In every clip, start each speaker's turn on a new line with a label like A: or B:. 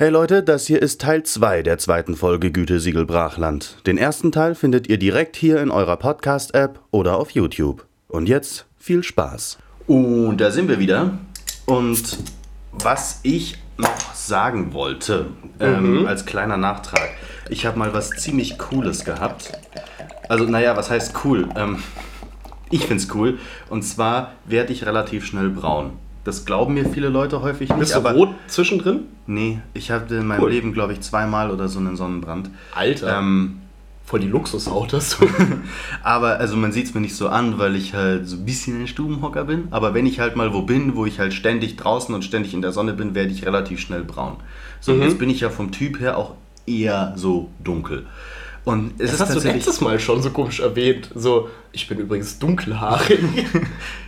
A: Hey Leute, das hier ist Teil 2 der zweiten Folge Gütesiegel Brachland. Den ersten Teil findet ihr direkt hier in eurer Podcast-App oder auf YouTube. Und jetzt viel Spaß. Und da sind wir wieder. Und was ich noch sagen wollte, ähm, als kleiner Nachtrag, ich habe mal was ziemlich Cooles gehabt. Also, naja, was heißt cool? Ähm, ich find's cool. Und zwar werde ich relativ schnell braun. Das glauben mir viele Leute häufig nicht.
B: Bist du
A: aber
B: rot zwischendrin?
A: Nee, ich hatte in meinem
B: Cool.
A: Leben, glaube ich, zweimal oder so einen Sonnenbrand.
B: Alter,
A: Ähm,
B: voll die du.
A: aber also man sieht es mir nicht so an, weil ich halt so ein bisschen ein Stubenhocker bin. Aber wenn ich halt mal wo bin, wo ich halt ständig draußen und ständig in der Sonne bin, werde ich relativ schnell braun. So,
B: Mhm.
A: jetzt bin ich ja vom Typ her auch eher so dunkel. Und es
B: Das
A: ist
B: hast du letztes Mal schon so komisch erwähnt. So, ich bin übrigens dunkelhaarig.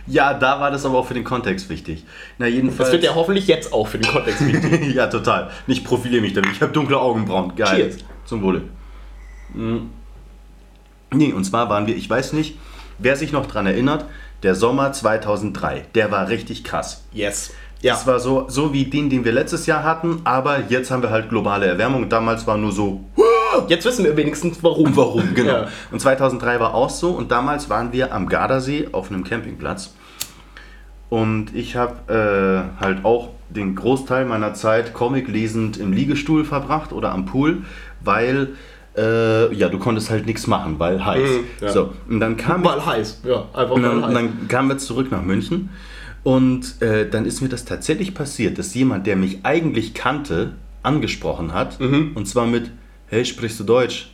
A: Ja, da war das aber auch für den Kontext wichtig. Na, jedenfalls.
B: Das wird ja hoffentlich jetzt auch für den Kontext wichtig.
A: ja, total. Ich profiliere mich damit. Ich habe dunkle Augenbrauen. Geil.
B: Cheers.
A: Zum Wohle. Mm. Nee, und zwar waren wir, ich weiß nicht, wer sich noch dran erinnert, der Sommer 2003, der war richtig krass.
B: Yes.
A: Das war so, so wie den, den wir letztes Jahr hatten, aber jetzt haben wir halt globale Erwärmung. Damals war nur so,
B: Jetzt wissen wir wenigstens warum.
A: warum, genau.
B: Ja.
A: Und 2003 war auch so und damals waren wir am Gardasee auf einem Campingplatz. Und ich habe äh, halt auch den Großteil meiner Zeit Comic lesend im Liegestuhl verbracht oder am Pool, weil äh, ja, du konntest halt nichts machen, weil heiß.
B: Mhm, ja.
A: So, und dann kam
B: Mal heiß. Ja, einfach
A: und dann,
B: heiß.
A: und dann kamen wir zurück nach München und äh, dann ist mir das tatsächlich passiert, dass jemand, der mich eigentlich kannte, angesprochen hat
B: Mhm.
A: und zwar mit, hey, sprichst du Deutsch?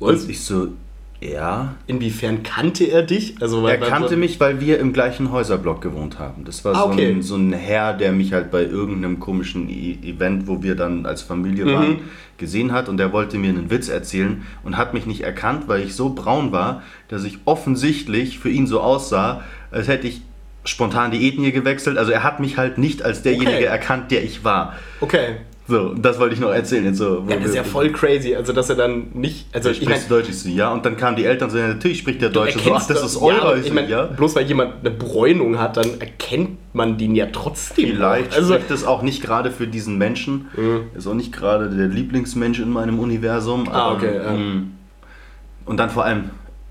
B: Was?
A: Und ich so, ja.
B: Inwiefern kannte er dich? Also,
A: Er kannte mich, weil wir im gleichen Häuserblock gewohnt haben. Das war
B: Ah,
A: so,
B: okay.
A: ein, so ein Herr, der mich halt bei irgendeinem komischen E- Event, wo wir dann als Familie
B: Mhm.
A: waren, gesehen hat und der wollte mir einen Witz erzählen und hat mich nicht erkannt, weil ich so braun war, dass ich offensichtlich für ihn so aussah, als hätte ich spontan die Ethnie gewechselt. Also er hat mich halt nicht als derjenige
B: Okay.
A: erkannt, der ich war.
B: Okay.
A: So, das wollte ich noch erzählen. Jetzt so,
B: Ja, das ist ja voll crazy. Also, dass er dann nicht. Also, ich.
A: Sprichst du Deutsch? Ich so, ja. Und dann kamen die Eltern so, ja, natürlich spricht der Deutsch. So, ach, das ist eurer.
B: Ja,
A: Ich
B: ich meine,
A: ja.
B: bloß weil jemand eine Bräunung hat, dann erkennt man den ja trotzdem.
A: Vielleicht.
B: Also,
A: spricht es auch nicht gerade für diesen Menschen. Ist auch nicht gerade der Lieblingsmensch in meinem Universum.
B: Ah,
A: aber,
B: okay, ja.
A: mm. Und dann vor allem,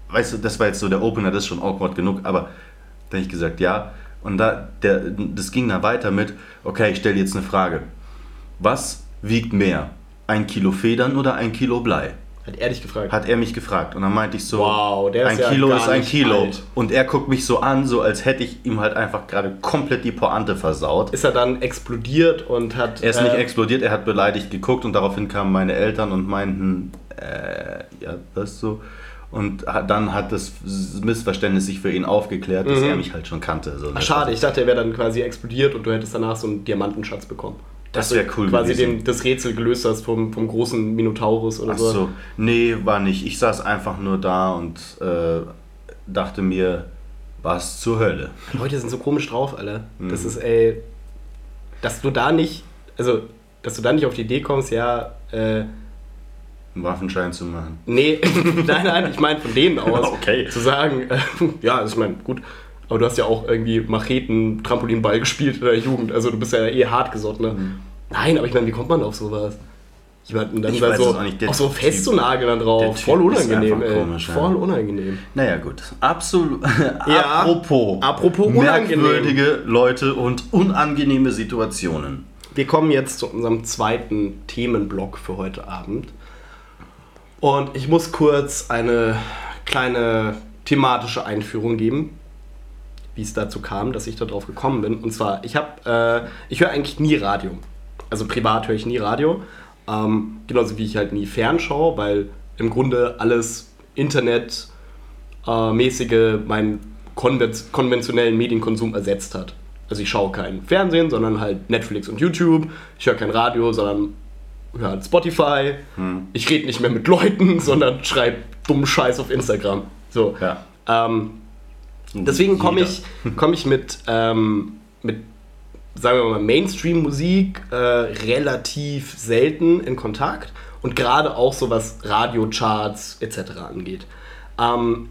A: weißt du, das war jetzt so der Opener, das ist schon awkward genug, aber da habe ich gesagt, ja. Und da, der, das ging dann weiter mit, okay, ich stelle jetzt eine Frage. Was wiegt mehr? Ein Kilo Federn oder ein Kilo Blei?
B: hat er dich gefragt.
A: Hat er mich gefragt. Und dann meinte ich so,
B: Wow, der ist
A: ein
B: ja
A: Kilo
B: gar
A: ist ein
B: nicht
A: Kilo.
B: alt.
A: Und er guckt mich so an, so als hätte ich ihm halt einfach gerade komplett die Pointe versaut.
B: ist er dann explodiert und hat.
A: Er ist nicht
B: äh,
A: explodiert, er hat beleidigt geguckt und daraufhin kamen meine Eltern und meinten, äh, ja, das so. Und dann hat das Missverständnis sich für ihn aufgeklärt, dass
B: Mhm.
A: er mich halt schon kannte. So
B: Ach, schade, ich dachte, er wäre dann quasi explodiert und du hättest danach so einen Diamantenschatz bekommen.
A: Das
B: Dass du
A: wär cool
B: Quasi
A: gewesen.
B: den, das Rätsel gelöst hast vom, vom großen Minotaurus oder
A: Ach
B: so.
A: so, nee, war nicht. Ich saß einfach nur da und äh, dachte mir, was zur Hölle.
B: Leute sind so komisch drauf, Alter. Das
A: Mhm.
B: ist, ey. Dass du da nicht. Also, dass du da nicht auf die Idee kommst, ja, äh,
A: einen Waffenschein zu machen.
B: Nee, nein, nein, ich meine von denen aus.
A: Okay.
B: Zu sagen, äh, ja, also ich meine, gut, aber du hast ja auch irgendwie Macheten, Trampolinball gespielt in der Jugend, also du bist ja eh hartgesotten, ne? Nein, aber ich meine, wie kommt man auf sowas? Jemanden dann
A: Ich weiß
B: so,
A: es auch nicht,
B: auch so festzunageln dann drauf. Voll unangenehm, ey.
A: komisch, ja.
B: Voll unangenehm.
A: Naja, gut. Absolut.
B: Ja.
A: apropos.
B: Apropos unangenehm.
A: merkwürdige Leute und unangenehme Situationen.
B: Wir kommen jetzt zu unserem zweiten Themenblock für heute Abend. Und ich muss kurz eine kleine thematische Einführung geben, wie es dazu kam, dass ich darauf gekommen bin. Und zwar, ich habe, äh, ich höre eigentlich nie Radio. Also privat höre ich nie Radio. Ähm, genauso wie ich halt nie fernschaue, weil im Grunde alles Internet äh, meinen konven konventionellen Medienkonsum ersetzt hat. Also ich schaue kein Fernsehen, sondern halt Netflix und YouTube. Ich höre kein Radio, sondern höre halt Spotify. Ich rede nicht mehr mit Leuten, sondern schreibe dummen Scheiß auf Instagram. So.
A: Ja.
B: Ähm, deswegen komme ich, komm ich mit, ähm, mit, sagen wir mal, Mainstream-Musik äh, relativ selten in Kontakt und gerade auch so was Radiocharts etc. angeht. Ähm,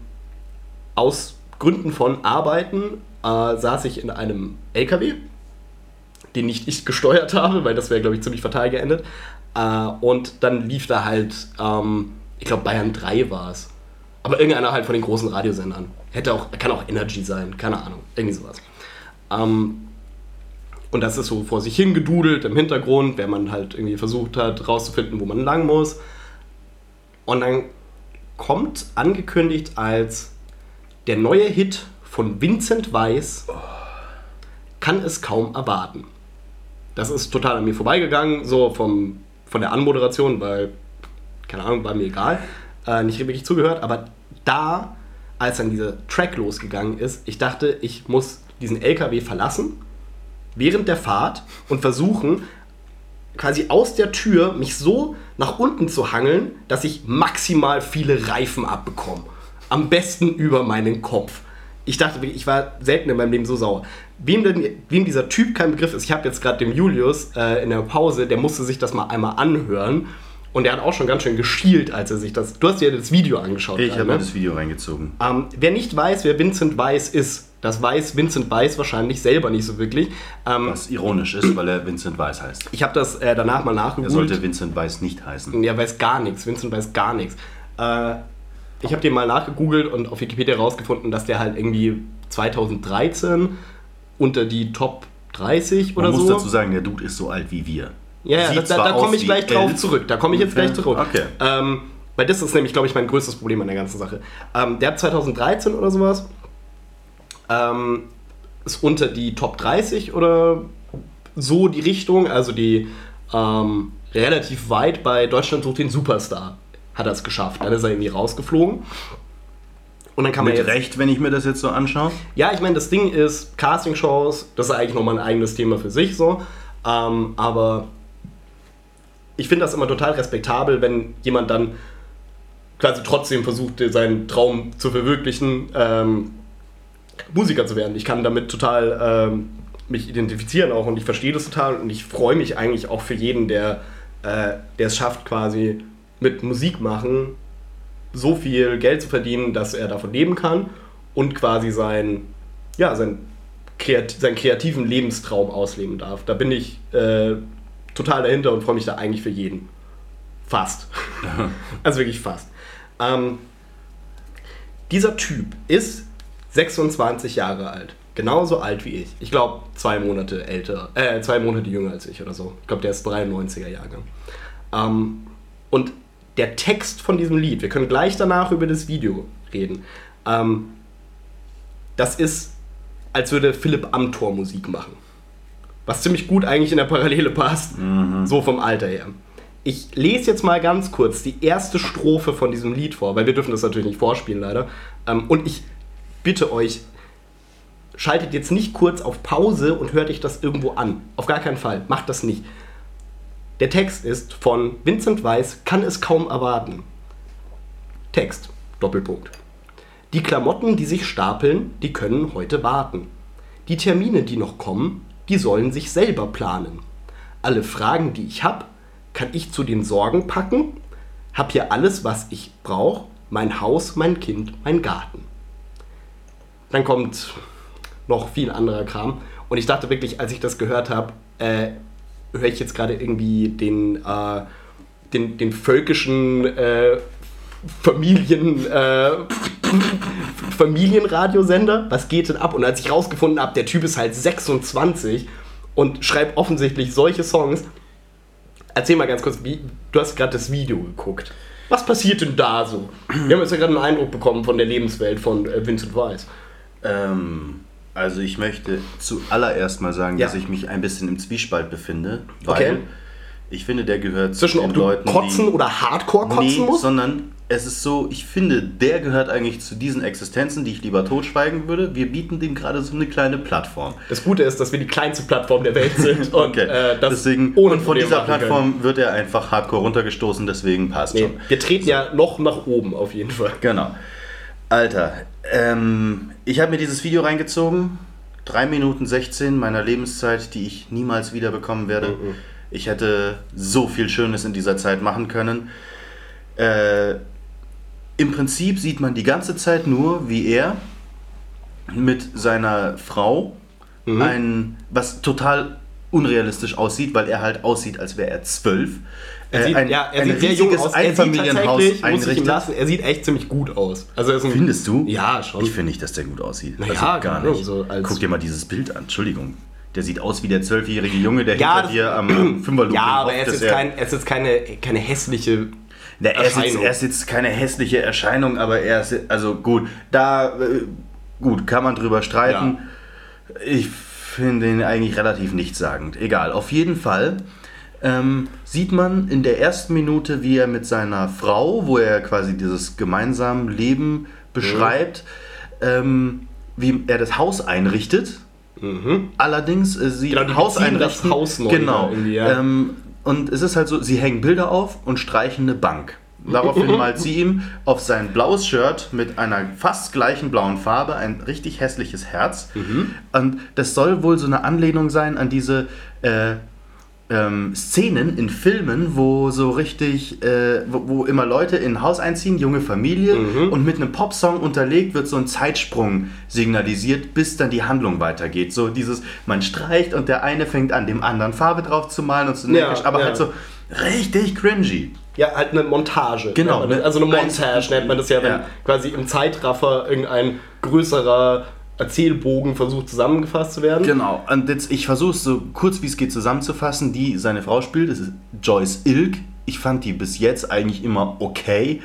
B: aus Gründen von Arbeiten äh, saß ich in einem LKW, den nicht ich gesteuert habe, weil das wäre, glaube ich, ziemlich fatal geendet. Äh, und dann lief da halt, ähm, ich glaube, Bayern 3 war es. Aber irgendeiner halt von den großen Radiosendern. Hätte auch, kann auch Energy sein, keine Ahnung, irgendwie sowas. Ähm, und das ist so vor sich hingedudelt im Hintergrund, wenn man halt irgendwie versucht hat, rauszufinden, wo man lang muss. Und dann kommt angekündigt als der neue Hit von Vincent Weiss, kann es kaum erwarten. Das ist total an mir vorbeigegangen, so vom, von der Anmoderation, weil, keine Ahnung, war mir egal, äh, nicht wirklich zugehört, aber da, als dann dieser Track losgegangen ist, ich dachte, ich muss diesen LKW verlassen während der Fahrt und versuchen, quasi aus der Tür mich so nach unten zu hangeln, dass ich maximal viele Reifen abbekomme. Am besten über meinen Kopf. Ich dachte, ich war selten in meinem Leben so sauer. Wem, denn, wem dieser Typ kein Begriff ist, ich habe jetzt gerade dem Julius äh, in der Pause, der musste sich das mal einmal anhören. Und der hat auch schon ganz schön geschielt, als er sich das. Du hast dir das Video angeschaut.
A: Ich habe ne? mir das Video reingezogen.
B: Ähm, wer nicht weiß, wer Vincent Weiss ist, das weiß Vincent Weiss wahrscheinlich selber nicht so wirklich.
A: Ähm, Was ironisch ist, weil er Vincent Weiss heißt.
B: Ich habe das äh, danach mal nachgeguckt.
A: Er sollte Vincent Weiss nicht heißen.
B: Er weiß gar nichts. Vincent weiß gar nichts. Äh, ich habe den mal nachgegoogelt und auf Wikipedia herausgefunden, dass der halt irgendwie 2013 unter die Top 30 oder
A: Man
B: so.
A: muss dazu sagen, der Dude ist so alt wie wir.
B: Ja, ja da, da komme ich gleich drauf zurück. Da komme ich jetzt gleich zurück.
A: Okay.
B: Ähm, weil das ist nämlich, glaube ich, mein größtes Problem an der ganzen Sache. Ähm, der hat 2013 oder sowas ähm, ist unter die Top 30 oder so die Richtung, also die ähm, relativ weit bei Deutschland sucht den Superstar hat er es geschafft. Dann ist er irgendwie rausgeflogen.
A: Und dann kann man Mit Recht, wenn ich mir das jetzt so anschaue?
B: Ja, ich meine, das Ding ist, Castingshows, das ist eigentlich nochmal ein eigenes Thema für sich so. Ähm, aber ich finde das immer total respektabel, wenn jemand dann quasi trotzdem versucht, seinen Traum zu verwirklichen. Ähm, Musiker zu werden. Ich kann damit total ähm, mich identifizieren auch und ich verstehe das total und ich freue mich eigentlich auch für jeden, der, äh, es schafft, quasi mit Musik machen so viel Geld zu verdienen, dass er davon leben kann und quasi sein, ja, sein, kreat seinen kreativen Lebenstraum ausleben darf. Da bin ich äh, total dahinter und freue mich da eigentlich für jeden. Fast. also wirklich fast. Ähm, dieser Typ ist 26 Jahre alt. Genauso alt wie ich. Ich glaube, zwei Monate älter, äh, zwei Monate jünger als ich oder so. Ich glaube, der ist 93er Jahrgang. Ähm, und der Text von diesem Lied, wir können gleich danach über das Video reden. Ähm, das ist, als würde Philipp Amthor Musik machen. Was ziemlich gut eigentlich in der Parallele passt, mhm. so vom Alter her. Ich lese jetzt mal ganz kurz die erste Strophe von diesem Lied vor, weil wir dürfen das natürlich nicht vorspielen leider. Ähm, und ich bitte euch, schaltet jetzt nicht kurz auf Pause und hört euch das irgendwo an. Auf gar keinen Fall. Macht das nicht. Der Text ist von Vincent Weiss, kann es kaum erwarten. Text, Doppelpunkt. Die Klamotten, die sich stapeln, die können heute warten. Die Termine, die noch kommen, die sollen sich selber planen. Alle Fragen, die ich hab, kann ich zu den Sorgen packen. Hab hier alles, was ich brauch, mein Haus, mein Kind, mein Garten. Dann kommt noch viel anderer Kram. Und ich dachte wirklich, als ich das gehört habe, äh, höre ich jetzt gerade irgendwie den, äh, den, den völkischen äh, Familien, äh, Familienradiosender. Was geht denn ab? Und als ich rausgefunden habe, der Typ ist halt 26 und schreibt offensichtlich solche Songs. Erzähl mal ganz kurz, wie, du hast gerade das Video geguckt. Was passiert denn da so? Wir haben jetzt ja gerade einen Eindruck bekommen von der Lebenswelt von äh, Vincent Weiss.
A: Ähm, also ich möchte zuallererst mal sagen, ja. dass ich mich ein bisschen im Zwiespalt befinde, weil okay. Ich finde, der gehört
B: zwischen zu den ob Leuten, kotzen oder Hardcore kotzen nee, muss,
A: sondern es ist so, ich finde, der gehört eigentlich zu diesen Existenzen, die ich lieber totschweigen würde. Wir bieten dem gerade so eine kleine Plattform.
B: Das Gute ist, dass wir die kleinste Plattform der Welt sind.
A: und, okay. Äh, deswegen, ohne und von dieser Plattform können. wird er einfach hardcore runtergestoßen, deswegen passt nee, schon.
B: Wir treten so. ja noch nach oben auf jeden Fall.
A: Genau. Alter, ähm, ich habe mir dieses Video reingezogen. 3 Minuten 16 meiner Lebenszeit, die ich niemals wieder bekommen werde. Mhm. Ich hätte so viel Schönes in dieser Zeit machen können. Äh, Im Prinzip sieht man die ganze Zeit nur, wie er mit seiner Frau mhm. ein, was total unrealistisch aussieht, weil er halt aussieht, als wäre er zwölf.
B: Er sieht,
A: Äh, ein,
B: ja, er
A: ein
B: sieht sehr jung aus. Er sieht
A: Einfamilienhaus eingerichtet.
B: lassen, er sieht echt ziemlich gut aus. Also er ein,
A: Findest du?
B: Ja, schon.
A: Ich finde nicht, dass der gut aussieht. Also
B: ja,
A: gar nicht.
B: So
A: Guck dir mal dieses Bild an. Entschuldigung. Der sieht aus wie der zwölfjährige Junge, der
B: Ja,
A: hinter dir am, Fünferloop
B: ja, aber er ist kein, er ist jetzt keine, keine hässliche
A: Na, er, ist jetzt,
B: Erscheinung.
A: er ist jetzt keine hässliche Erscheinung, aber er ist, also gut, da, äh, gut, kann man drüber streiten. Ich finde ihn eigentlich relativ nichtssagend. Egal, auf jeden Fall ähm, sieht man in der ersten Minute, wie er mit seiner Frau, wo er quasi dieses gemeinsame Leben beschreibt, ähm, wie er das Haus einrichtet. Allerdings äh, sie
B: Genau, die
A: Haus
B: beziehen das
A: einrichten.
B: Haus neu
A: Genau.
B: ja.
A: Ähm, und es ist halt so, sie hängen Bilder auf und streichen eine Bank. Daraufhin malt sie ihm auf sein blaues Shirt mit einer fast gleichen blauen Farbe ein richtig hässliches Herz.
B: Mhm.
A: Und das soll wohl so eine Anlehnung sein an diese äh, ähm, Szenen in Filmen, wo so richtig, äh, wo, wo immer Leute in ein Haus einziehen, junge Familie,
B: Mhm.
A: und mit einem Popsong unterlegt wird so ein Zeitsprung signalisiert, bis dann die Handlung weitergeht. So dieses, man streicht und der eine fängt an, dem anderen Farbe drauf zu malen und so
B: Ja,
A: neckisch, aber
B: ja.
A: halt so richtig cringy.
B: Ja, halt eine Montage.
A: Genau, ne?
B: Also eine Montage nennt man das ja, wenn
A: Ja.
B: quasi im Zeitraffer irgendein größerer Erzählbogen versucht zusammengefasst zu werden.
A: Genau, und jetzt, ich versuche es so kurz wie es geht zusammenzufassen, die seine Frau spielt, das ist Joyce Ilk. Ich fand die bis jetzt eigentlich immer okay.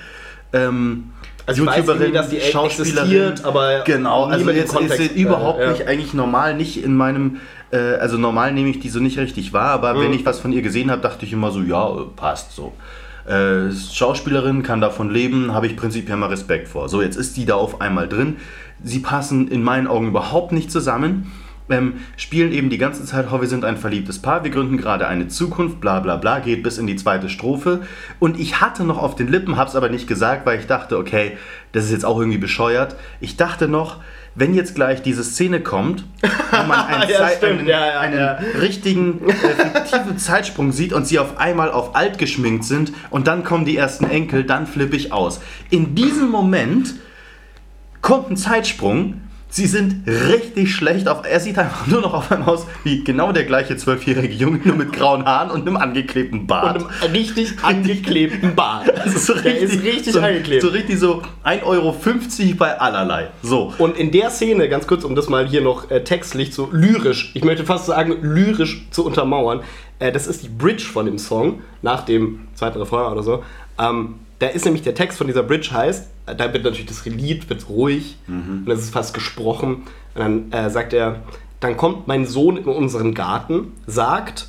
A: Ähm,
B: Also ich weiß dass die existiert, aber
A: genau, also jetzt ist
B: Kontext,
A: sie überhaupt
B: äh, ja.
A: nicht eigentlich normal nicht in meinem äh, also normal nehme ich die so nicht richtig wahr, aber
B: Mhm.
A: wenn ich was von ihr gesehen habe, dachte ich immer so, ja, passt so. Äh, ist Schauspielerin kann davon leben, habe ich prinzipiell mal Respekt vor. So, jetzt ist die da auf einmal drin. Sie passen in meinen Augen überhaupt nicht zusammen. Ähm, spielen eben die ganze Zeit, oh, wir sind ein verliebtes Paar, wir gründen gerade eine Zukunft, bla bla bla, geht bis in die zweite Strophe. Und ich hatte noch auf den Lippen, hab's aber nicht gesagt, weil ich dachte, okay, das ist jetzt auch irgendwie bescheuert. Ich dachte noch, wenn jetzt gleich diese Szene kommt, wo man einen,
B: Ja,
A: einen,
B: ja, ja,
A: einen richtigen äh, fiktiven Zeitsprung sieht und sie auf einmal auf alt geschminkt sind und dann kommen die ersten Enkel, dann flippe ich aus. In diesem Moment kommt ein Zeitsprung. Sie sind richtig schlecht auf. Er sieht einfach nur noch auf einmal aus wie genau der gleiche zwölfjährige Junge, nur mit grauen Haaren und einem angeklebten Bart.
B: Und einem richtig angeklebten Bart.
A: Das ist so
B: Der ist richtig
A: so,
B: angeklebt.
A: So richtig so 1,50 Euro bei allerlei. So.
B: Und in der Szene, ganz kurz, um das mal hier noch äh, textlich so lyrisch, ich möchte fast sagen lyrisch zu untermauern, äh, das ist die Bridge von dem Song, nach dem zweiten Refrain oder so. Ähm, da ist nämlich der Text von dieser Bridge heißt, da wird natürlich das Lied wird ruhig und das ist fast gesprochen. Und dann äh, sagt er, dann kommt mein Sohn in unseren Garten, sagt,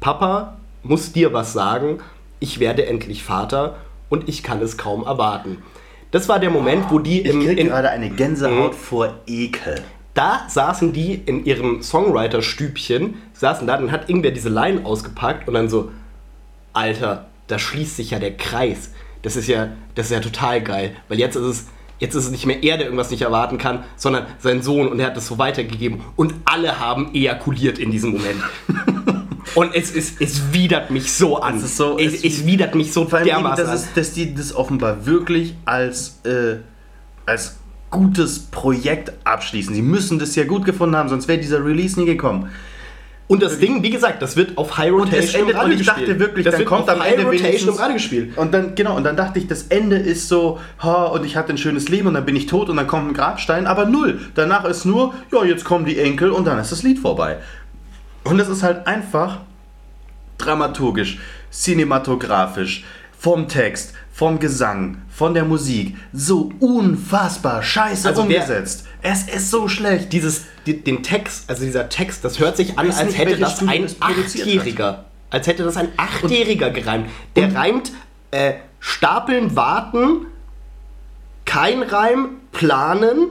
B: Papa muss dir was sagen, ich werde endlich Vater und ich kann es kaum erwarten. Das war der Moment, wo die
A: Ich
B: im,
A: kriege
B: in,
A: gerade eine Gänsehaut
B: Mhm.
A: vor Ekel.
B: da saßen die in ihrem Songwriter-Stübchen, saßen da, dann hat irgendwer diese Line ausgepackt und dann so, Alter, da schließt sich ja der Kreis. Das ist ja, das ist ja total geil, weil jetzt ist es, jetzt ist es nicht mehr er, der irgendwas nicht erwarten kann, sondern sein Sohn und er hat das so weitergegeben und alle haben ejakuliert in diesem Moment. Und es, ist, es widert mich so an.
A: Es so-
B: es,
A: es-
B: es widert mich so
A: allem, eben,
B: dermaßen
A: dass,
B: an.
A: es, dass die das offenbar wirklich als, äh, als gutes Projekt abschließen. Sie müssen das ja gut gefunden haben, sonst wäre dieser Release nie gekommen.
B: Und das Ding, wie gesagt, das wird auf High
A: Und
B: Rotation
A: es endet,
B: im Radio
A: und ich dachte
B: gespielt.
A: wirklich,
B: das
A: dann
B: wird
A: kommt
B: auf
A: am
B: High
A: Ende
B: Rotation im Radio gespielt.
A: Und dann, genau, und dann dachte ich, das Ende ist so, ha, und ich hatte ein schönes Leben und dann bin ich tot und dann kommt ein Grabstein, aber null. Danach ist nur, ja, jetzt kommen die Enkel und dann ist das Lied vorbei. Und es ist halt einfach dramaturgisch, cinematografisch, vom Text, vom Gesang, von der Musik so unfassbar scheiße
B: Also
A: umgesetzt. es ist so schlecht.
B: Dieses, die, den Text, also dieser Text, das hört sich an, als
A: nicht,
B: hätte das ein Achtjähriger. Als hätte das ein Achtjähriger gereimt. Der reimt äh, stapeln, warten, kein Reim, planen,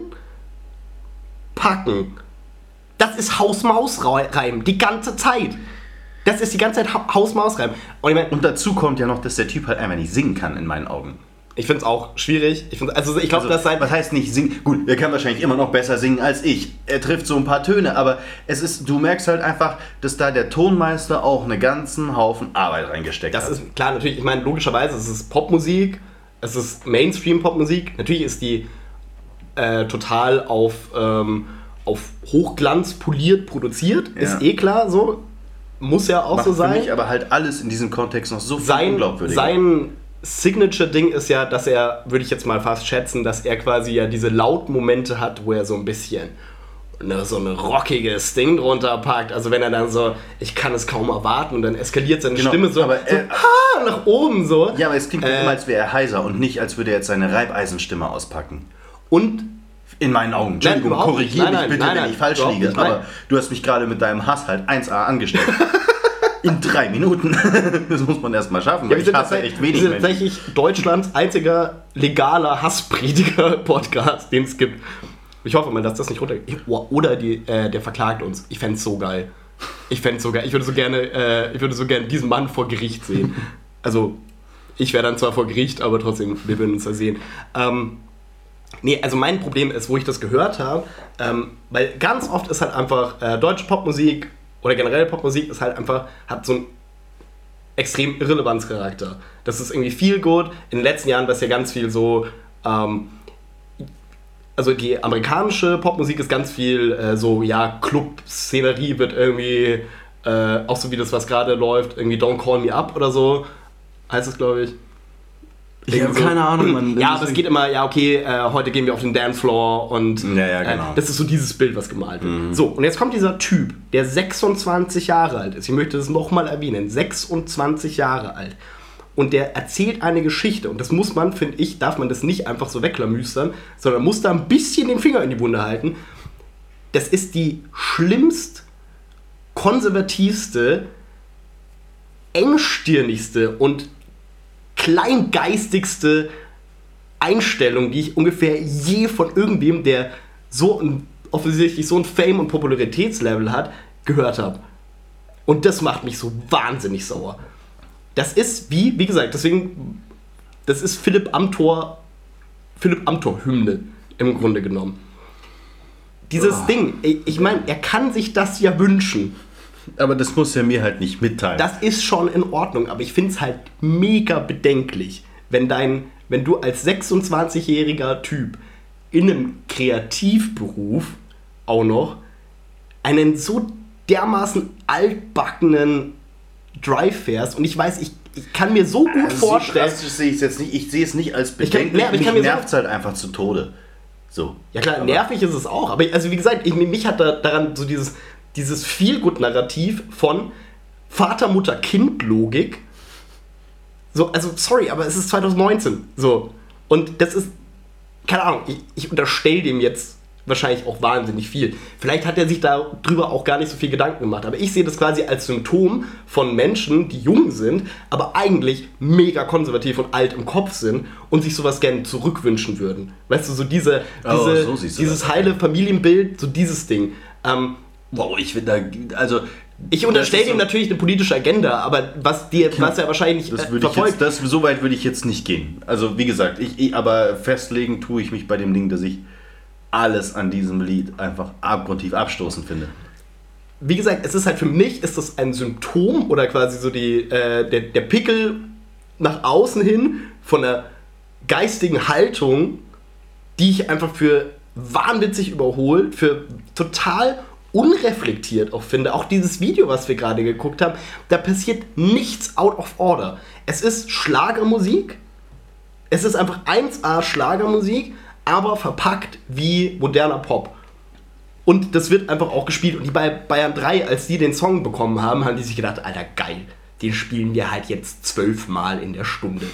B: packen. Das ist Haus-Maus-Reim, die ganze Zeit. Das ist die ganze Zeit Ha- Haus-Maus-Reim. Und ich meine,
A: Und dazu kommt ja noch, dass der Typ halt einfach nicht singen kann, in meinen Augen.
B: ich finde es auch schwierig. Ich, find's- also ich glaube,
A: Also,
B: das sein.
A: was heißt nicht singen? Gut, er kann wahrscheinlich immer noch besser singen als ich. Er trifft so ein paar Töne, aber es ist, du merkst halt einfach, dass da der Tonmeister auch einen ganzen Haufen Arbeit reingesteckt
B: Das
A: hat.
B: ist klar, natürlich, ich meine, logischerweise, es ist Popmusik, es ist Mainstream-Popmusik. Natürlich ist die äh, total auf, ähm, auf Hochglanz poliert produziert, ist
A: Ja.
B: eh klar so. Muss ja auch
A: Macht
B: so
A: für
B: sein.
A: mich aber halt alles in diesem Kontext noch so viel
B: sein,
A: unglaubwürdiger.
B: sein Signature-Ding ist ja, dass er, würde ich jetzt mal fast schätzen, dass er quasi ja diese Lautmomente hat, wo er so ein bisschen ne, so ein rockiges Ding drunter packt. Also wenn er dann so, ich kann es kaum erwarten und dann eskaliert seine
A: Genau,
B: Stimme so,
A: aber
B: so
A: er-
B: ha, nach oben so.
A: ja, aber es klingt
B: Äh.
A: immer, als wäre er heiser und nicht, als würde er jetzt seine Reibeisenstimme auspacken.
B: Und
A: In meinen Augen. Entschuldigung,
B: nicht.
A: korrigiere
B: Nein,
A: mich
B: nein,
A: bitte,
B: nein,
A: wenn
B: nein,
A: ich falsch liege.
B: nein.
A: aber du hast mich gerade mit deinem Hass halt 1A angestellt. In drei Minuten. das muss man erst mal schaffen,
B: Ja,
A: weil ich hasse
B: tatsächlich-
A: echt wenig
B: wir sind tatsächlich Deutschlands einziger legaler Hassprediger-Podcast, den es gibt. Ich hoffe mal, dass das nicht runter. Oder die, äh, der verklagt uns. Ich fände es so geil. Ich fände so geil. Ich würde so gerne, äh, ich würde so gerne diesen Mann vor Gericht sehen. Also, ich wäre dann zwar vor Gericht, aber trotzdem, wir würden uns da sehen. Ähm, nee, also mein Problem ist, wo ich das gehört habe, ähm, weil ganz oft ist halt einfach äh, deutsche Popmusik oder generell Popmusik ist halt einfach, hat so ein extrem Irrelevanzcharakter. Das ist irgendwie viel gut. In den letzten Jahren war es ja ganz viel so, ähm, also die amerikanische Popmusik ist ganz viel äh, so, ja, Club-Szenerie wird irgendwie, äh, auch so wie das, was gerade läuft, irgendwie Don't Call Me Up oder so, heißt es, glaube ich.
A: Ich habe
B: so.
A: keine Ahnung, Mann.
B: Ja, aber es geht immer, ja, okay, äh, heute gehen wir auf den Dancefloor und
A: Ja, ja, genau.
B: äh, das ist so dieses Bild, was gemalt wird. So, und jetzt kommt dieser Typ, der 26 Jahre alt ist. Ich möchte das nochmal erwähnen. 26 Jahre alt. Und der erzählt eine Geschichte. Und das muss man, finde ich, darf man das nicht einfach so weglamüstern, sondern muss da ein bisschen den Finger in die Wunde halten. Das ist die schlimmst konservativste, engstirnigste und kleingeistigste Einstellung, die ich ungefähr je von irgendwem, der so ein, offensichtlich so ein Fame- und Popularitätslevel hat, gehört habe. Und das macht mich so wahnsinnig sauer. Das ist wie, wie gesagt, deswegen, das ist Philipp Amthor, Philipp Amthor-Hymne im Grunde genommen. Dieses Ding, ich ich meine, er kann sich das ja wünschen.
A: Aber das muss er mir halt nicht mitteilen.
B: Das ist schon in Ordnung, aber ich finde es halt mega bedenklich, wenn dein, wenn du als 26-jähriger Typ in einem Kreativberuf auch noch einen so dermaßen altbackenen Drive fährst und ich weiß, ich, ich kann mir so gut
A: Also
B: vorstellen.
A: So sehe ich es jetzt nicht. Ich sehe es nicht als
B: Ich kann-
A: bedenklich.
B: nee, ich
A: mich
B: kann mir so-
A: nervt es halt einfach zu Tode. So.
B: Ja klar,
A: Aber-
B: nervig ist es auch. Aber also wie gesagt, ich, mich hat da daran so dieses, dieses Feelgood-Narrativ von Vater, Mutter, Kind-Logik. So, also sorry, aber es ist 2019. So. Und das ist, keine Ahnung, ich, ich unterstelle dem jetzt wahrscheinlich auch wahnsinnig viel. Vielleicht hat er sich darüber auch gar nicht so viel Gedanken gemacht. Aber ich sehe das quasi als Symptom von Menschen, die jung sind, aber eigentlich mega konservativ und alt im Kopf sind und sich sowas gerne zurückwünschen würden. Weißt du, so diese,
A: Oh,
B: diese
A: so siehst du
B: dieses heile Familienbild, so dieses Ding. Ähm,
A: Wow, ich finde da. Also.
B: ich unterstelle ihm
A: so-
B: natürlich eine politische Agenda, aber was, dir, was er wahrscheinlich
A: Das
B: äh,
A: würde ich
B: verfolgt,
A: jetzt, das, so weit würde ich jetzt nicht gehen. Also wie gesagt, ich, ich, aber festlegen tue ich mich bei dem Ding, dass ich alles an diesem Lied einfach abgrundtief abstoßend finde.
B: wie gesagt, es ist halt für mich ist das ein Symptom oder quasi so die, äh, der, der Pickel nach außen hin von einer geistigen Haltung, die ich einfach für wahnwitzig überholt, für total unreflektiert auch finde. Auch dieses Video, was wir gerade geguckt haben, da passiert nichts out of order. Es ist Schlagermusik, es ist einfach 1A Schlagermusik, aber verpackt wie moderner Pop. Und das wird einfach auch gespielt. Und die bei Bayern 3, als die den Song bekommen haben, haben die sich gedacht, Alter, geil, den spielen wir halt jetzt zwölfmal in der Stunde.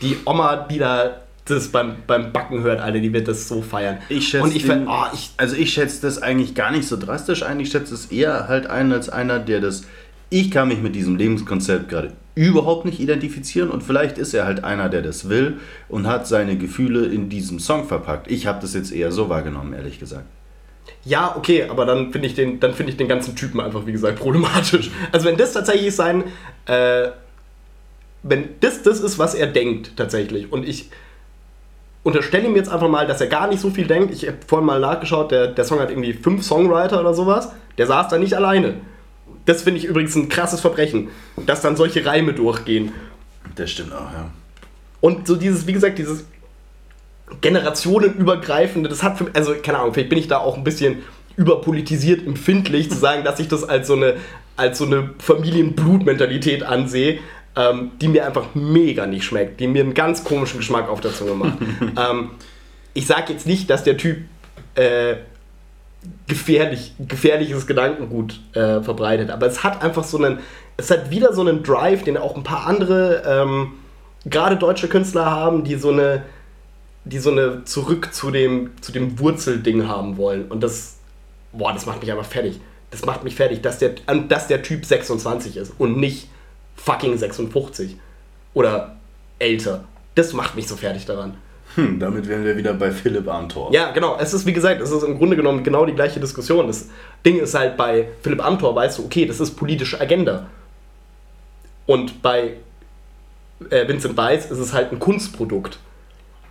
B: Die Oma, die da das beim, beim Backen hört, Alter, die wird das so feiern.
A: Ich schätze
B: Und ich, ver- oh, ich
A: also ich schätze das eigentlich gar nicht so drastisch ein. Ich schätze es eher halt ein als einer, der das. Ich kann mich mit diesem Lebenskonzept gerade überhaupt nicht identifizieren und vielleicht ist er halt einer, der das will und hat seine Gefühle in diesem Song verpackt. Ich habe das jetzt eher so wahrgenommen, ehrlich gesagt.
B: Ja, okay, aber dann finde ich, den- dann finde ich den ganzen Typen einfach, wie gesagt, problematisch. Also wenn das tatsächlich sein, äh, wenn das das ist, was er denkt tatsächlich und ich unterstelle ihm jetzt einfach mal, dass er gar nicht so viel denkt. Ich habe vorhin mal nachgeschaut, der, der Song hat irgendwie fünf Songwriter oder sowas. Der saß da nicht alleine. Das finde ich übrigens ein krasses Verbrechen, dass dann solche Reime durchgehen.
A: Das stimmt auch, ja.
B: Und so dieses, wie gesagt, dieses generationenübergreifende, das hat für mich, also keine Ahnung, vielleicht bin ich da auch ein bisschen überpolitisiert empfindlich, zu sagen, dass ich das als so eine als so eine Familienblutmentalität ansehe, ähm, die mir einfach mega nicht schmeckt, die mir einen ganz komischen Geschmack auf der Zunge macht. ähm, ich sage jetzt nicht, dass der Typ äh, gefährlich, gefährliches Gedankengut äh, verbreitet, aber es hat einfach so einen, es hat wieder so einen Drive, den auch ein paar andere, ähm, gerade deutsche Künstler haben, die so eine, die so eine zurück zu dem, zu dem Wurzelding haben wollen. Und das, boah, das macht mich einfach fertig. Das macht mich fertig, dass der, dass der Typ 26 ist und nicht fucking 56 oder älter. Das macht mich so fertig daran.
A: Hm, damit wären wir wieder bei Philipp Amthor.
B: Ja, genau. Es ist, wie gesagt, es ist im Grunde genommen genau die gleiche Diskussion. Das Ding ist halt, bei Philipp Amthor weißt du, okay, das ist politische Agenda. Und bei äh, Vincent Weiss ist es halt ein Kunstprodukt.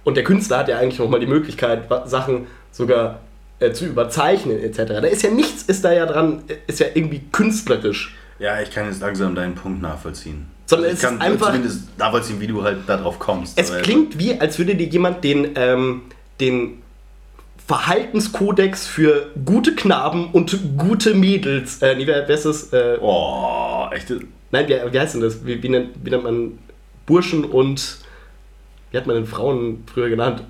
B: Und der Künstler hat ja eigentlich nochmal die Möglichkeit, Sachen sogar äh, zu überzeichnen, etc. Da ist ja nichts, ist da ja dran, ist ja irgendwie künstlerisch.
A: Ja, ich kann jetzt langsam deinen Punkt nachvollziehen.
B: Sondern also ich kann einfach,
A: zumindest nachvollziehen, wie du halt darauf kommst.
B: Es klingt wie, als würde dir jemand den, ähm, den Verhaltenskodex für gute Knaben und gute Mädels. Äh, nee, wer, wer ist das? Äh,
A: oh, echt?
B: Nein, wie, wie heißt denn das? Wie, wie, nennt, wie nennt man Burschen und. Wie hat man denn Frauen früher genannt?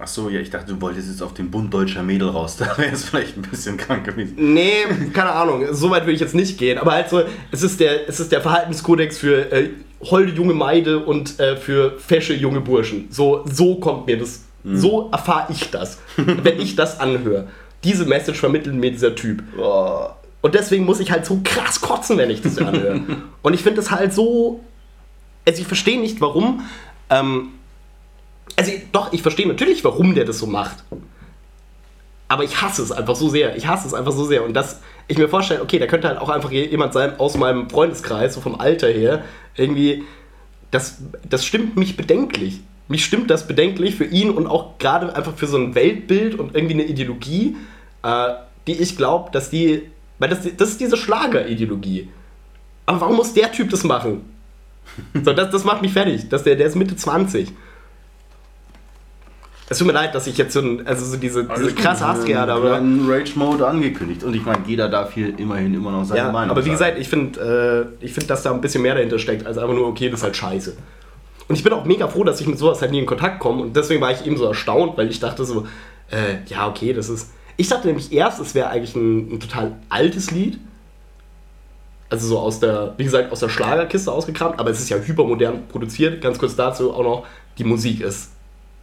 A: Ach so, ja, ich dachte, du wolltest jetzt auf den Bund deutscher Mädel raus. Da wäre es vielleicht ein bisschen krank gewesen.
B: Nee, keine Ahnung. So weit würde ich jetzt nicht gehen. Aber halt so, es ist der, es ist der Verhaltenskodex für äh, holde junge Meide und äh, für fesche junge Burschen. So, so kommt mir das. Mhm. So erfahre ich das, wenn ich das anhöre. Diese Message vermittelt mir dieser Typ. Oh. Und deswegen muss ich halt so krass kotzen, wenn ich das anhöre. und ich finde das halt so. Also ich verstehe nicht, warum. Ähm, also doch, ich verstehe natürlich, warum der das so macht. Aber ich hasse es einfach so sehr. Ich hasse es einfach so sehr. Und dass ich mir vorstelle, okay, da könnte halt auch einfach jemand sein aus meinem Freundeskreis, so vom Alter her, irgendwie, das, das stimmt mich bedenklich. Mich stimmt das bedenklich für ihn und auch gerade einfach für so ein Weltbild und irgendwie eine Ideologie, äh, die ich glaube, dass die. Weil das, das ist diese Schlagerideologie. Aber warum muss der Typ das machen? So, das, das macht mich fertig. Dass der, der ist Mitte 20. Es tut mir leid, dass ich jetzt so, ein, also so diese, diese krasse Hassgerade habe.
A: Rage-Mode angekündigt. Und ich meine, jeder darf hier immerhin immer noch seine
B: ja,
A: Meinung
B: Aber wie sagen. gesagt, ich finde, äh, find, dass da ein bisschen mehr dahinter steckt, als einfach nur, okay, das ist halt scheiße. Und ich bin auch mega froh, dass ich mit sowas halt nie in Kontakt komme. Und deswegen war ich eben so erstaunt, weil ich dachte so, äh, ja, okay, das ist. Ich dachte nämlich erst, es wäre eigentlich ein, ein total altes Lied. Also so aus der, wie gesagt, aus der Schlagerkiste ausgekramt, aber es ist ja hypermodern produziert. Ganz kurz dazu auch noch, die Musik ist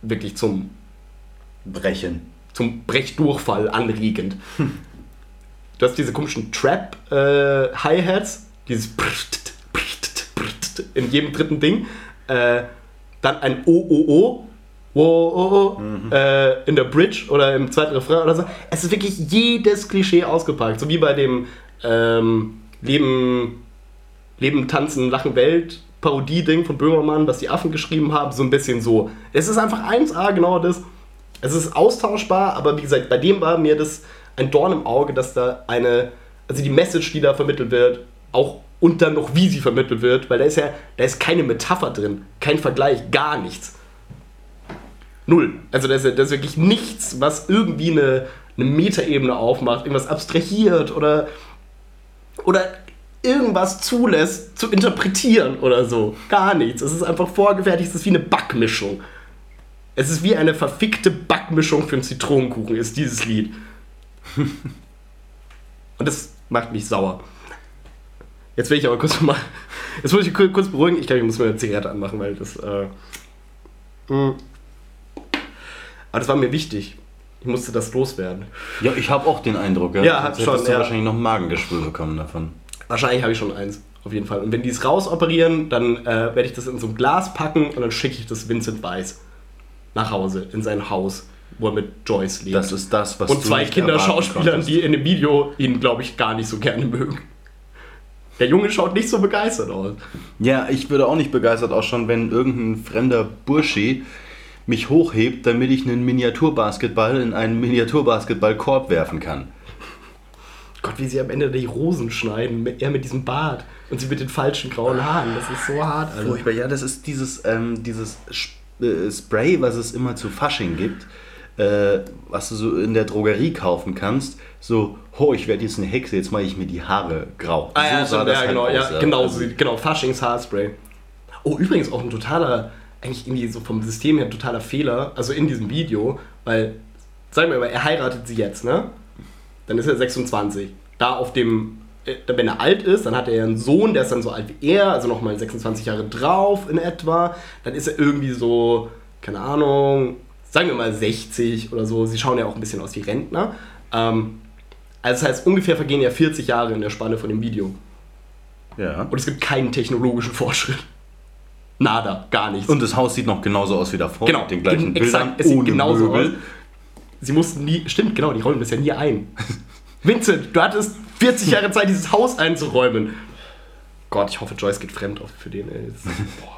B: wirklich zum
A: Brechen.
B: Zum Brechdurchfall anregend. Du hast diese komischen Trap-Hi-Hats, äh, dieses in jedem dritten Ding. Äh, dann ein OOO, oh, oh, mhm. äh, in der Bridge oder im zweiten Refrain oder so. Es ist wirklich jedes Klischee ausgepackt. So wie bei dem ähm, Leben, Leben, Tanzen, Lachen, Welt Parodie-Ding von Böhmermann, was die Affen geschrieben haben, so ein bisschen so. Es ist einfach 1A, genau das. Es ist austauschbar, aber wie gesagt, bei dem war mir das ein Dorn im Auge, dass da eine, also die Message, die da vermittelt wird, auch und dann noch wie sie vermittelt wird, weil da ist ja, da ist keine Metapher drin, kein Vergleich, gar nichts. Null. Also da ist, da ist wirklich nichts, was irgendwie eine, eine Metaebene aufmacht, irgendwas abstrahiert oder, oder irgendwas zulässt, zu interpretieren oder so. Gar nichts. Es ist einfach vorgefertigt, es ist wie eine Backmischung. Es ist wie eine verfickte Backmischung für einen Zitronenkuchen, ist dieses Lied. Und das macht mich sauer. Jetzt will ich aber kurz mal. Jetzt muss ich kurz beruhigen. Ich glaube, ich muss mir eine Zigarette anmachen, weil das. Äh, hm. aber das war mir wichtig. Ich musste das loswerden.
A: Ja, ich habe auch den Eindruck.
B: Ja, ja hat schon.
A: Du ja. wahrscheinlich noch Magengeschwür bekommen davon.
B: Wahrscheinlich habe ich schon eins, auf jeden Fall. Und wenn die es rausoperieren, dann äh, werde ich das in so ein Glas packen und dann schicke ich das Vincent Weiss nach Hause, in sein Haus, wo er mit Joyce lebt.
A: Das ist das, was
B: Und zwei Kinderschauspielern, die in dem Video ihn, glaube ich, gar nicht so gerne mögen. Der Junge schaut nicht so begeistert aus.
A: Ja, ich würde auch nicht begeistert ausschauen, wenn irgendein fremder Burschi mich hochhebt, damit ich einen Miniaturbasketball in einen Miniaturbasketballkorb werfen kann.
B: Gott, wie sie am Ende die Rosen schneiden, er mit diesem Bart und sie mit den falschen grauen Haaren. Das ist so hart,
A: Alter. Furchtbar, ja, das ist dieses, ähm, dieses äh, Spray, was es immer zu Fasching gibt. äh, was du so in der Drogerie kaufen kannst. So, oh, ich werde jetzt eine Hexe, jetzt mache ich mir die Haare grau.
B: Ah, ja,
A: so
B: stimmt, ja,
A: halt
B: genau,
A: aus,
B: ja, genau, so, genau, Faschings Haarspray. Oh, übrigens auch ein totaler, eigentlich irgendwie so vom System her ein totaler Fehler, also in diesem Video, weil, sagen wir mal, er heiratet sie jetzt, ne? Dann ist er 26. Da auf dem, äh, wenn er alt ist, dann hat er ja einen Sohn, der ist dann so alt wie er, also nochmal 26 Jahre drauf in etwa. Dann ist er irgendwie so, keine Ahnung, sagen wir mal 60 oder so. Sie schauen ja auch ein bisschen aus wie Rentner. Ähm, also das heißt, ungefähr vergehen ja 40 Jahre in der Spanne von dem Video.
A: Ja.
B: Und es gibt keinen technologischen Fortschritt. Nada, gar nichts.
A: Und das Haus sieht noch genauso aus wie davor.
B: genau,
A: Mit den gleichen
B: exakt,
A: Bildern.
B: es sieht
A: ohne
B: genauso
A: Möbel.
B: aus. Sie mussten nie, stimmt, genau, die räumen das ja nie ein. Vincent, du hattest 40 Jahre Zeit, dieses Haus einzuräumen. Gott, ich hoffe, Joyce geht fremd auf für den. Ey. Boah.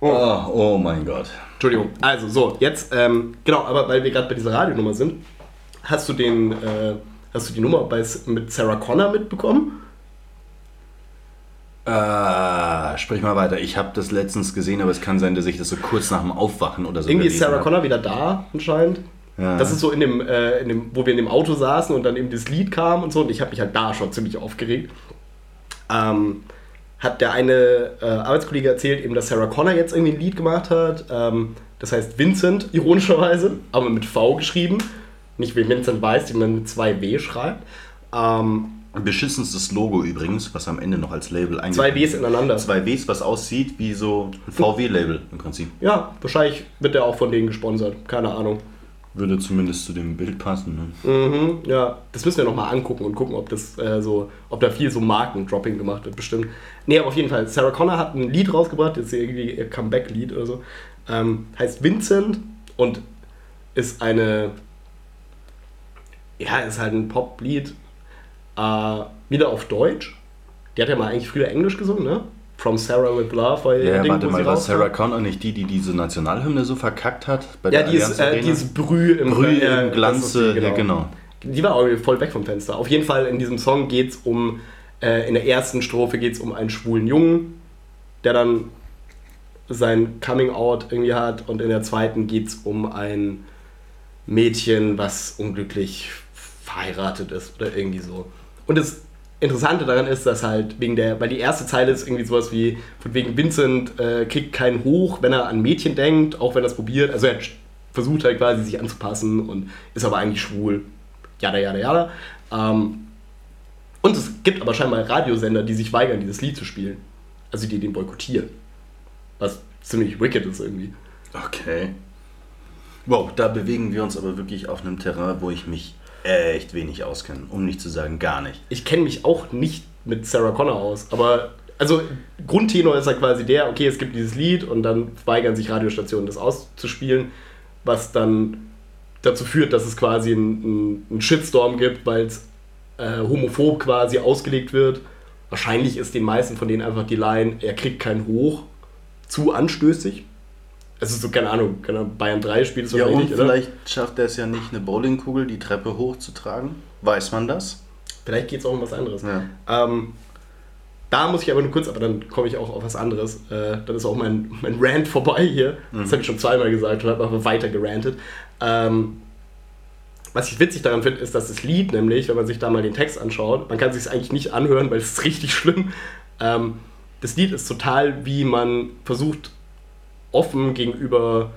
A: Oh, oh mein Gott.
B: Entschuldigung. Also, so, jetzt, ähm, genau, aber weil wir gerade bei dieser Radionummer sind, hast du den, äh, hast du die Nummer bei, mit Sarah Connor mitbekommen?
A: Äh, sprich mal weiter. Ich habe das letztens gesehen, aber es kann sein, dass ich das so kurz nach dem Aufwachen oder so
B: Irgendwie ist Sarah
A: hab.
B: Connor wieder da, anscheinend.
A: Ja.
B: Das ist so in dem, äh, in dem, wo wir in dem Auto saßen und dann eben das Lied kam und so. Und ich habe mich halt da schon ziemlich aufgeregt. Ähm, hat der eine äh, Arbeitskollege erzählt, eben, dass Sarah Connor jetzt irgendwie ein Lied gemacht hat. Ähm, das heißt Vincent, ironischerweise, aber mit V geschrieben. Nicht wie Vincent Weiß, die man mit zwei W schreibt. Ähm,
A: Beschissenstes Logo übrigens, was am Ende noch als Label eingefügt
B: zwei Ws ineinander.
A: Zwei Ws, was aussieht wie so ein VW-Label im Prinzip.
B: Ja, wahrscheinlich wird der auch von denen gesponsert. Keine Ahnung.
A: Würde zumindest zu dem Bild passen. Ne?
B: Mhm, ja, das müssen wir nochmal angucken und gucken, ob das äh, so, ob da viel so Markendropping gemacht wird, bestimmt. Nee, aber auf jeden Fall, Sarah Connor hat ein Lied rausgebracht, jetzt irgendwie ihr Comeback-Lied oder so. Ähm, heißt Vincent und ist eine. Ja, ist halt ein Pop-Lied. Äh, wieder auf Deutsch. Die hat ja mal eigentlich früher Englisch gesungen, ne? From Sarah with Love war
A: Ja,
B: Ding,
A: warte mal, war. Sarah Connor nicht die, die diese Nationalhymne so verkackt hat? Bei
B: Ja,
A: der
B: die ist, äh, die ist Brüh im,
A: Brühe
B: äh,
A: im Glanze,
B: die,
A: ja, genau.
B: Die war auch voll weg vom Fenster. Auf jeden Fall in diesem Song geht es um, äh, in der ersten Strophe geht es um einen schwulen Jungen, der dann sein Coming Out irgendwie hat und in der zweiten geht es um ein Mädchen, was unglücklich verheiratet ist oder irgendwie so. Und das Interessante daran ist, dass halt wegen der, weil die erste Zeile ist irgendwie sowas wie, von wegen Vincent äh, kriegt keinen hoch, wenn er an Mädchen denkt, auch wenn er es probiert. Also er versucht halt quasi sich anzupassen und ist aber eigentlich schwul. Jada, jada, jada. Ähm, und es gibt aber scheinbar Radiosender, die sich weigern, dieses Lied zu spielen. Also die den boykottieren. Was ziemlich wicked ist irgendwie.
A: Okay. Wow, da bewegen wir uns aber wirklich auf einem Terrain, wo ich mich echt wenig auskenne, um nicht zu sagen gar nicht.
B: Ich kenne mich auch nicht mit Sarah Connor aus, aber also Grundtenor ist halt quasi der, okay, es gibt dieses Lied und dann weigern sich Radiostationen das auszuspielen, was dann dazu führt, dass es quasi einen einen Shitstorm gibt, weil es äh, homophob quasi ausgelegt wird. Wahrscheinlich ist den meisten von denen einfach die Line, er kriegt keinen Hoch, zu anstößig. Ist so, keine Ahnung, keine Ahnung, Bayern 3 spielt es
A: Ja, und
B: nicht, oder?
A: vielleicht schafft er es ja nicht, eine Bowlingkugel die Treppe hochzutragen. Weiß man das?
B: Vielleicht geht es auch um was anderes.
A: Ja.
B: Ähm, da muss ich aber nur kurz, aber dann komme ich auch auf was anderes. Äh, dann ist auch mein, mein Rant vorbei hier. Das habe ich schon zweimal gesagt und habe aber weiter gerantet. Ähm, was ich witzig daran finde, ist, dass das Lied nämlich, wenn man sich da mal den Text anschaut, man kann sich es eigentlich nicht anhören, weil es ist richtig schlimm. Ähm, das Lied ist total, wie man versucht, offen gegenüber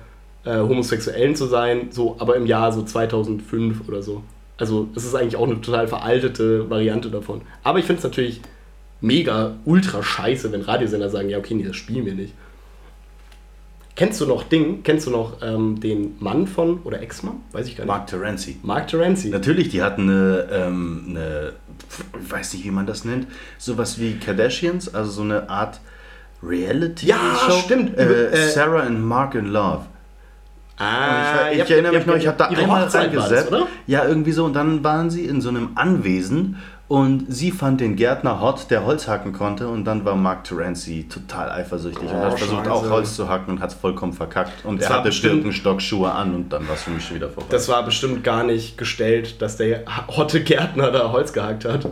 B: äh, Homosexuellen zu sein, so, aber im Jahr so 2005 oder so. Also es ist eigentlich auch eine total veraltete Variante davon. Aber ich finde es natürlich mega ultra scheiße, wenn Radiosender sagen, ja okay, nee, das spielen wir nicht. Kennst du noch Ding? Kennst du noch ähm, den Mann von, oder Ex-Mann? Weiß ich gar nicht.
A: Mark Terenzi.
B: Mark Terenzi.
A: Natürlich, die hatten eine, ähm, eine, ich weiß nicht, wie man das nennt, sowas wie Kardashians, also so eine Art Reality-Show.
B: Ja, stimmt.
A: Äh,
B: Äh,
A: Sarah and Mark in Love.
B: Ah,
A: ich, ich erinnere mich noch, ich habe da einmal reingesetzt. Ja, irgendwie so. Und dann waren sie in so einem Anwesen und sie fand den Gärtner hot, der Holz hacken konnte. Und dann war Mark Terenzi total eifersüchtig und
B: Oh,
A: hat versucht
B: Scheiße.
A: auch Holz zu hacken und hat es vollkommen verkackt. Und
B: Das
A: er hatte Birkenstock-Schuhe an und dann war es für mich schon wieder vorbei.
B: Das war bestimmt gar nicht gestellt, dass der hotte Gärtner da Holz gehackt hat.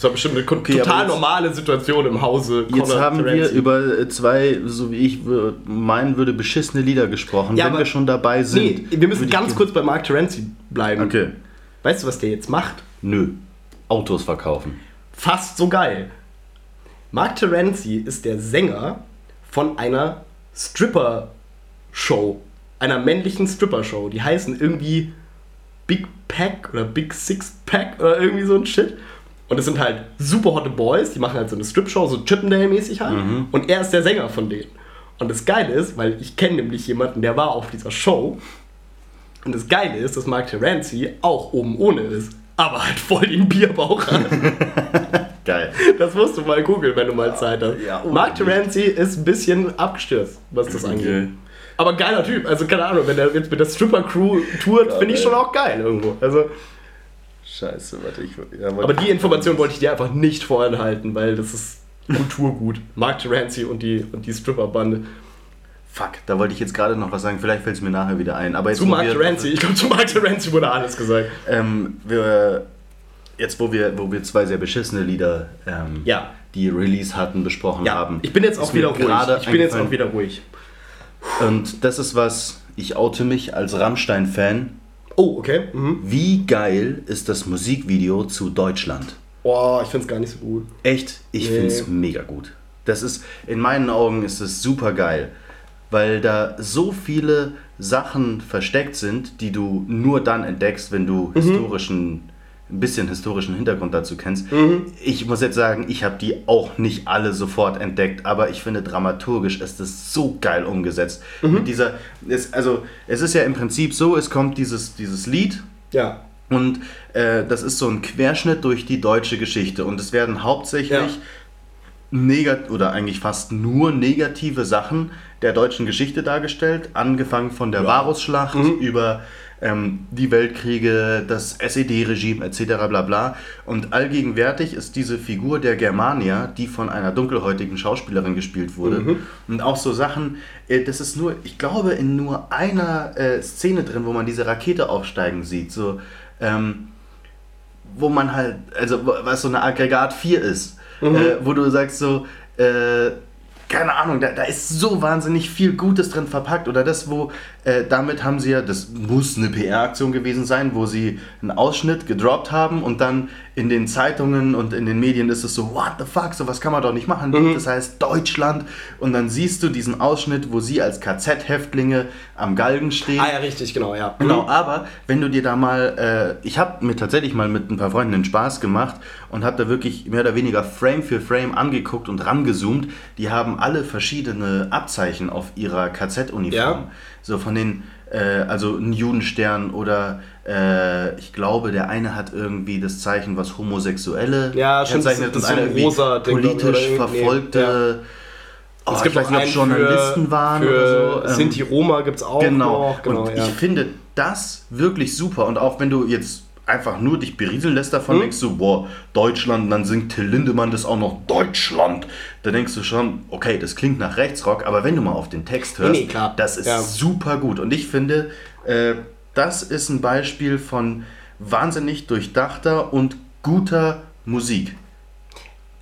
B: Das war bestimmt eine
A: Okay,
B: total
A: jetzt-
B: normale Situation im Hause.
A: Jetzt
B: Conor
A: haben wir
B: Terenzi.
A: über äh, zwei, so wie ich meinen würde, beschissene Lieder gesprochen.
B: Ja,
A: Wenn wir schon dabei sind.
B: Nee, wir müssen ganz kurz bei Mark Terenzi bleiben.
A: Okay.
B: Weißt du, was der jetzt macht?
A: Nö. Autos verkaufen.
B: Fast so geil. Mark Terenzi ist der Sänger von einer Stripper-Show. Einer männlichen Stripper-Show. Die heißen irgendwie Big Pack oder Big Six Pack oder irgendwie so ein Shit. Und es sind halt super hotte Boys, die machen halt so eine Strip-Show, so Chippendale-mäßig halt. Und er ist der Sänger von denen. Und das Geile ist, weil ich kenne nämlich jemanden, der war auf dieser Show. Und das Geile ist, dass Mark Terenzi auch oben ohne ist. Aber halt voll den Bierbauch hat.
A: Geil.
B: Das musst du mal googeln, wenn du mal Zeit hast.
A: Ja,
B: Mark. Terenzi ist ein bisschen abgestürzt, was das
A: Okay.
B: angeht. Aber geiler Typ. Also keine Ahnung, wenn er jetzt mit der Stripper-Crew tourt, finde ich schon auch geil irgendwo. Also,
A: Scheiße, warte, ich. Ja, warte.
B: aber die Information wollte ich dir einfach nicht vorenthalten, weil das ist Kulturgut. Mark Terenzi und die, und die Stripper-Bande.
A: Fuck, da wollte ich jetzt gerade noch was sagen. Vielleicht fällt es mir nachher wieder ein. Aber jetzt,
B: Zu Mark Terenzi. Ich glaube, zu Mark Terenzi wurde alles gesagt.
A: Ähm, wir, jetzt, wo wir, wo wir zwei sehr beschissene Lieder, ähm,
B: Ja.
A: die Release hatten, besprochen
B: Ja,
A: haben.
B: ich bin jetzt auch wieder ruhig. Ich bin jetzt auch wieder ruhig.
A: Und das ist was, ich oute mich als Rammstein-Fan.
B: Oh, okay. Mhm.
A: Wie geil ist das Musikvideo zu Deutschland?
B: Boah, ich finde es gar nicht so gut.
A: Echt, ich
B: Nee.
A: finde es mega gut. Das ist, in meinen Augen ist es super geil, weil da so viele Sachen versteckt sind, die du nur dann entdeckst, wenn du historischen, ein bisschen historischen Hintergrund dazu kennst. Ich muss jetzt sagen, ich habe die auch nicht alle sofort entdeckt, aber ich finde dramaturgisch ist es so geil umgesetzt. Mit dieser, es, also es ist ja im Prinzip so, es kommt dieses, dieses Lied,
B: Ja.
A: und äh, das ist so ein Querschnitt durch die deutsche Geschichte. Und es werden hauptsächlich
B: Ja.
A: negat oder eigentlich fast nur negative Sachen der deutschen Geschichte dargestellt. Angefangen von der Varusschlacht über ähm, die Weltkriege, das SED-Regime etc. bla bla. Und allgegenwärtig ist diese Figur der Germania, die von einer dunkelhäutigen Schauspielerin gespielt wurde. Und auch so Sachen, äh, das ist nur, ich glaube, in nur einer äh, Szene drin, wo man diese Rakete aufsteigen sieht. So, ähm, wo man halt, also was so eine Aggregat 4 ist, äh, wo du sagst so, äh, keine Ahnung, da, da ist so wahnsinnig viel Gutes drin verpackt. Oder das, wo, äh, damit haben sie ja, das muss eine PR-Aktion gewesen sein, wo sie einen Ausschnitt gedroppt haben und dann in den Zeitungen und in den Medien ist es so, what the fuck, sowas kann man doch nicht machen. Das heißt Deutschland. Und dann siehst du diesen Ausschnitt, wo sie als KZ-Häftlinge am Galgen stehen.
B: Ah ja, richtig, genau, ja.
A: Genau, aber wenn du dir da mal, äh, ich habe mir tatsächlich mal mit ein paar Freunden den Spaß gemacht und habe da wirklich mehr oder weniger Frame für Frame angeguckt und rangezoomt. Die haben alle verschiedene Abzeichen auf ihrer KZ-Uniform.
B: Ja.
A: So von den, äh, also ein Judenstern oder äh, ich glaube, der eine hat irgendwie das Zeichen, was Homosexuelle
B: Ja,
A: kennzeichnet und
B: so
A: einer
B: rosa
A: politisch verfolgte. Oh,
B: es gibt
A: ich weiß
B: auch
A: nicht, ob
B: einen
A: Journalisten
B: für,
A: waren
B: für
A: oder so. ähm,
B: Sinti Roma gibt es auch
A: Genau.
B: noch. Genau,
A: und
B: ja.
A: ich finde das wirklich super. Und auch wenn du jetzt einfach nur dich berieseln lässt davon,
B: Hm?
A: denkst du, boah, Deutschland, und dann singt Till Lindemann das auch noch Deutschland. Da denkst du schon, okay, das klingt nach Rechtsrock, aber wenn du mal auf den Text hörst,
B: Nee, nee,
A: das ist
B: Ja.
A: super gut. Und ich finde, äh, das ist ein Beispiel von wahnsinnig durchdachter und guter Musik.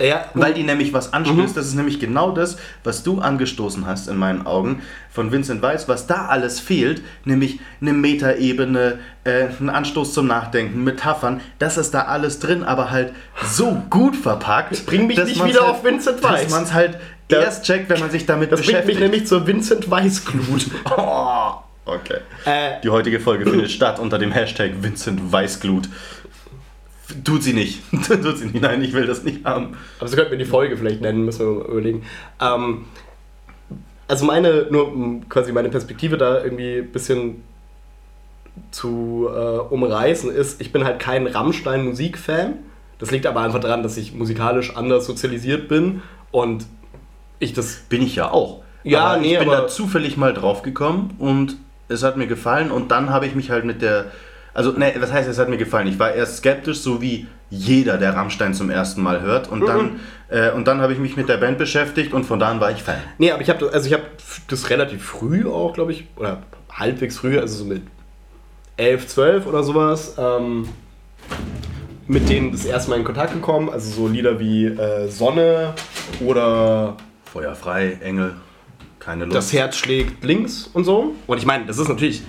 B: Ja,
A: Weil die nämlich was anstößt,
B: Mhm.
A: das ist nämlich genau das, was du angestoßen hast in meinen Augen von Vincent Weiss, was da alles fehlt, nämlich eine Metaebene, äh, ein Anstoß zum Nachdenken, Metaphern, das ist da alles drin, aber halt so gut verpackt.
B: Bring mich
A: dass
B: nicht wieder
A: halt,
B: auf Vincent
A: Dass
B: Weiss.
A: man es halt
B: Das-
A: erst checkt, wenn man sich damit
B: das bringt mich
A: beschäftigt.
B: nämlich zur Vincent Weißglut.
A: oh, okay.
B: äh,
A: Die heutige Folge findet statt unter dem Hashtag Vincent Weißglut. Tut sie nicht. Tut sie nicht. Nein, ich will das nicht haben.
B: aber so könnten wir die Folge vielleicht nennen, müssen wir überlegen. Ähm, also meine, nur um quasi meine Perspektive da irgendwie ein bisschen zu äh, umreißen ist, ich bin halt kein Rammstein-Musikfan. Das liegt aber einfach daran, dass ich musikalisch anders sozialisiert bin und ich das
A: Bin ich ja auch.
B: Ja,
A: aber
B: nee,
A: ich bin
B: aber-
A: da zufällig mal drauf gekommen und es hat mir gefallen und dann habe ich mich halt mit der. Also, ne, was heißt, es hat mir gefallen? Ich war erst skeptisch, so wie jeder, der Rammstein zum ersten Mal hört. Und dann, äh, und dann habe ich mich mit der Band beschäftigt und von da an war ich Fan.
B: Nee, aber ich habe also ich habe das relativ früh auch, glaube ich, oder halbwegs früh, also so mit 11, 12 oder sowas, ähm, mit denen das erste Mal in Kontakt gekommen. Also so Lieder wie äh, Sonne oder
A: Feuer frei, Engel, keine Lust.
B: Das Herz schlägt links und so. Und ich meine, das ist natürlich,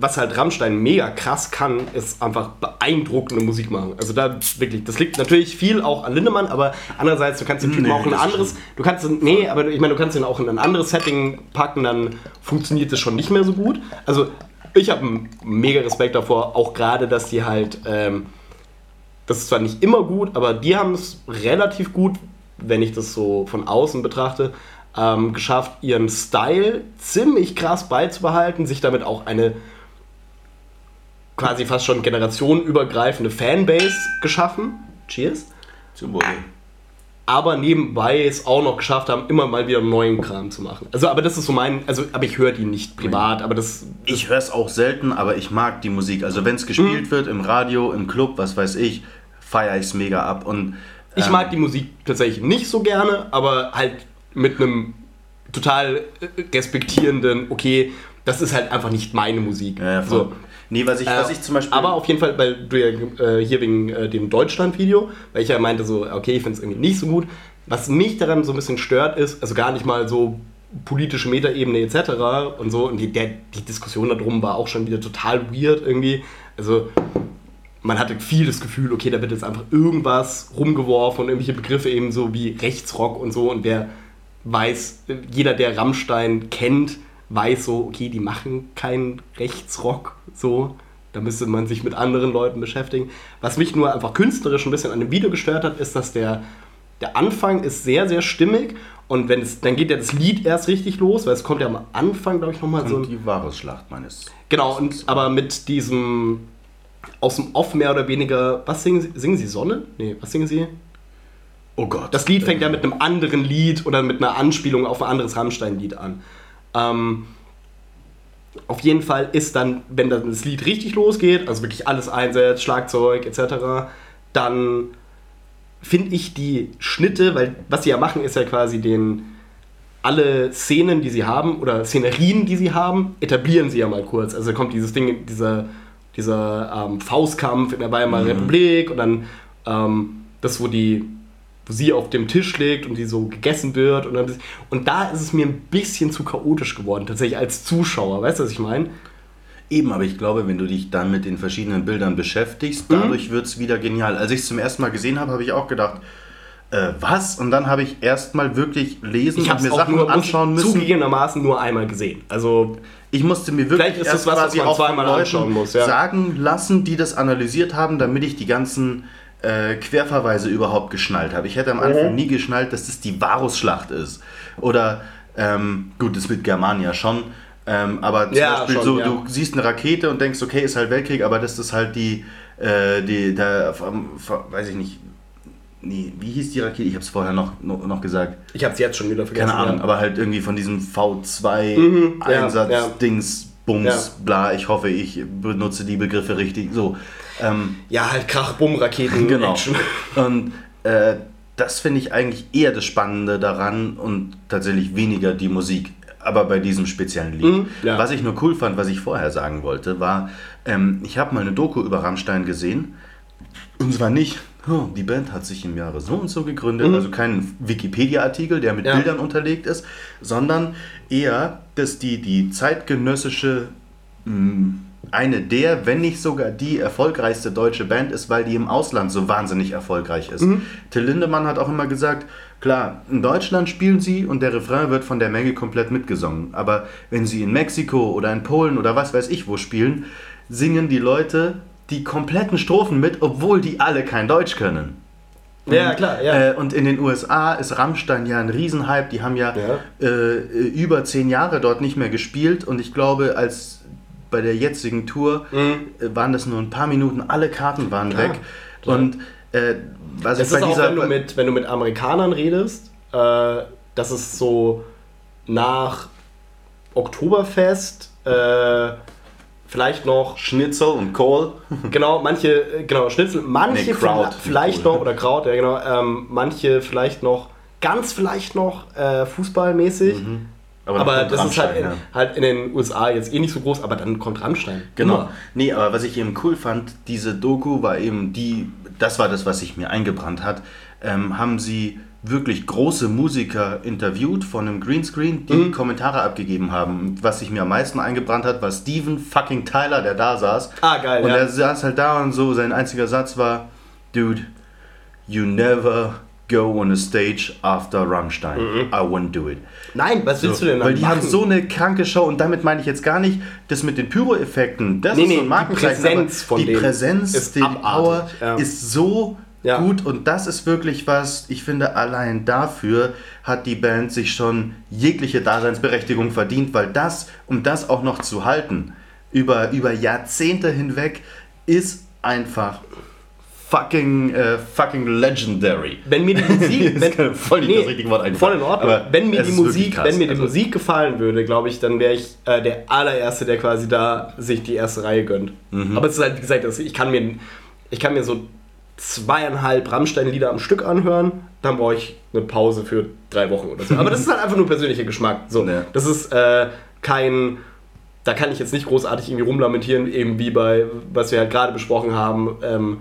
B: was halt Rammstein mega krass kann, ist einfach beeindruckende Musik machen. Also da wirklich, das liegt natürlich viel auch an Lindemann, aber andererseits, du kannst den Typen
A: Nee,
B: auch in ein anderes, du kannst, ihn- nee, aber ich meine, du kannst ihn auch in ein anderes Setting packen, dann funktioniert das schon nicht mehr so gut. Also ich habe mega Respekt davor, auch gerade, dass die halt, ähm, das ist zwar nicht immer gut, aber die haben es relativ gut, wenn ich das so von außen betrachte, ähm, geschafft, ihren Style ziemlich krass beizubehalten, sich damit auch eine quasi fast schon generationenübergreifende Fanbase geschaffen. Cheers.
A: Zum Wohl.
B: Aber nebenbei es auch noch geschafft haben, immer mal wieder neuen Kram zu machen. Also, aber das ist so mein, also, aber ich höre die nicht privat, aber das,
A: Ich höre es auch selten, aber ich mag die Musik. Also wenn es gespielt
B: Mhm.
A: wird im Radio, im Club, was weiß ich, feiere ich es mega ab. Und
B: Ich
A: ähm,
B: mag die Musik tatsächlich nicht so gerne, aber halt mit einem total äh, respektierenden, okay, das ist halt einfach nicht meine Musik.
A: Ja, ja,
B: so.
A: Nee, was ich,
B: Äh,
A: was ich zum Beispiel.
B: Aber auf jeden Fall, weil du ja äh, hier wegen äh, dem Deutschland-Video, weil ich ja meinte so, okay, ich finde es irgendwie nicht so gut. Was mich daran so ein bisschen stört ist, also gar nicht mal so politische Metaebene etc. und so, und die, der, die Diskussion darum war auch schon wieder total weird irgendwie. Also man hatte viel das Gefühl, okay, da wird jetzt einfach irgendwas rumgeworfen und irgendwelche Begriffe eben so wie Rechtsrock und so und wer weiß, jeder, der Rammstein kennt, weiß so, okay, die machen keinen Rechtsrock so. Da müsste man sich mit anderen Leuten beschäftigen. Was mich nur einfach künstlerisch ein bisschen an dem Video gestört hat, ist, dass der, der Anfang ist sehr, sehr stimmig und wenn es, dann geht ja das Lied erst richtig los, weil es kommt ja am Anfang, glaube ich, nochmal so ein
A: die Varusschlacht meines.
B: Genau, und, aber mit diesem aus dem Off mehr oder weniger, was singen sie? Singen sie Sonne? Nee, was singen sie?
A: Oh Gott.
B: Das Lied fängt ja mit einem anderen Lied oder mit einer Anspielung auf ein anderes Rammstein-Lied an. Ähm, auf jeden Fall ist dann, wenn dann das Lied richtig losgeht, also wirklich alles einsetzt, Schlagzeug etc., dann finde ich die Schnitte, weil was sie ja machen, ist ja quasi den alle Szenen, die sie haben oder Szenerien, die sie haben, etablieren sie ja mal kurz. Also kommt dieses Ding, dieser, dieser ähm, Faustkampf in der Weimarer Republik und dann ähm, das, wo die sie auf dem Tisch liegt und die so gegessen wird und dann und da ist es mir ein bisschen zu chaotisch geworden tatsächlich als Zuschauer, weißt du, was ich meine?
A: Eben, aber ich glaube, wenn du dich dann mit den verschiedenen Bildern beschäftigst,
B: Mhm.
A: dadurch wird es wieder genial. Als ich es zum ersten Mal gesehen habe, habe ich auch gedacht, äh, was? Und dann habe ich erstmal wirklich lesen
B: Ich
A: und
B: habe
A: mir Sachen
B: nur
A: anschauen
B: ich
A: müssen.
B: zugegebenermaßen nur einmal gesehen. Also
A: Ich musste mir wirklich erst
B: was, was
A: quasi
B: man
A: auch
B: zweimal anschauen muss, ja.
A: sagen lassen, die das analysiert haben, damit ich die ganzen äh, Querverweise überhaupt geschnallt habe. Ich hätte am
B: Mhm.
A: Anfang nie geschnallt, dass das die Varusschlacht ist. Oder, ähm, gut, das mit Germania schon. Ähm, aber zum
B: Ja,
A: Beispiel
B: schon,
A: so,
B: ja.
A: du siehst eine Rakete und denkst, okay, ist halt Weltkrieg, aber das ist halt die, äh, die, der, weiß ich nicht, nee, wie hieß die Rakete? Ich habe es vorher noch, noch, noch gesagt.
B: ich habe es jetzt schon wieder vergessen.
A: Keine Ahnung,
B: ja.
A: aber halt irgendwie von diesem V2
B: Mhm,
A: Bums
B: Ja.
A: bla, ich hoffe, ich benutze die Begriffe richtig. So. Ähm,
B: Ja, halt Krach, Bumm, Raketen,
A: genau.
B: Action.
A: Und äh, das finde ich eigentlich eher das Spannende daran und tatsächlich weniger die Musik. Aber bei diesem speziellen Lied.
B: Mhm, ja.
A: Was ich nur cool fand, was ich vorher sagen wollte, war, ähm, ich habe mal eine Doku über Rammstein gesehen. Und zwar nicht, oh, die Band hat sich im Jahre so und so gegründet, also kein Wikipedia-Artikel, der mit
B: Mhm. Ja.
A: Bildern unterlegt ist, sondern eher, dass die die zeitgenössische mh, eine der, wenn nicht sogar die erfolgreichste deutsche Band ist, weil die im Ausland so wahnsinnig erfolgreich ist.
B: Mhm.
A: Till Lindemann hat auch immer gesagt, klar, in Deutschland spielen sie und der Refrain wird von der Menge komplett mitgesungen. Aber wenn sie in Mexiko oder in Polen oder was weiß ich wo spielen, singen die Leute die kompletten Strophen mit, obwohl die alle kein Deutsch können.
B: Ja, klar, ja.
A: Äh, und in den USA ist Rammstein ja ein Riesenhype. Die haben ja,
B: Ja.
A: Äh, über zehn Jahre dort nicht mehr gespielt. Und ich glaube, als bei der jetzigen Tour äh, waren das nur ein paar Minuten. Alle Karten waren
B: Mhm. Klar,
A: weg.
B: klar.
A: Und äh, was
B: Es
A: ich
B: ist
A: bei
B: auch,
A: dieser
B: wenn du, mit, wenn du mit Amerikanern redest, äh, das ist so nach Oktoberfest, äh, vielleicht noch,
A: Schnitzel und Kohl.
B: genau, manche, äh, genau, Schnitzel, manche
A: Nee, Kraut.
B: vielleicht, vielleicht noch, oder Kraut, ja genau, ähm, manche vielleicht noch, ganz vielleicht noch äh, fußballmäßig,
A: Mhm.
B: Aber, aber das ist halt in, ja. halt in, den USA jetzt eh nicht so groß, aber dann kommt Rammstein.
A: Genau. Immer. Nee, aber was ich eben cool fand, diese Doku war eben die, das war das, was sich mir eingebrannt hat, ähm, haben sie wirklich große Musiker interviewt von einem Greenscreen, die mhm. Kommentare abgegeben haben. Was sich mir am meisten eingebrannt hat, war Steven fucking Tyler, der da saß.
B: Ah, geil.
A: Und ja. er saß halt da und so, sein einziger Satz war, Dude, you never go on a stage after Rammstein. Mhm. I won't do it.
B: Nein, was willst so, du denn
A: Weil die machen? haben so eine kranke Show und damit meine ich jetzt gar nicht das mit den Pyro-Effekten. Das nee, ist so ein Markenzeichen. Die Präsenz, von die Präsenz, ist die Power ja. ist so ja. gut und das ist wirklich was, ich finde, allein dafür hat die Band sich schon jegliche Daseinsberechtigung verdient, weil das, um das auch noch zu halten, über, über Jahrzehnte hinweg, ist einfach fucking, äh, fucking legendary.
B: Wenn mir die Musik, wenn, voll nicht nee, das richtige Wort voll in Ordnung. Aber wenn mir die Musik, wenn mir die also, Musik gefallen würde, glaube ich, dann wäre ich äh, der allererste, der quasi da sich die erste Reihe gönnt. Mhm. Aber es ist halt wie gesagt, ich kann mir, ich kann mir so zweieinhalb Rammstein-Lieder am Stück anhören, dann brauche ich eine Pause für drei Wochen oder so. Aber das ist halt einfach nur persönlicher Geschmack. So, ja. das ist äh, kein da kann ich jetzt nicht großartig irgendwie rumlamentieren, eben wie bei, was wir halt gerade besprochen haben, ähm,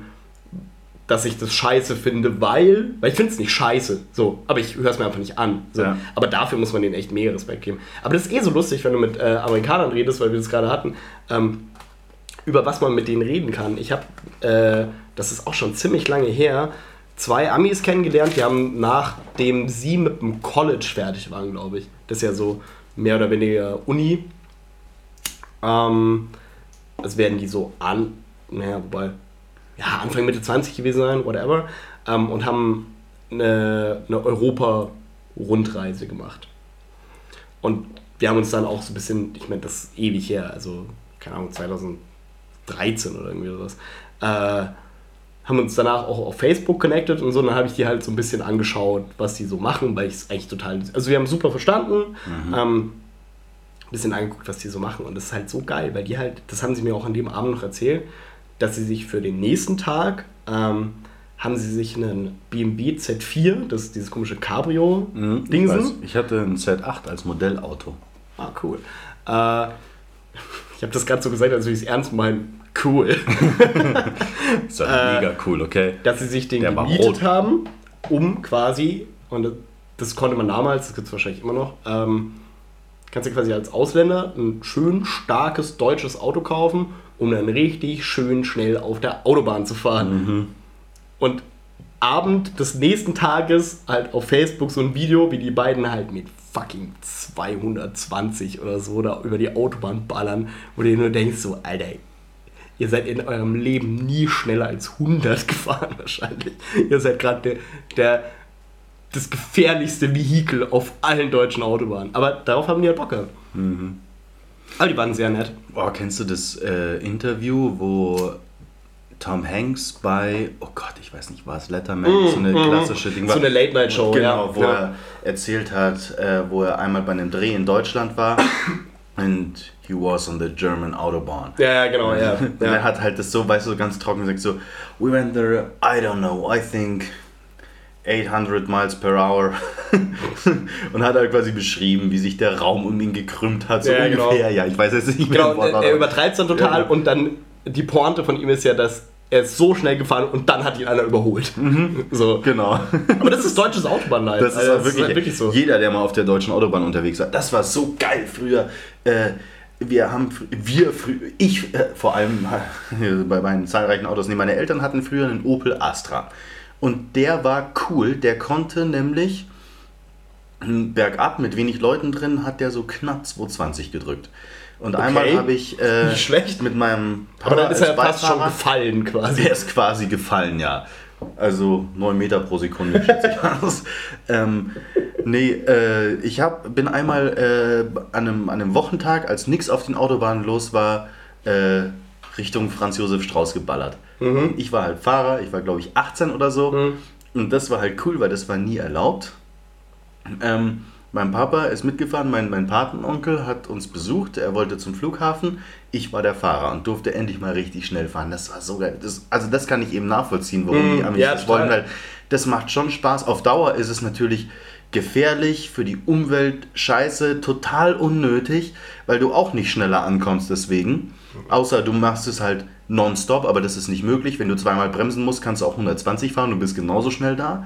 B: dass ich das scheiße finde, weil, weil ich finde es nicht scheiße, so, aber ich höre es mir einfach nicht an. So. Ja. Aber dafür muss man denen echt mehr Respekt geben. Aber das ist eh so lustig, wenn du mit äh, Amerikanern redest, weil wir das gerade hatten, ähm, über was man mit denen reden kann. Ich habe, äh, das ist auch schon ziemlich lange her, zwei Amis kennengelernt, die haben nachdem sie mit dem College fertig waren, glaube ich. Das ist ja so mehr oder weniger Uni. Ähm, das werden die so an, naja, wobei ja, Anfang, Mitte 20 gewesen sein, whatever, ähm, und haben eine, eine Europa-Rundreise gemacht. Und wir haben uns dann auch so ein bisschen, ich meine, das ist ewig her, also keine Ahnung, 2013 oder irgendwie sowas, äh, haben uns danach auch auf Facebook connected und so, und dann habe ich die halt so ein bisschen angeschaut, was die so machen, weil ich es eigentlich total, also wir haben super verstanden, mhm. ähm, ein bisschen angeguckt, was die so machen und das ist halt so geil, weil die halt, das haben sie mir auch an dem Abend noch erzählt, dass sie sich für den nächsten Tag ähm, haben sie sich einen BMW Z4, das ist dieses komische Cabrio-Dingsen.
A: Mhm, ich, ich, hatte ein Z8 als Modellauto.
B: Ah, cool. Äh, ich habe das gerade so gesagt, als ich es ernst meine. Cool.
A: ist ja äh, mega cool, okay.
B: Dass sie sich den Der gemietet haben, um quasi, und das konnte man damals, das gibt es wahrscheinlich immer noch, ähm, kannst du quasi als Ausländer ein schön starkes deutsches Auto kaufen um dann richtig schön schnell auf der Autobahn zu fahren. Mhm. Und Abend des nächsten Tages halt auf Facebook so ein Video, wie die beiden halt mit fucking 220 oder so da über die Autobahn ballern, wo du dir nur denkst so, Alter, ihr seid in eurem Leben nie schneller als 100 gefahren wahrscheinlich. Ihr seid gerade der, der, das gefährlichste Vehikel auf allen deutschen Autobahnen. Aber darauf haben die halt Bock gehabt. Mhm. Aber die waren sehr nett.
A: Oh, kennst du das äh, Interview, wo Tom Hanks bei, oh Gott, ich weiß nicht, war es Letterman, mm, so eine mm, klassische Ding war.
B: So eine Late-Night-Show,
A: genau,
B: ja.
A: wo ja. er erzählt hat, äh, wo er einmal bei einem Dreh in Deutschland war und he was on the German Autobahn.
B: Ja, ja genau, ja.
A: Und er hat halt das so, weißt du, ganz trocken gesagt, so, we went there, I don't know, I think 800 miles per hour und hat halt quasi beschrieben, wie sich der Raum um ihn gekrümmt hat, so
B: ja,
A: ungefähr. Genau. Ja, ich weiß jetzt nicht mehr.
B: Genau, er übertreibt es dann total ja, und dann die Pointe von ihm ist ja, dass er ist so schnell gefahren und dann hat ihn einer überholt.
A: Mhm. So. Genau.
B: Aber das ist deutsches Autobahnleid.
A: Das ist, also, das wirklich, ist halt wirklich so. Jeder, der mal auf der deutschen Autobahn unterwegs war, das war so geil früher. Äh, wir haben, wir früher, ich äh, vor allem bei meinen zahlreichen Autos, nee, meine Eltern hatten früher einen Opel Astra. Und der war cool, der konnte nämlich bergab mit wenig Leuten drin, hat der so knapp 220 gedrückt. Und okay. einmal habe ich äh,
B: schlecht.
A: mit meinem
B: Papa Aber dann ist er fast schon gefallen quasi.
A: Der ist quasi gefallen, ja. Also 9 Meter pro Sekunde, schätze ich aus. Ähm, nee, äh, ich hab, bin einmal äh, an, einem, an einem Wochentag, als nichts auf den Autobahnen los war, äh, Richtung Franz Josef Strauß geballert. Mhm. Ich war halt Fahrer, ich war glaube ich 18 oder so. Mhm. Und das war halt cool, weil das war nie erlaubt. Ähm, mein Papa ist mitgefahren, mein, mein Patenonkel hat uns besucht, er wollte zum Flughafen. Ich war der Fahrer und durfte endlich mal richtig schnell fahren. Das war so geil. Das, also das kann ich eben nachvollziehen, warum mm, die Amis ja, das wollen. Weil das macht schon Spaß. Auf Dauer ist es natürlich gefährlich, für die Umwelt scheiße, total unnötig, weil du auch nicht schneller ankommst deswegen. Außer du machst es halt nonstop, aber das ist nicht möglich. Wenn du zweimal bremsen musst, kannst du auch 120 fahren und bist genauso schnell da.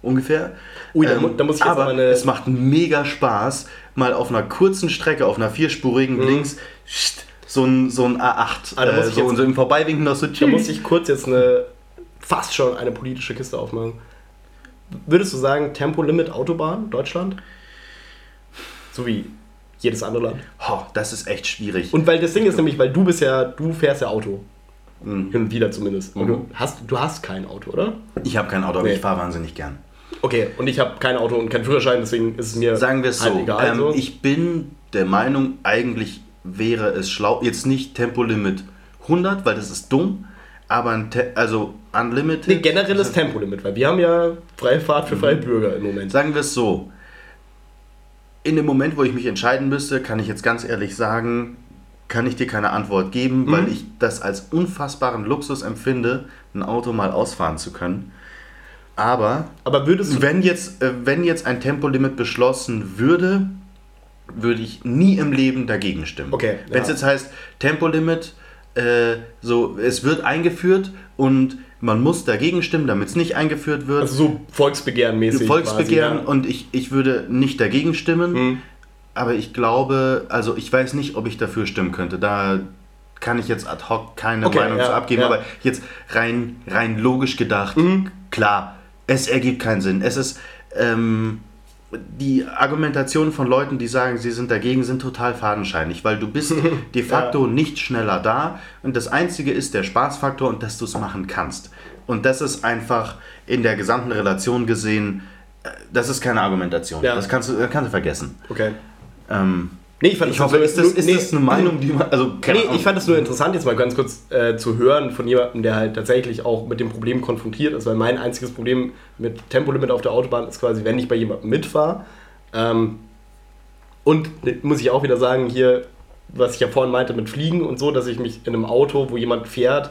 A: Ungefähr.
B: Ui, da mu- da muss ich jetzt
A: aber
B: mal eine-
A: es macht mega Spaß, mal auf einer kurzen Strecke, auf einer vierspurigen links, scht, so ein, so ein A8.
B: Mhm. Ah, da muss
A: äh,
B: ich
A: so,
B: jetzt-
A: so im Vorbeiwinken noch so
B: Da muss ich kurz jetzt eine fast schon eine politische Kiste aufmachen. Würdest du sagen, Tempolimit Autobahn, Deutschland? So wie jedes andere Land.
A: Ho, das ist echt schwierig.
B: Und weil das Ding ist nämlich, weil du bist ja, du fährst ja Auto.
A: Mhm.
B: Hin und wieder zumindest. Und du hast, du hast kein Auto, oder?
A: Ich habe kein Auto, aber
B: Nee.
A: ich fahre wahnsinnig gern.
B: Okay, und ich habe kein Auto und keinen Führerschein, deswegen ist es mir
A: Sagen wir es so,
B: halt egal.
A: ähm,
B: so.
A: ich bin der Meinung, eigentlich wäre es schlau, jetzt nicht Tempolimit 100, weil das ist dumm, aber ein Te also Unlimited.
B: nee, generelles Tempolimit, weil wir haben ja freie Fahrt für freie
A: Mhm.
B: Bürger im Moment.
A: Sagen wir es so, in dem Moment, wo ich mich entscheiden müsste, kann ich jetzt ganz ehrlich sagen, kann ich dir keine Antwort geben,
B: Mhm.
A: weil ich das als unfassbaren Luxus empfinde, ein Auto mal ausfahren zu können. Aber
B: Aber
A: wenn jetzt, äh, wenn jetzt ein Tempolimit beschlossen würde, würde ich nie im Leben dagegen stimmen.
B: Okay,
A: Wenn es
B: ja.
A: jetzt heißt, Tempolimit, äh, so, es wird eingeführt und man muss dagegen stimmen, damit es nicht eingeführt wird.
B: Also so Volksbegehren-mäßig.
A: Volksbegehren
B: quasi, ja.
A: und ich, ich würde nicht dagegen stimmen,
B: Mhm.
A: Aber ich glaube, also ich weiß nicht, ob ich dafür stimmen könnte. Da kann ich jetzt ad hoc keine
B: Okay,
A: Meinung
B: ja,
A: zu abgeben,
B: ja.
A: aber jetzt rein, rein logisch gedacht,
B: Mhm.
A: klar, es ergibt keinen Sinn. Es ist ähm, die Argumentation von Leuten, die sagen, sie sind dagegen, sind total fadenscheinig, weil du bist de facto nicht schneller da und das Einzige ist der Spaßfaktor und dass du es machen kannst. Und das ist einfach in der gesamten Relation gesehen, äh, das ist keine Argumentation.
B: Ja.
A: Das kannst du, das kannst du vergessen.
B: Okay.
A: Ähm,
B: Nee, ich fand
A: ich
B: das
A: hoffe,
B: so-
A: ist das, ist
B: nee,
A: das eine Meinung, die man, also keine
B: Nee,
A: Ahnung.
B: ich fand es nur interessant, jetzt mal ganz kurz äh, zu hören von jemandem, der halt tatsächlich auch mit dem Problem konfrontiert ist, weil mein einziges Problem mit Tempolimit auf der Autobahn ist quasi, wenn ich bei jemandem mitfahre. Ähm, und ne, muss ich auch wieder sagen, hier, was ich ja vorhin meinte mit Fliegen und so, dass ich mich in einem Auto, wo jemand fährt,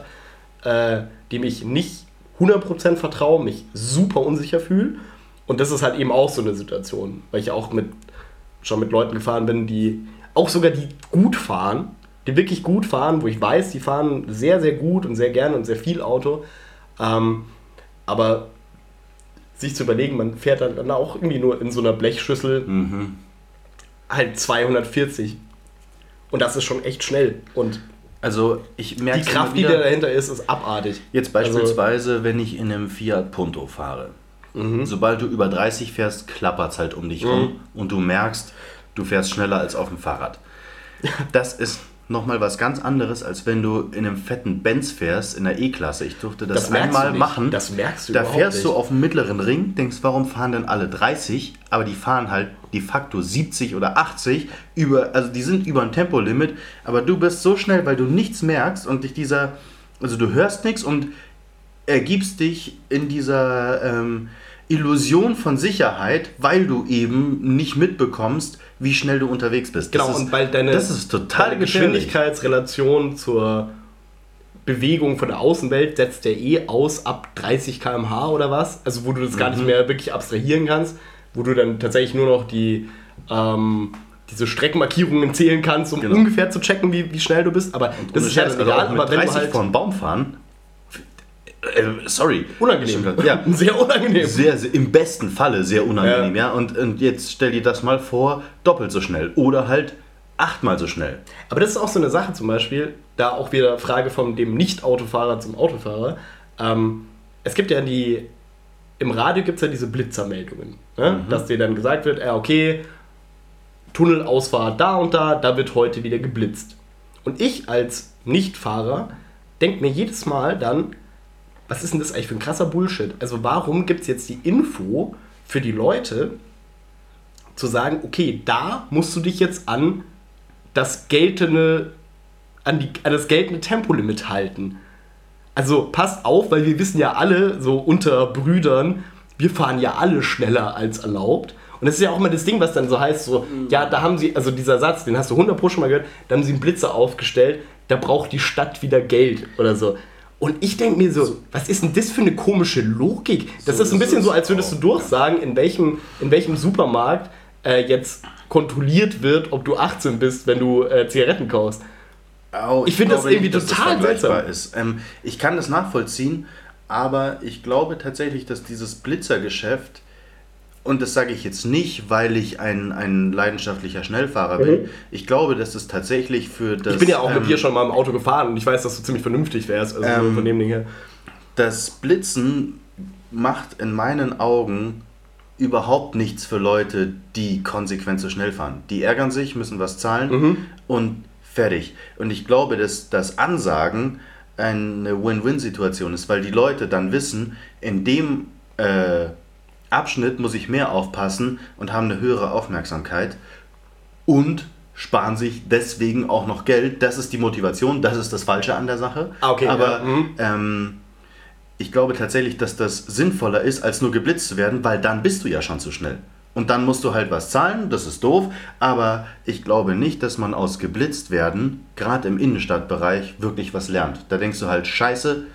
B: äh, dem ich nicht 100% vertraue, mich super unsicher fühle. Und das ist halt eben auch so eine Situation, weil ich auch mit, schon mit Leuten gefahren bin, die auch sogar die gut fahren, die wirklich gut fahren, wo ich weiß, die fahren sehr, sehr gut und sehr gerne und sehr viel Auto. Ähm, aber sich zu überlegen, man fährt dann, auch irgendwie nur in so einer Blechschüssel
A: Mhm.
B: halt 240. Und das ist schon echt schnell. Und
A: Also ich merke
B: die Kraft, die da dahinter ist, ist abartig.
A: Jetzt
B: Also-
A: beispielsweise, wenn ich in einem Fiat Punto fahre.
B: Mhm.
A: Sobald du über 30 fährst, klappert es halt um dich rum und du merkst, du fährst schneller als auf dem Fahrrad. Das ist nochmal was ganz anderes, als wenn du in einem fetten Benz fährst, in der E-Klasse. Ich durfte das,
B: Das
A: einmal
B: du
A: machen.
B: Das merkst du
A: Da fährst du
B: nicht.
A: auf dem mittleren Ring, denkst, warum fahren denn alle 30? Aber die fahren halt de facto 70 oder 80 über, also die sind über ein Tempolimit, aber du bist so schnell, weil du nichts merkst und dich dieser, also du hörst nichts und ergibst dich in dieser ähm, Illusion von Sicherheit, weil du eben nicht mitbekommst, wie schnell du unterwegs bist.
B: Genau,
A: das ist,
B: und weil deine,
A: das ist total
B: deine. Geschwindigkeitsrelation zur Bewegung von der Außenwelt setzt der eh aus ab 30 km/h oder was. Also wo du das
A: Mhm.
B: gar nicht mehr wirklich abstrahieren kannst, wo du dann tatsächlich nur noch die ähm, diese Streckenmarkierungen zählen kannst, um
A: Genau.
B: ungefähr zu checken, wie, wie schnell du bist. Aber das ist ja dann
A: also
B: egal. Aber wenn
A: 30
B: du halt
A: vor einen Baum fahren, äh, sorry.
B: unangenehm,
A: Ja,
B: sehr unangenehm.
A: Sehr, sehr, im besten Falle sehr unangenehm, ja. Und, und jetzt stell dir das mal vor, doppelt so schnell oder halt achtmal so schnell.
B: Aber das ist auch so eine Sache zum Beispiel, da auch wieder Frage von dem Nicht-Autofahrer zum Autofahrer. Ähm, es gibt ja die, im Radio gibt es ja diese Blitzermeldungen, ne? dass dir dann gesagt wird, ja, okay, Tunnelausfahrt da und da, da wird heute wieder geblitzt. Und ich als Nichtfahrer denke mir jedes Mal dann, was ist denn das eigentlich für ein krasser Bullshit? Also warum gibt es jetzt die Info für die Leute, zu sagen, okay, da musst du dich jetzt an das geltende, an, die, an das geltende Tempolimit halten. Also passt auf, weil wir wissen ja alle, so unter Brüdern, wir fahren ja alle schneller als erlaubt. Und das ist ja auch immer das Ding, was dann so heißt, so, ja, da haben sie, also dieser Satz, den hast du 100 Pro schon mal gehört, da haben sie einen Blitzer aufgestellt, da braucht die Stadt wieder Geld oder so. Und ich denke mir so, was ist denn das für eine komische Logik? Das so ist ein bisschen so, als würdest du durchsagen, in welchem, in welchem Supermarkt äh, jetzt kontrolliert wird, ob du 18 bist, wenn du äh, Zigaretten kaufst.
A: Oh, ich, ich finde das irgendwie nicht, total das seltsam. Ist. Ähm, ich kann das nachvollziehen, aber ich glaube tatsächlich, dass dieses Blitzergeschäft und das sage ich jetzt nicht, weil ich ein, ein leidenschaftlicher Schnellfahrer bin. Mhm. Ich glaube, dass es tatsächlich für das.
B: Ich bin ja auch ähm, mit dir schon mal im Auto gefahren und ich weiß, dass du ziemlich vernünftig wärst, also ähm, von dem Ding her.
A: Das Blitzen macht in meinen Augen überhaupt nichts für Leute, die konsequent so schnell fahren. Die ärgern sich, müssen was zahlen mhm. und fertig. Und ich glaube, dass das Ansagen eine Win-Win-Situation ist, weil die Leute dann wissen, in dem äh, Abschnitt muss ich mehr aufpassen und haben eine höhere Aufmerksamkeit und sparen sich deswegen auch noch Geld. Das ist die Motivation, das ist das Falsche an der Sache.
B: Ah, okay,
A: Aber
B: ja. mhm.
A: ähm, ich glaube tatsächlich, dass das sinnvoller ist, als nur geblitzt zu werden, weil dann bist du ja schon zu schnell. Und dann musst du halt was zahlen, das ist doof, aber ich glaube nicht, dass man aus geblitzt werden, gerade im Innenstadtbereich, wirklich was lernt. Da denkst du halt, scheiße,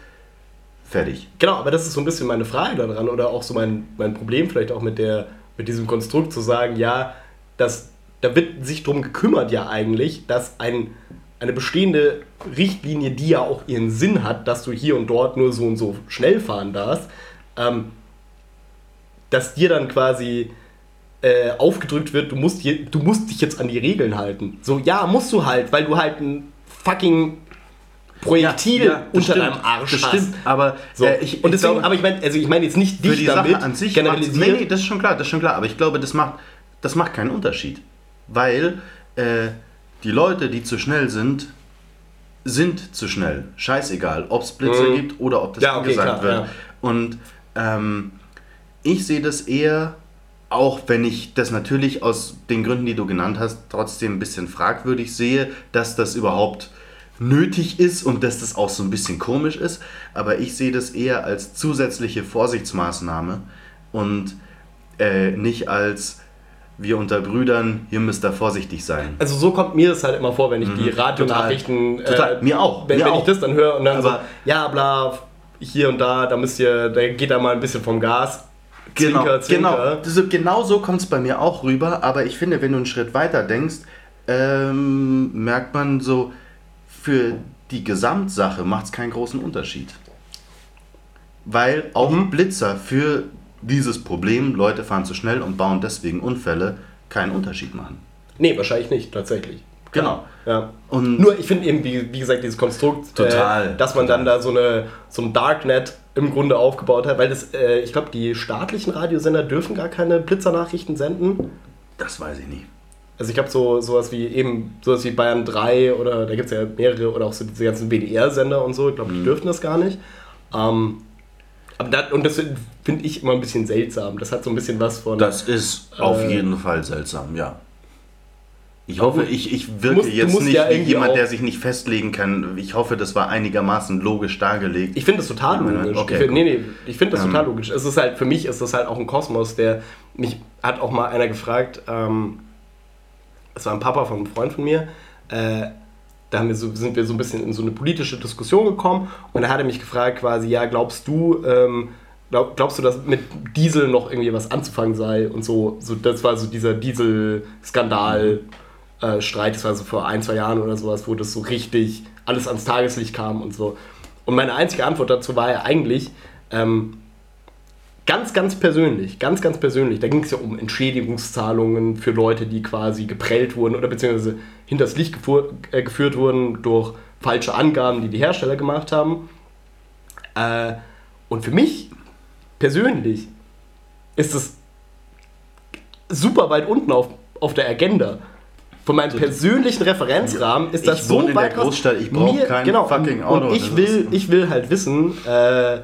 A: Fertig.
B: Genau, aber das ist so ein bisschen meine Frage daran oder auch so mein, mein Problem vielleicht auch mit, der, mit diesem Konstrukt zu sagen, ja, das, da wird sich darum gekümmert ja eigentlich, dass ein, eine bestehende Richtlinie, die ja auch ihren Sinn hat, dass du hier und dort nur so und so schnell fahren darfst, ähm, dass dir dann quasi äh, aufgedrückt wird, du musst, du musst dich jetzt an die Regeln halten. So, ja, musst du halt, weil du halt ein fucking Projektil ja, unter stimmt, deinem Arsch
A: das hast. Stimmt, aber
B: so. äh, ich, und deswegen, glaube, aber ich meine, also ich meine jetzt nicht dich
A: die damit Sache an sich generalisiert. Nee, nee, das ist schon klar, das ist schon klar. Aber ich glaube, das macht, das macht keinen Unterschied, weil äh, die Leute, die zu schnell sind, sind zu schnell. Scheißegal, ob es Blitze mhm. gibt oder ob das
B: ja, okay, gesagt klar, wird. Ja.
A: Und ähm, ich sehe das eher, auch wenn ich das natürlich aus den Gründen, die du genannt hast, trotzdem ein bisschen fragwürdig sehe, dass das überhaupt nötig ist und dass das auch so ein bisschen komisch ist, aber ich sehe das eher als zusätzliche Vorsichtsmaßnahme und äh, nicht als wir unter Brüdern, hier müsst ihr vorsichtig sein.
B: Also so kommt mir das halt immer vor, wenn ich mhm. die Radionachrichten,
A: total, total. Äh, mir auch,
B: wenn,
A: mir
B: wenn
A: auch.
B: ich das dann höre und dann aber so, ja bla, hier und da, da müsst ihr, da geht da mal ein bisschen vom Gas.
A: Genau, Zwinker, Zwinker. genau, genau so kommt es bei mir auch rüber, aber ich finde, wenn du einen Schritt weiter denkst, ähm, merkt man so, für die Gesamtsache macht es keinen großen Unterschied. Weil auch mhm. Blitzer für dieses Problem, Leute fahren zu schnell und bauen deswegen Unfälle, keinen Unterschied machen.
B: Nee, wahrscheinlich nicht, tatsächlich.
A: Genau.
B: Ja. Und Nur ich finde eben, wie, wie, gesagt, dieses Konstrukt,
A: äh, total,
B: äh, dass man
A: total.
B: dann da so, eine, so ein Darknet im Grunde aufgebaut hat, weil das, äh, ich glaube, die staatlichen Radiosender dürfen gar keine Blitzernachrichten senden.
A: Das weiß ich nicht.
B: Also ich glaube so sowas wie eben sowas wie Bayern 3 oder da gibt es ja mehrere oder auch so diese ganzen WDR-Sender und so, ich glaube, die mhm. dürfen das gar nicht. Ähm, aber das, und das finde ich immer ein bisschen seltsam. Das hat so ein bisschen was von.
A: Das ist auf äh, jeden Fall seltsam, ja. Ich hoffe, ich, ich wirke musst, jetzt nicht ja wie jemand, der sich nicht festlegen kann. Ich hoffe, das war einigermaßen logisch dargelegt.
B: Ich finde das total logisch. Okay, ich find, nee, nee, ich finde das ähm, total logisch. Es ist halt, für mich ist das halt auch ein Kosmos, der mich hat auch mal einer gefragt, ähm, es war ein Papa von einem Freund von mir, äh, da wir so, sind wir so ein bisschen in so eine politische Diskussion gekommen und da hat er mich gefragt quasi, ja, glaubst du, ähm, glaub, glaubst du, dass mit Diesel noch irgendwie was anzufangen sei und so, so das war so dieser Diesel-Skandal, äh, Streit, das war so vor ein, zwei Jahren oder sowas, wo das so richtig alles ans Tageslicht kam und so. Und meine einzige Antwort dazu war ja eigentlich, ähm, Ganz, ganz persönlich, ganz, ganz persönlich. Da ging es ja um Entschädigungszahlungen für Leute, die quasi geprellt wurden oder beziehungsweise hinters Licht äh, geführt wurden durch falsche Angaben, die die Hersteller gemacht haben. Äh, und für mich persönlich ist es super weit unten auf, auf der Agenda. Von meinem persönlichen Referenzrahmen ist das
A: ich
B: so
A: wohne in der Großstadt, ich brauche kein genau, fucking Auto.
B: Und ich will, ich will halt wissen, äh,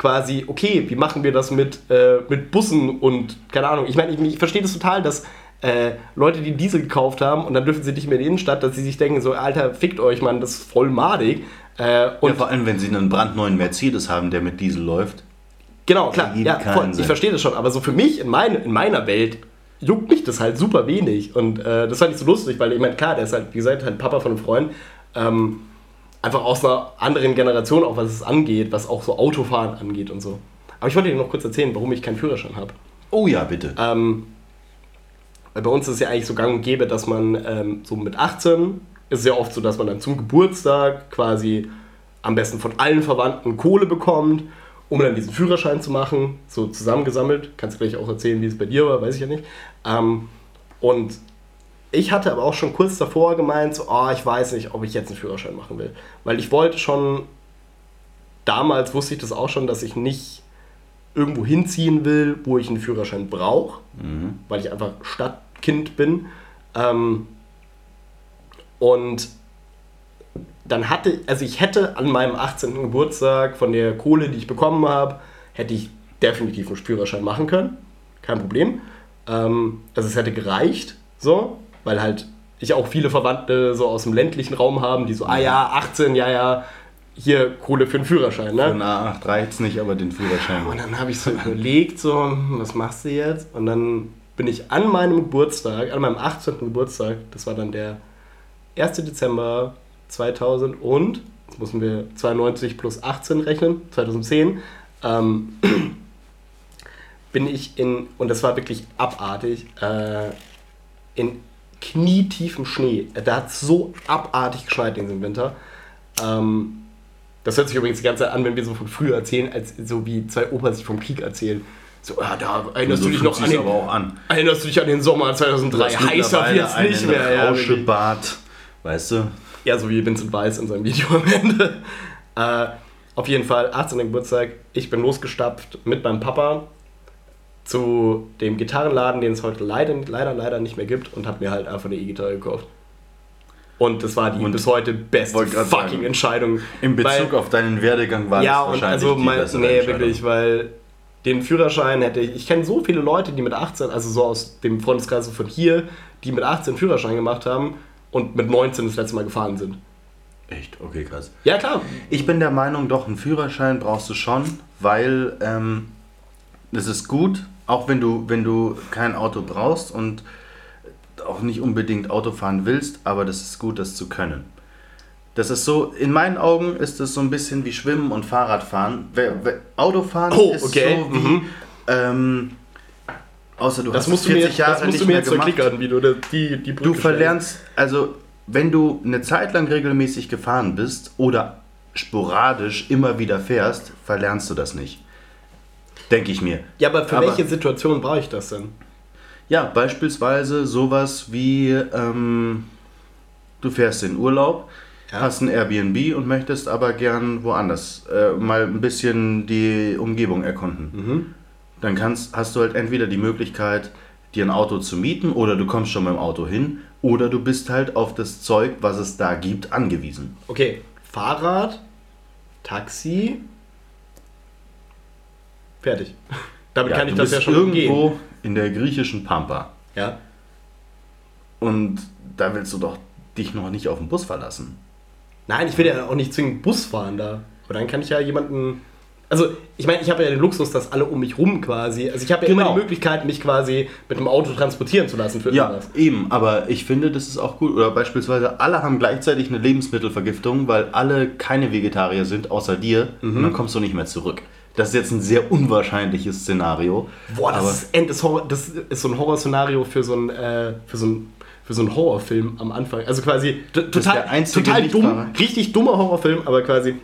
B: quasi, okay, wie machen wir das mit, äh, mit Bussen und keine Ahnung. Ich meine, ich, ich verstehe das total, dass äh, Leute, die Diesel gekauft haben und dann dürfen sie nicht mehr in die Innenstadt, dass sie sich denken, so, Alter, fickt euch, Mann, das ist voll madig.
A: Äh, und ja, vor allem, wenn sie einen brandneuen Mercedes haben, der mit Diesel läuft.
B: Genau, klar, ja, voll, ich verstehe das schon, aber so für mich in, mein, in meiner Welt juckt mich das halt super wenig und äh, das fand ich so lustig, weil ich meine, klar, der ist halt, wie gesagt, halt Papa von einem Freund. Ähm, einfach aus einer anderen Generation, auch was es angeht, was auch so Autofahren angeht und so. Aber ich wollte dir noch kurz erzählen, warum ich keinen Führerschein habe.
A: Oh ja, bitte.
B: Ähm, weil bei uns ist es ja eigentlich so gang und gäbe, dass man ähm, so mit 18 ist es ja oft so, dass man dann zum Geburtstag quasi am besten von allen Verwandten Kohle bekommt, um dann diesen Führerschein zu machen, so zusammengesammelt. Kannst du gleich auch erzählen, wie es bei dir war, weiß ich ja nicht. Ähm, und ich hatte aber auch schon kurz davor gemeint, so, oh, ich weiß nicht, ob ich jetzt einen Führerschein machen will. Weil ich wollte schon, damals wusste ich das auch schon, dass ich nicht irgendwo hinziehen will, wo ich einen Führerschein brauche, mhm. weil ich einfach Stadtkind bin. Ähm, und dann hatte, also ich hätte an meinem 18. Geburtstag von der Kohle, die ich bekommen habe, hätte ich definitiv einen Führerschein machen können. Kein Problem. Ähm, also es hätte gereicht, so, weil halt ich auch viele Verwandte so aus dem ländlichen Raum haben, die so, ah ja, 18, ja, ja, hier Kohle für den Führerschein, ne?
A: Für einen A8 reicht nicht, aber den Führerschein.
B: Und dann habe ich so überlegt, so, was machst du jetzt? Und dann bin ich an meinem Geburtstag, an meinem 18. Geburtstag, das war dann der 1. Dezember 2000 und, jetzt müssen wir 92 plus 18 rechnen, 2010, ähm, bin ich in, und das war wirklich abartig, äh, in knietiefem Schnee. Da hat so abartig geschneit in diesem Winter. Ähm, das hört sich übrigens die ganze Zeit an, wenn wir so von früher erzählen, als so wie zwei Opas sich vom Krieg erzählen. So, ja, da erinnerst so du dich noch an den,
A: an.
B: Erinnerst du dich an den Sommer 2003? Heißer jetzt nicht mehr.
A: Ja, Rauschebart, weißt du?
B: Ja, so wie Vincent Weiss in seinem Video am Ende. Äh, auf jeden Fall, 18. Geburtstag, ich bin losgestapft mit meinem Papa zu dem Gitarrenladen, den es heute leider, leider, leider nicht mehr gibt und habe mir halt einfach eine E-Gitarre gekauft. Und das war die und bis heute beste fucking sagen, Entscheidung.
A: In Bezug weil, auf deinen Werdegang war
B: ja, das wahrscheinlich und also mein, Nee, wirklich, weil den Führerschein hätte ich... Ich kenne so viele Leute, die mit 18, also so aus dem Freundeskreis von hier, die mit 18 Führerschein gemacht haben und mit 19 das letzte Mal gefahren sind.
A: Echt? Okay, krass.
B: Ja, klar.
A: Ich bin der Meinung, doch, einen Führerschein brauchst du schon, weil ähm, das ist gut, auch wenn du, wenn du kein Auto brauchst und auch nicht unbedingt Auto fahren willst, aber das ist gut, das zu können. Das ist so, in meinen Augen ist das so ein bisschen wie Schwimmen und Fahrradfahren. Autofahren
B: oh,
A: ist
B: okay.
A: so wie, mhm. ähm, außer du
B: das
A: hast
B: musst
A: 40
B: du mir,
A: Jahre
B: das musst
A: nicht
B: du mir
A: mehr
B: jetzt
A: gemacht.
B: Klickern, wie du die, die
A: Brücke Du verlernst, also wenn du eine Zeit lang regelmäßig gefahren bist oder sporadisch immer wieder fährst, verlernst du das nicht. Denke ich mir.
B: Ja, aber für aber, welche Situation brauche ich das denn?
A: Ja, beispielsweise sowas wie, ähm, du fährst in Urlaub, ja. hast ein Airbnb und möchtest aber gern woanders äh, mal ein bisschen die Umgebung erkunden. Mhm. Dann kannst, hast du halt entweder die Möglichkeit, dir ein Auto zu mieten oder du kommst schon mit dem Auto hin oder du bist halt auf das Zeug, was es da gibt, angewiesen.
B: Okay, Fahrrad, Taxi, Fertig. Damit ja, kann ich das ja schon
A: irgendwo gehen. in der griechischen Pampa.
B: Ja.
A: Und da willst du doch dich noch nicht auf den Bus verlassen.
B: Nein, ich will ja auch nicht zwingend Bus fahren da. Aber dann kann ich ja jemanden. Also, ich meine, ich habe ja den Luxus, dass alle um mich rum quasi. Also, ich habe ja genau. immer die Möglichkeit, mich quasi mit dem Auto transportieren zu lassen
A: für irgendwas. Ja, eben. Aber ich finde, das ist auch gut. Oder beispielsweise, alle haben gleichzeitig eine Lebensmittelvergiftung, weil alle keine Vegetarier sind, außer dir. Mhm. Und dann kommst du nicht mehr zurück. Das ist jetzt ein sehr unwahrscheinliches Szenario.
B: Boah, das, ist, das, das ist so ein Horrorszenario für so ein, äh, für so ein für so einen Horrorfilm am Anfang. Also quasi total, total dumm, richtig dummer Horrorfilm, aber quasi.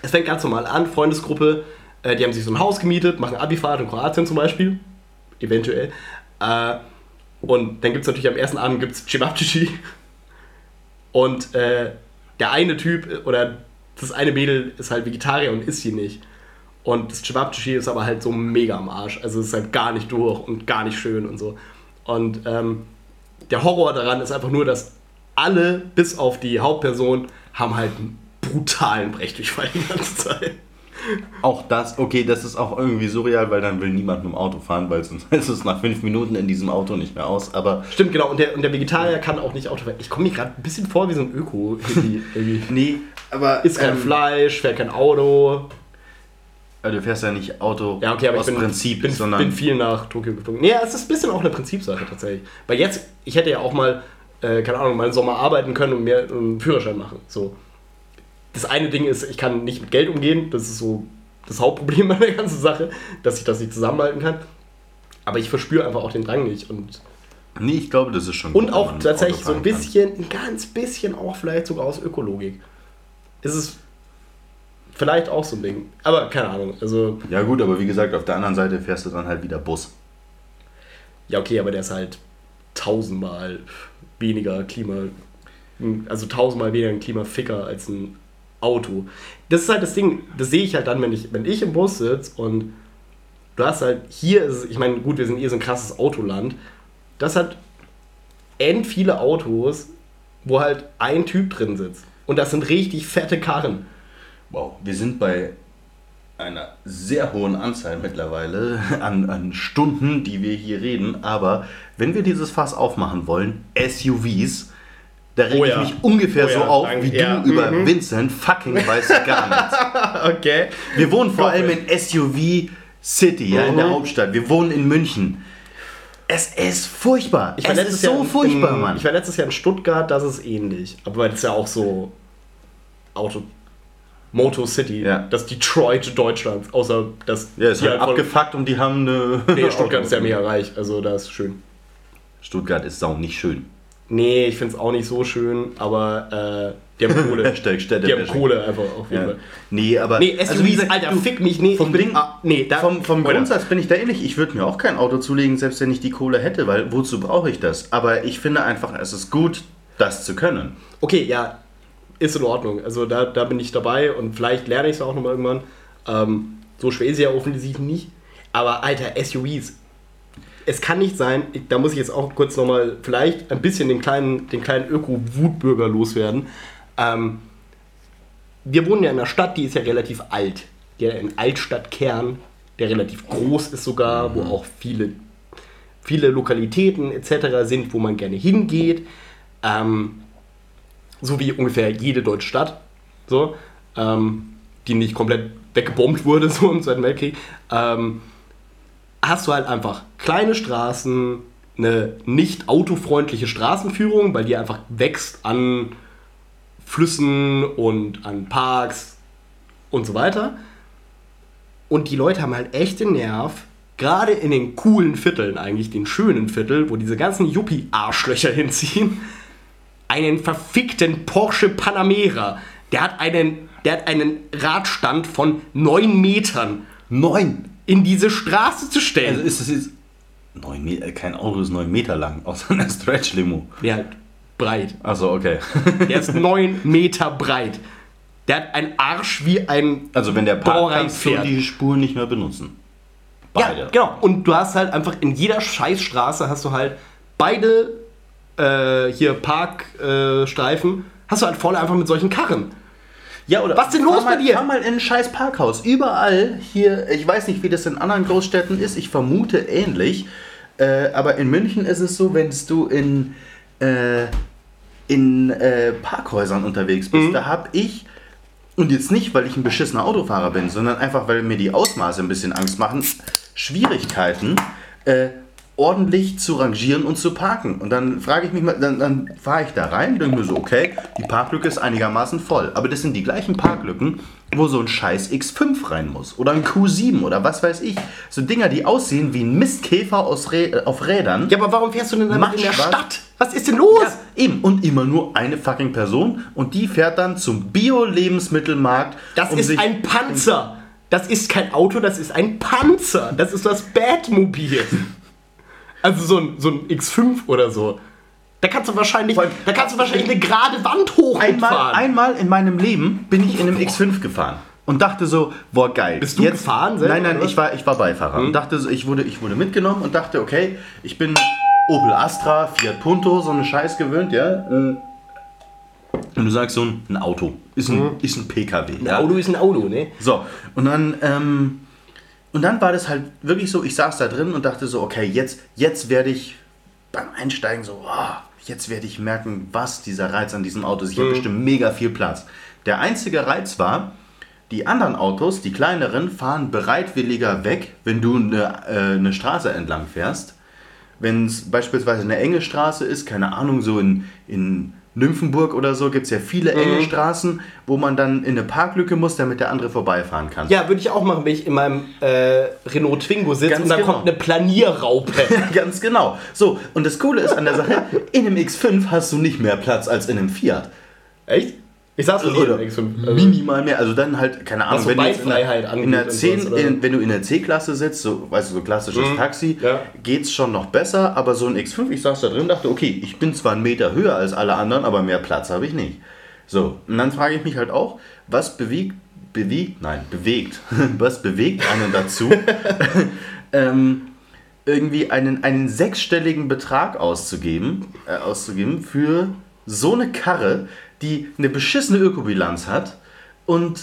B: Es fängt ganz normal an, Freundesgruppe, äh, die haben sich so ein Haus gemietet, machen Abifahrt in Kroatien zum Beispiel. Eventuell. Äh, und dann gibt es natürlich am ersten Abend gibt's Cevapcici. Und äh, der eine Typ oder das eine Mädel ist halt Vegetarier und isst sie nicht. Und das Cevapcici ist aber halt so mega am Arsch. Also es ist halt gar nicht durch und gar nicht schön und so. Und ähm, der Horror daran ist einfach nur, dass alle, bis auf die Hauptperson, haben halt einen brutalen Brechdurchfall die ganze Zeit.
A: Auch das, okay, das ist auch irgendwie surreal, weil dann will niemand mit dem Auto fahren, weil sonst ist es nach fünf Minuten in diesem Auto nicht mehr aus. Aber
B: Stimmt, genau. Und der, und der Vegetarier kann auch nicht Auto fahren. Ich komme mir gerade ein bisschen vor wie so ein Öko.
A: nee, aber.
B: Ist kein ähm, Fleisch, fährt kein Auto.
A: Also du fährst ja nicht Auto
B: ja, okay, aber
A: aus
B: ich bin,
A: Prinzip,
B: bin,
A: sondern.
B: bin viel nach Tokio geflogen. Nee, es ist ein bisschen auch eine Prinzipsache tatsächlich. Weil jetzt, ich hätte ja auch mal, äh, keine Ahnung, mal im Sommer arbeiten können und mir einen Führerschein machen. So. das eine Ding ist, ich kann nicht mit Geld umgehen. Das ist so das Hauptproblem bei der ganzen Sache, dass ich das nicht zusammenhalten kann. Aber ich verspüre einfach auch den Drang nicht. Und,
A: Nee, ich glaube, das ist schon
B: und auch tatsächlich so ein
A: fahren kann.
B: bisschen, ein ganz bisschen auch vielleicht sogar aus Ökologik. Ist es vielleicht auch so ein Ding. Aber keine Ahnung. Also,
A: Ja gut, aber wie gesagt, auf der anderen Seite fährst du dann halt wieder Bus.
B: ja, okay, aber der ist halt tausendmal weniger Klima. Also tausendmal weniger ein Klimaficker als ein Auto. Das ist halt das Ding, das sehe ich halt dann, wenn ich, wenn ich im Bus sitze und du hast halt, hier ist ich meine, gut, wir sind eh so ein krasses Autoland, das hat end viele Autos, wo halt ein Typ drin sitzt. Und das sind richtig fette Karren.
A: Wow, wir sind bei einer sehr hohen Anzahl mittlerweile an, an Stunden, die wir hier reden. Aber wenn wir dieses Fass aufmachen wollen, SUVs, da reg
B: Oh
A: ich
B: ja.
A: mich ungefähr
B: Oh
A: so
B: ja,
A: auf
B: danke.
A: wie
B: Ja,
A: du über
B: mhm.
A: Vincent fucking weiß ich gar nichts.
B: Okay.
A: Wir wohnen vor allem in SUV City, ja, in der
B: Mhm.
A: Hauptstadt. Wir wohnen in München. Es ist furchtbar.
B: Ich war
A: es ist so
B: Jahr in-
A: furchtbar, Mann.
B: Ich war letztes Jahr in Stuttgart, das ist ähnlich. Aber das ist ja auch so Auto. Moto City,
A: Ja.
B: das Detroit Deutschlands. Außer das.
A: ja, ist
B: die
A: halt
B: voll-
A: abgefuckt und die haben eine.
B: Nee, Stuttgart ist ja mega reich, also da ist schön.
A: Stuttgart ist sau nicht schön.
B: Nee, ich finde es auch nicht so schön, aber äh, die haben Kohle.
A: Hashtag
B: die haben. Kohle einfach auf jeden
A: Ja.
B: Fall.
A: Nee, aber.
B: Nee, SUVs,
A: also wie gesagt,
B: Alter,
A: du-
B: fick mich, nee,
A: vom Ding-
B: ah, nee, da,
A: Vom, vom? Grundsatz bin ich da ähnlich. Ich würde mir auch kein Auto zulegen, selbst wenn ich die Kohle hätte, weil wozu brauche ich das? Aber ich finde einfach, es ist gut, das zu können.
B: Okay, ja, ist in Ordnung. Also da, da bin ich dabei und vielleicht lerne ich es auch nochmal irgendwann. Ähm, so schwer ist ja offensichtlich nicht. Aber Alter, SUVs. Es kann nicht sein, ich, da muss ich jetzt auch kurz nochmal vielleicht ein bisschen den kleinen, den kleinen Öko-Wutbürger loswerden. Ähm, wir wohnen ja in einer Stadt, die ist ja relativ alt. Ja, in Altstadtkern, der relativ groß ist sogar, wo auch viele, viele Lokalitäten etc. sind, wo man gerne hingeht. Ähm, so wie ungefähr jede deutsche Stadt, so, ähm, die nicht komplett weggebombt wurde, so im Zweiten Weltkrieg, ähm, hast du halt einfach kleine Straßen, eine nicht autofreundliche Straßenführung, weil die einfach wächst an Flüssen und an Parks und so weiter. Und die Leute haben halt echt den Nerv, gerade in den coolen Vierteln, eigentlich den schönen Viertel, wo diese ganzen Yuppie-Arschlöcher hinziehen, einen verfickten Porsche Panamera. Der hat einen, der hat einen Radstand von 9 Metern
A: Neun!
B: in diese Straße zu stellen.
A: Also ist das jetzt. Neun Meter, kein Auto ist neun Meter lang, außer einer Stretch-Limo.
B: der halt breit.
A: Achso, okay.
B: Der ist 9 Meter breit. Der hat einen Arsch wie ein
A: Also wenn der parkt, kannst du die Spuren nicht mehr benutzen. Beide.
B: Ja, genau. Und du hast halt einfach in jeder Scheißstraße hast du halt beide äh, hier Parkstreifen, äh, Streifen, hast du halt voll einfach mit solchen Karren.
A: Ja, oder
B: Was denn los
A: mal,
B: bei dir?
A: Fahr mal in ein scheiß Parkhaus. Überall hier, ich weiß nicht, wie das in anderen Großstädten ist, ich vermute ähnlich. Äh, aber in München ist es so, wenn du in, äh, in äh, Parkhäusern unterwegs bist, da habe ich, und jetzt nicht, weil ich ein beschissener Autofahrer bin, sondern einfach, weil mir die Ausmaße ein bisschen Angst machen, Schwierigkeiten, äh, ordentlich zu rangieren und zu parken. Und dann frage ich mich mal, dann, dann fahre ich da rein, denke mir so, okay, die Parklücke ist einigermaßen voll. Aber das sind die gleichen Parklücken, wo so ein scheiß X5 rein muss. Oder ein Q7 oder was weiß ich. So Dinger, die aussehen wie ein Mistkäfer aus Rä auf Rädern.
B: Ja, aber warum fährst du denn damit in der
A: was?
B: Stadt? Was ist denn los?
A: Ja, eben. Und immer nur eine fucking Person. Und die fährt dann zum Bio-Lebensmittelmarkt.
B: Das
A: um
B: ist ein Panzer. Das ist kein Auto, das ist ein Panzer. Das ist das Batmobil. Also so ein, so ein X5 oder so. Da kannst du wahrscheinlich, da kannst du wahrscheinlich eine gerade Wand hoch
A: Einmal, einmal in meinem Leben bin ich in einem X5 gefahren und dachte so, boah geil.
B: Bist du gefahren selber,
A: Nein, nein,
B: oder?
A: ich war, ich war Beifahrer und dachte so, ich wurde, ich wurde mitgenommen und dachte, okay, ich bin Opel Astra, Fiat Punto, so eine Scheiß gewöhnt, ja. Und du sagst so ein, Auto, ist ein, ist ein PKW.
B: Ein
A: ja?
B: Auto ist ein Auto, ne?
A: So, und dann, ähm, und dann war das halt wirklich so, ich saß da drin und dachte so, okay, jetzt, jetzt werde ich beim Einsteigen so, oh, jetzt werde ich merken, was dieser Reiz an diesem Auto ist. Ich habe bestimmt mega viel Platz. Der einzige Reiz war, die anderen Autos, die kleineren, fahren bereitwilliger weg, wenn du eine, äh, eine Straße entlang fährst. Wenn es beispielsweise eine enge Straße ist, keine Ahnung, so in, in Nymphenburg oder so gibt es ja viele enge
B: Mhm.
A: Straßen, wo man dann in eine Parklücke muss, damit der andere vorbeifahren kann.
B: Ja, würde ich auch machen, wenn ich in meinem äh, Renault Twingo sitze
A: Ganz
B: und dann
A: genau.
B: kommt eine Planierraupe.
A: Ganz genau. So, und das Coole ist an der Sache, in einem X5 hast du nicht mehr Platz als in einem Fiat.
B: Echt? Ich saß noch nie
A: Oder
B: in X5. Also,
A: minimal mehr. Also dann halt, keine Ahnung,
B: so
A: wenn, du in der, in der
B: angeht und
A: 10,
B: sowas,
A: in, wenn du in der C-Klasse sitzt, so, weißt du, so klassisches
B: Mhm.
A: Taxi,
B: Ja.
A: geht's schon noch besser, aber so ein X5, ich saß da drin, dachte, okay, ich bin zwar einen Meter höher als alle anderen, aber mehr Platz habe ich nicht. So, und dann frage ich mich halt auch, was bewegt, bewegt, nein, bewegt, was bewegt einen dazu, ähm, irgendwie einen, einen sechsstelligen Betrag auszugeben, äh, auszugeben für so eine Karre, die eine beschissene Ökobilanz hat und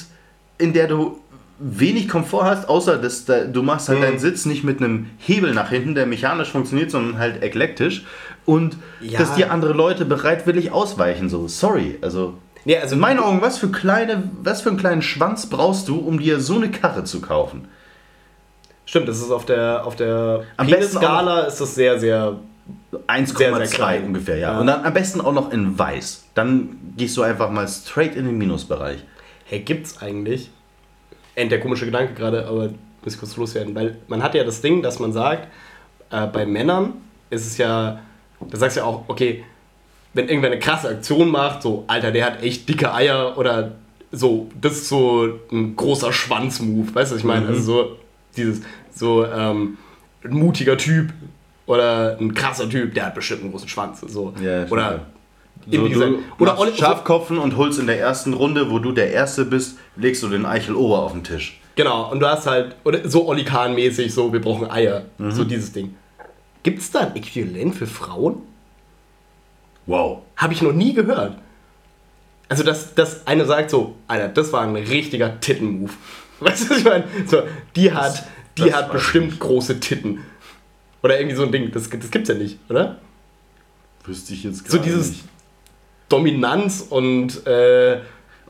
A: in der du wenig Komfort hast, außer dass da, du machst halt deinen Sitz nicht mit einem Hebel nach hinten, der mechanisch funktioniert, sondern halt eklektisch und
B: Ja.
A: dass dir andere Leute bereitwillig ausweichen. So, sorry, also
B: Nee, also
A: in meinen Augen, was für kleine, was für einen kleinen Schwanz brauchst du, um dir so eine Karre zu kaufen?
B: Stimmt, das ist auf der, auf der
A: Am besten
B: Penis-Skala ist das sehr, sehr. Sehr, sehr
A: 1,2
B: klein.
A: ungefähr, ja.
B: Ja.
A: Und dann am besten auch noch in weiß. Dann gehst du einfach mal straight in den Minusbereich.
B: Hey, gibt's eigentlich? End der komische Gedanke gerade, aber muss ich kurz loswerden. Weil man hat ja das Ding, dass man sagt, äh, bei Männern ist es ja, da sagst du ja auch, okay, wenn irgendwer eine krasse Aktion macht, so, Alter, der hat echt dicke Eier oder so, das ist so ein großer Schwanz-Move, weißt du, was ich meine? Also so dieses, so ähm, ein mutiger Typ oder ein krasser Typ, der hat bestimmt einen großen Schwanz. So.
A: Ja,
B: oder
A: So, du
B: oder
A: oder Schafkopfen und holst in der ersten Runde, wo du der Erste bist, legst du den Eichel-Ober auf den Tisch.
B: Genau, und du hast halt, oder so Olli Kahn-mäßig, so, wir brauchen Eier. So dieses Ding. Gibt es da ein Äquivalent für Frauen?
A: Wow.
B: Habe ich noch nie gehört. Also, dass, dass eine sagt so, Alter, das war ein richtiger Titten-Move. Weißt du, was ich meine? So, die hat, die
A: das
B: hat bestimmt große Titten. Oder irgendwie so ein Ding. Das, das gibt's ja nicht, oder?
A: Wüsste ich jetzt
B: So
A: gerade
B: dieses
A: nicht.
B: Dominanz und, äh,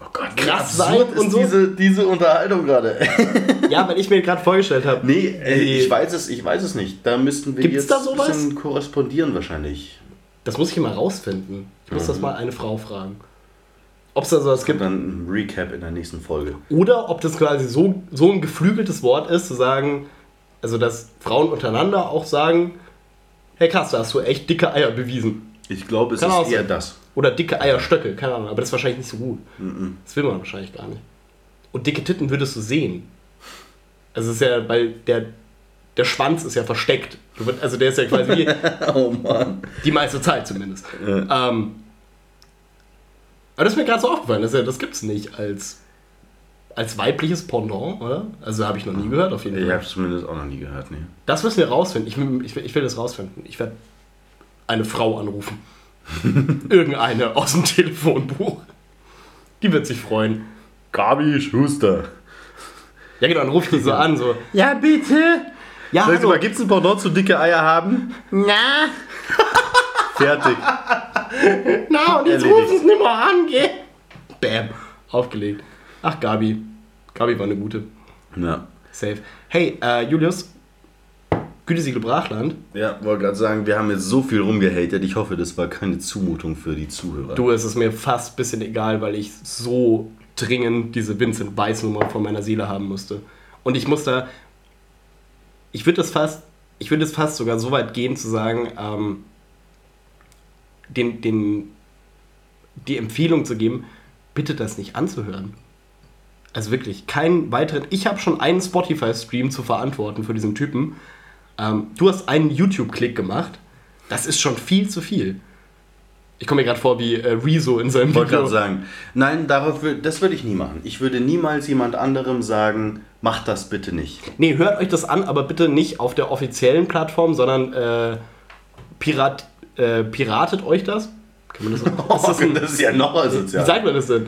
A: Oh Gott,
B: krass sein und so.
A: diese, diese Unterhaltung gerade.
B: ja, weil ich mir gerade vorgestellt habe.
A: nee, äh,
B: Die-
A: ich weiß es, ich weiß es nicht. Da müssten wir
B: Gibt's
A: jetzt
B: da sowas?
A: ein bisschen korrespondieren wahrscheinlich.
B: Das muss ich mal rausfinden. Ich muss
A: Mhm.
B: das mal eine Frau fragen. Ob es da sowas gibt.
A: gibt dann ein Recap in der nächsten Folge.
B: Oder ob das quasi so, so ein geflügeltes Wort ist, zu sagen, also dass Frauen untereinander auch sagen, hey krass, da hast du echt dicke Eier bewiesen.
A: Ich glaube, es
B: Kann
A: ist eher
B: sein.
A: das.
B: Oder dicke Eierstöcke, keine Ahnung, aber das ist wahrscheinlich nicht so gut.
A: Mhm.
B: Das will man wahrscheinlich gar nicht. Und dicke Titten würdest du sehen. Also es ist ja, weil der, der Schwanz ist ja versteckt. Also der ist ja quasi
A: Oh Mann.
B: die meiste Zeit zumindest.
A: Ja.
B: Ähm, aber das ist mir gerade so aufgefallen, das, ja- das gibt es nicht als, als weibliches Pendant, oder? Also habe ich noch nie gehört, auf jeden
A: Ich
B: Fall.
A: habe es zumindest auch noch nie gehört, nee.
B: Das müssen wir rausfinden. Ich will, ich will, ich will das rausfinden. Ich werde eine Frau anrufen. Irgendeine aus dem Telefonbuch. Die wird sich freuen.
A: Gabi Schuster.
B: Ja, genau, dann ich die so an, so.
A: Ja, bitte.
B: Ja,
A: Sag mal, gibt es ein Pendant zu dicke Eier haben?
B: Na,
A: Fertig.
B: na, und jetzt
A: Erledigt.
B: rufen sie nicht mehr an, geh. Bam, aufgelegt. Ach, Gabi. Gabi war eine gute.
A: Ja.
B: Safe. Hey, äh, Julius. Gütesiegel Brachland.
A: Ja, wollte gerade sagen, wir haben jetzt so viel rumgehatet. Ich hoffe, das war keine Zumutung für die Zuhörer.
B: Du, es ist mir fast ein bisschen egal, weil ich so dringend diese Vincent Weiss Nummer von meiner Seele haben musste. Und ich muss da. Ich würde das fast. Ich würde es fast sogar so weit gehen zu sagen, ähm, den, den, die Empfehlung zu geben, bitte das nicht anzuhören. Also wirklich, keinen weiteren. Ich habe schon einen Spotify-Stream zu verantworten für diesen Typen. Ähm, du hast einen YouTube-Klick gemacht. Das ist schon viel zu viel. Ich komme mir gerade vor wie äh, Rezo in seinem
A: Ich wollte
B: Video.
A: gerade sagen, nein, darauf, wür- das würde ich nie machen. Ich würde niemals jemand anderem sagen, mach das bitte nicht.
B: Nee, hört euch das an, aber bitte nicht auf der offiziellen Plattform, sondern äh, pirat, äh, piratet euch das. Kann man das, ist das ein,
A: ist ja noch
B: Wie
A: asozial.
B: sagt man das denn?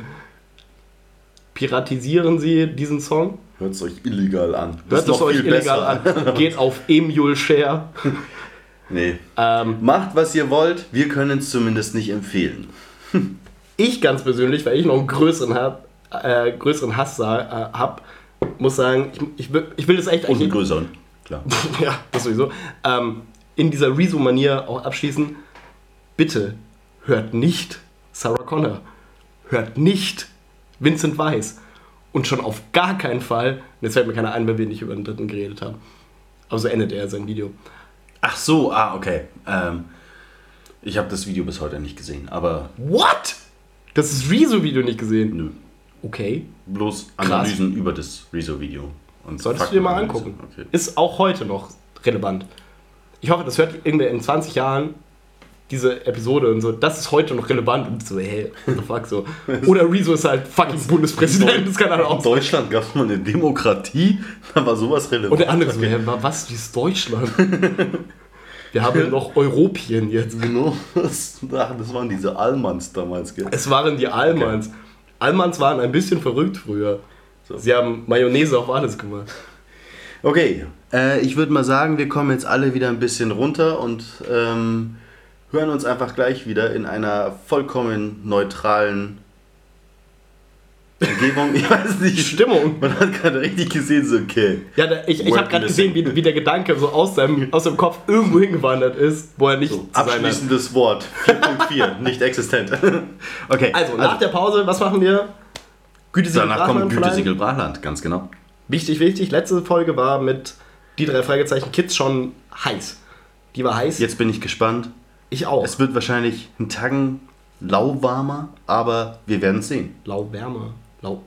B: Piratisieren Sie diesen Song?
A: Hört es euch illegal an.
B: Hört es euch illegal
A: besser.
B: an. Geht auf Emule Share.
A: Nee.
B: Ähm,
A: Macht, was ihr wollt. Wir können es zumindest nicht empfehlen.
B: ich ganz persönlich, weil ich noch einen größeren, hab, äh, größeren Hass äh, habe, muss sagen, ich, ich, will, ich will das echt
A: Und einen
B: eigentlich
A: größeren. Klar.
B: ja, das sowieso, ähm, in dieser Rezo-Manier auch abschließen, bitte hört nicht Sarah Connor. Hört nicht Vincent Weiss. Und schon auf gar keinen Fall, und jetzt fällt mir keiner ein, weil wir nicht über den dritten geredet haben. Aber so endet er sein Video.
A: Ach so, ah, okay. Ähm, ich habe das Video bis heute nicht gesehen, aber
B: What? Das ist Rezo-Video nicht gesehen.
A: nö.
B: Okay.
A: Bloß Analysen über das Rezo-Video.
B: Solltest du dir mal angucken.
A: Okay.
B: Ist auch heute noch relevant. Ich hoffe, das hört irgendwer in 20 Jahren diese Episode und so. Das ist heute noch relevant. Und so, hey, what the fuck so. Oder Rezo ist halt fucking Bundespräsident. Das kann halt
A: In
B: auch sein.
A: Deutschland gab es mal eine Demokratie, da war sowas relevant.
B: Und der andere so, wa- was, wie ist Deutschland? Wir haben noch Europien jetzt.
A: Genau, das, das waren diese Allmanns damals, gell?
B: Es waren die Allmanns. Allmanns waren ein bisschen verrückt früher. Sie haben Mayonnaise auf alles gemacht.
A: Okay, äh, ich würde mal sagen, wir kommen jetzt alle wieder ein bisschen runter und ähm, hören uns einfach gleich wieder in einer vollkommen neutralen Umgebung. Ich weiß
B: Die
A: nicht,
B: Stimmung.
A: man hat gerade richtig gesehen, so okay.
B: Ja, da, ich, ich habe gerade gesehen, wie, wie der Gedanke so aus seinem, aus seinem Kopf irgendwo hingewandert ist, wo er nicht
A: So, abschließendes Wort, 4.4, nicht existent. Okay,
B: Also, nach der Pause, was machen wir? Gütesiegel
A: danach kommt
B: Brachland verleihen.
A: Gütesiegel Brachland, ganz genau.
B: Wichtig, wichtig. Letzte Folge war mit die drei Fragezeichen Kids schon heiß. Die war heiß.
A: Jetzt bin ich gespannt.
B: Ich auch.
A: Es wird wahrscheinlich ein Tagen lauwarmer, aber wir werden es sehen.
B: Lauwärme. Lau.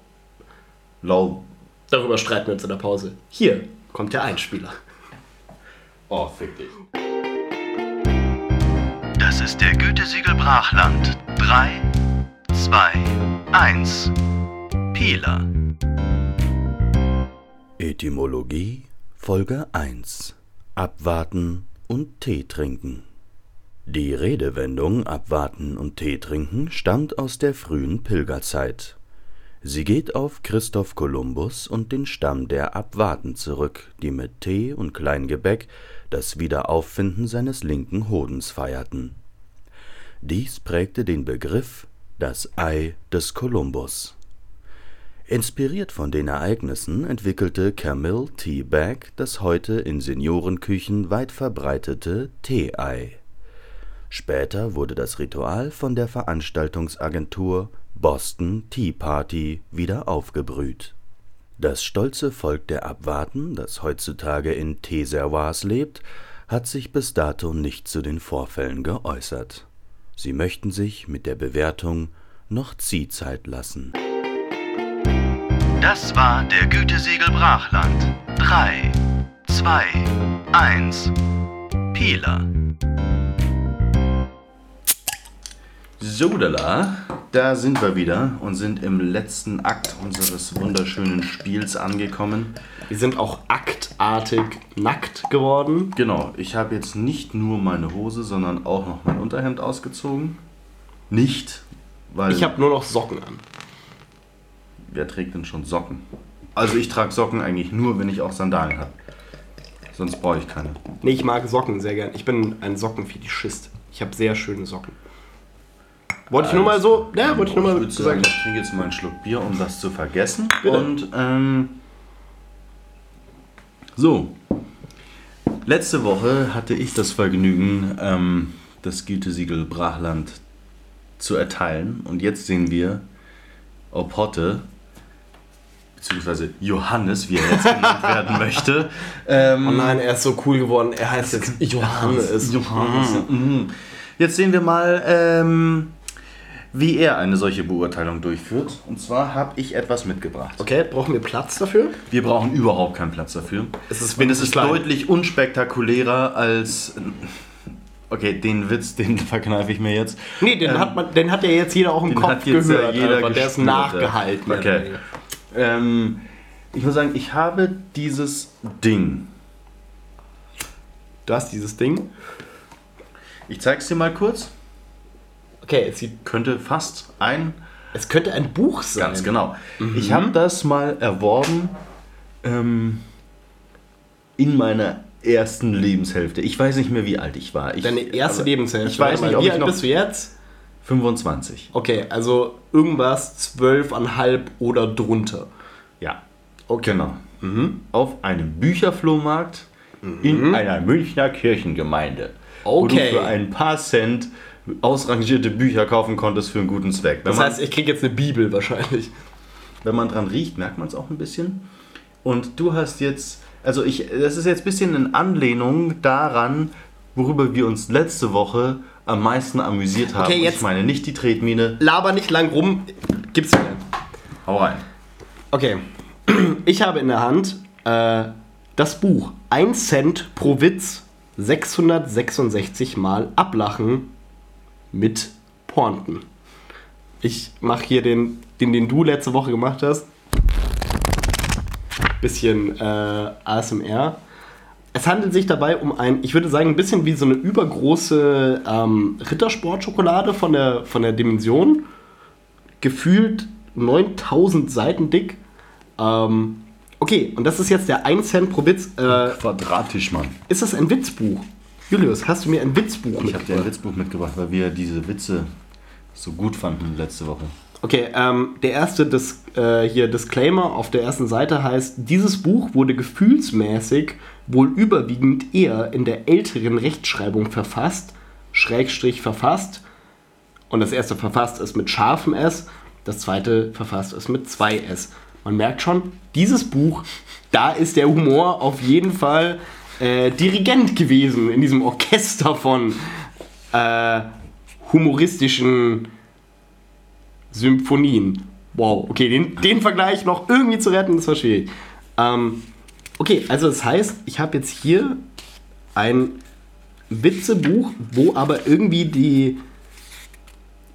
A: Lau.
B: Darüber streiten wir uns in der Pause. Hier kommt der Einspieler.
A: Oh, fick dich.
C: Das ist der Gütesiegel Brachland. 3, 2, 1. Pieler.
A: Etymologie Folge 1 Abwarten und Tee trinken Die Redewendung Abwarten und Tee trinken stammt aus der frühen Pilgerzeit. Sie geht auf Christoph Kolumbus und den Stamm der Abwarten zurück, die mit Tee und Kleingebäck das Wiederauffinden seines linken Hodens feierten. Dies prägte den Begriff das Ei des Kolumbus. Inspiriert von den Ereignissen entwickelte Camille T. Bagg das heute in Seniorenküchen weit verbreitete Tee-Ei. Später wurde das Ritual von der Veranstaltungsagentur Boston Tea Party wieder aufgebrüht. Das stolze Volk der Abwarten, das heutzutage in Teservoirs lebt, hat sich bis dato nicht zu den Vorfällen geäußert. Sie möchten sich mit der Bewertung noch Ziehzeit lassen.
C: Das war der Gütesiegel Brachland. 3, 2, 1. Pieler.
A: Sodala, da sind wir wieder und sind im letzten Akt unseres wunderschönen Spiels angekommen.
B: Wir sind auch aktartig nackt geworden.
A: Genau, ich habe jetzt nicht nur meine Hose, sondern auch noch mein Unterhemd ausgezogen. Nicht, weil
B: Ich habe nur noch Socken an.
A: wer trägt denn schon Socken? Also ich trage Socken eigentlich nur, wenn ich auch Sandalen habe. Sonst brauche ich keine.
B: Nee, ich mag Socken sehr gern. Ich bin ein Sockenfetischist. Ich habe sehr schöne Socken. Wollte ich nur mal so, ja, wollte ich nur mal
A: würde sagen,
B: sagen.
A: ich trinke jetzt mal einen Schluck Bier, um das zu vergessen.
B: Bitte.
A: Und ähm, so, letzte Woche hatte ich das Vergnügen, ähm, das Gütesiegel Brachland zu erteilen. Und jetzt sehen wir, ob Hotte, beziehungsweise Johannes, wie er jetzt genannt werden möchte. Ähm,
B: Oh nein, er ist so cool geworden. Er heißt jetzt Johannes.
A: Johannes. Mhm. Jetzt sehen wir mal, ähm, wie er eine solche Beurteilung durchführt. Und zwar habe ich etwas mitgebracht.
B: Okay, brauchen wir Platz dafür?
A: Wir brauchen überhaupt keinen Platz dafür.
B: Es ist
A: Denn es ist
B: klein.
A: deutlich unspektakulärer als. Okay, den Witz, den verkneife ich mir jetzt.
B: Nee, den,
A: Ähm,
B: hat man, den hat ja jetzt jeder auch im Kopf
A: hat jetzt ja
B: gehört.
A: jeder
B: einfach. Der ist nachgehalten.
A: Okay. Ähm, ich muss sagen, ich habe dieses Ding.
B: Du hast dieses Ding.
A: Ich zeig's dir mal kurz.
B: Okay, es, sieht,
A: Könnte fast ein
B: es könnte ein Buch sein.
A: Ganz genau. Ich habe das mal erworben ähm, in meiner ersten Lebenshälfte. Ich weiß nicht mehr, wie alt ich war. Ich,
B: Deine erste
A: aber
B: Lebenshälfte.
A: Ich weiß nicht, ob
B: wie alt bist du jetzt?
A: 25.
B: Okay, also irgendwas zwölfeinhalb oder drunter.
A: Ja,
B: Okay.
A: genau. Auf einem Bücherflohmarkt in einer Münchner Kirchengemeinde. Wo du
B: Okay.
A: für ein paar Cent ausrangierte Bücher kaufen konntest für einen guten Zweck. Wenn
B: Das
A: man,
B: heißt, ich kriege jetzt eine Bibel wahrscheinlich.
A: wenn man dran riecht, merkt man es auch ein bisschen. Und du hast jetzt, also ich, das ist jetzt ein bisschen in Anlehnung daran, worüber wir uns letzte Woche am meisten amüsiert haben.
B: Okay, jetzt-
A: Ich meine nicht die Tretmine.
B: Laber nicht lang rum, gib's mir.
A: Hau rein.
B: Okay, ich habe in der Hand äh, das Buch 1 Cent pro Witz 666 Mal Ablachen mit Pointen. Ich mache hier den, den, den du letzte Woche gemacht hast. Bisschen äh, ASMR. Es handelt sich dabei um ein, ich würde sagen, ein bisschen wie so eine übergroße ähm, Rittersport-Schokolade von der, von der Dimension. Gefühlt 9000 Seiten dick. Ähm, okay, und das ist jetzt der 1 Cent pro Witz. Äh,
A: Quadratisch, Mann.
B: ist das ein Witzbuch? Julius, hast du mir ein Witzbuch
A: Ich habe dir ein
B: mitgebracht?
A: Witzbuch mitgebracht, weil wir diese Witze so gut fanden letzte Woche.
B: Okay, ähm, der erste Dis äh, hier Disclaimer auf der ersten Seite heißt, dieses Buch wurde gefühlsmäßig wohl überwiegend eher in der älteren Rechtschreibung verfasst, Schrägstrich verfasst. Und das erste verfasst ist mit scharfem S, das zweite verfasst ist mit zwei S. Man merkt schon, dieses Buch, da ist der Humor auf jeden Fall äh, Dirigent gewesen in diesem Orchester von äh, humoristischen Symphonien. Wow, okay, den, den Vergleich noch irgendwie zu retten, das war schwierig. Ähm, okay, also das heißt, ich habe jetzt hier ein Witzebuch, wo aber irgendwie die.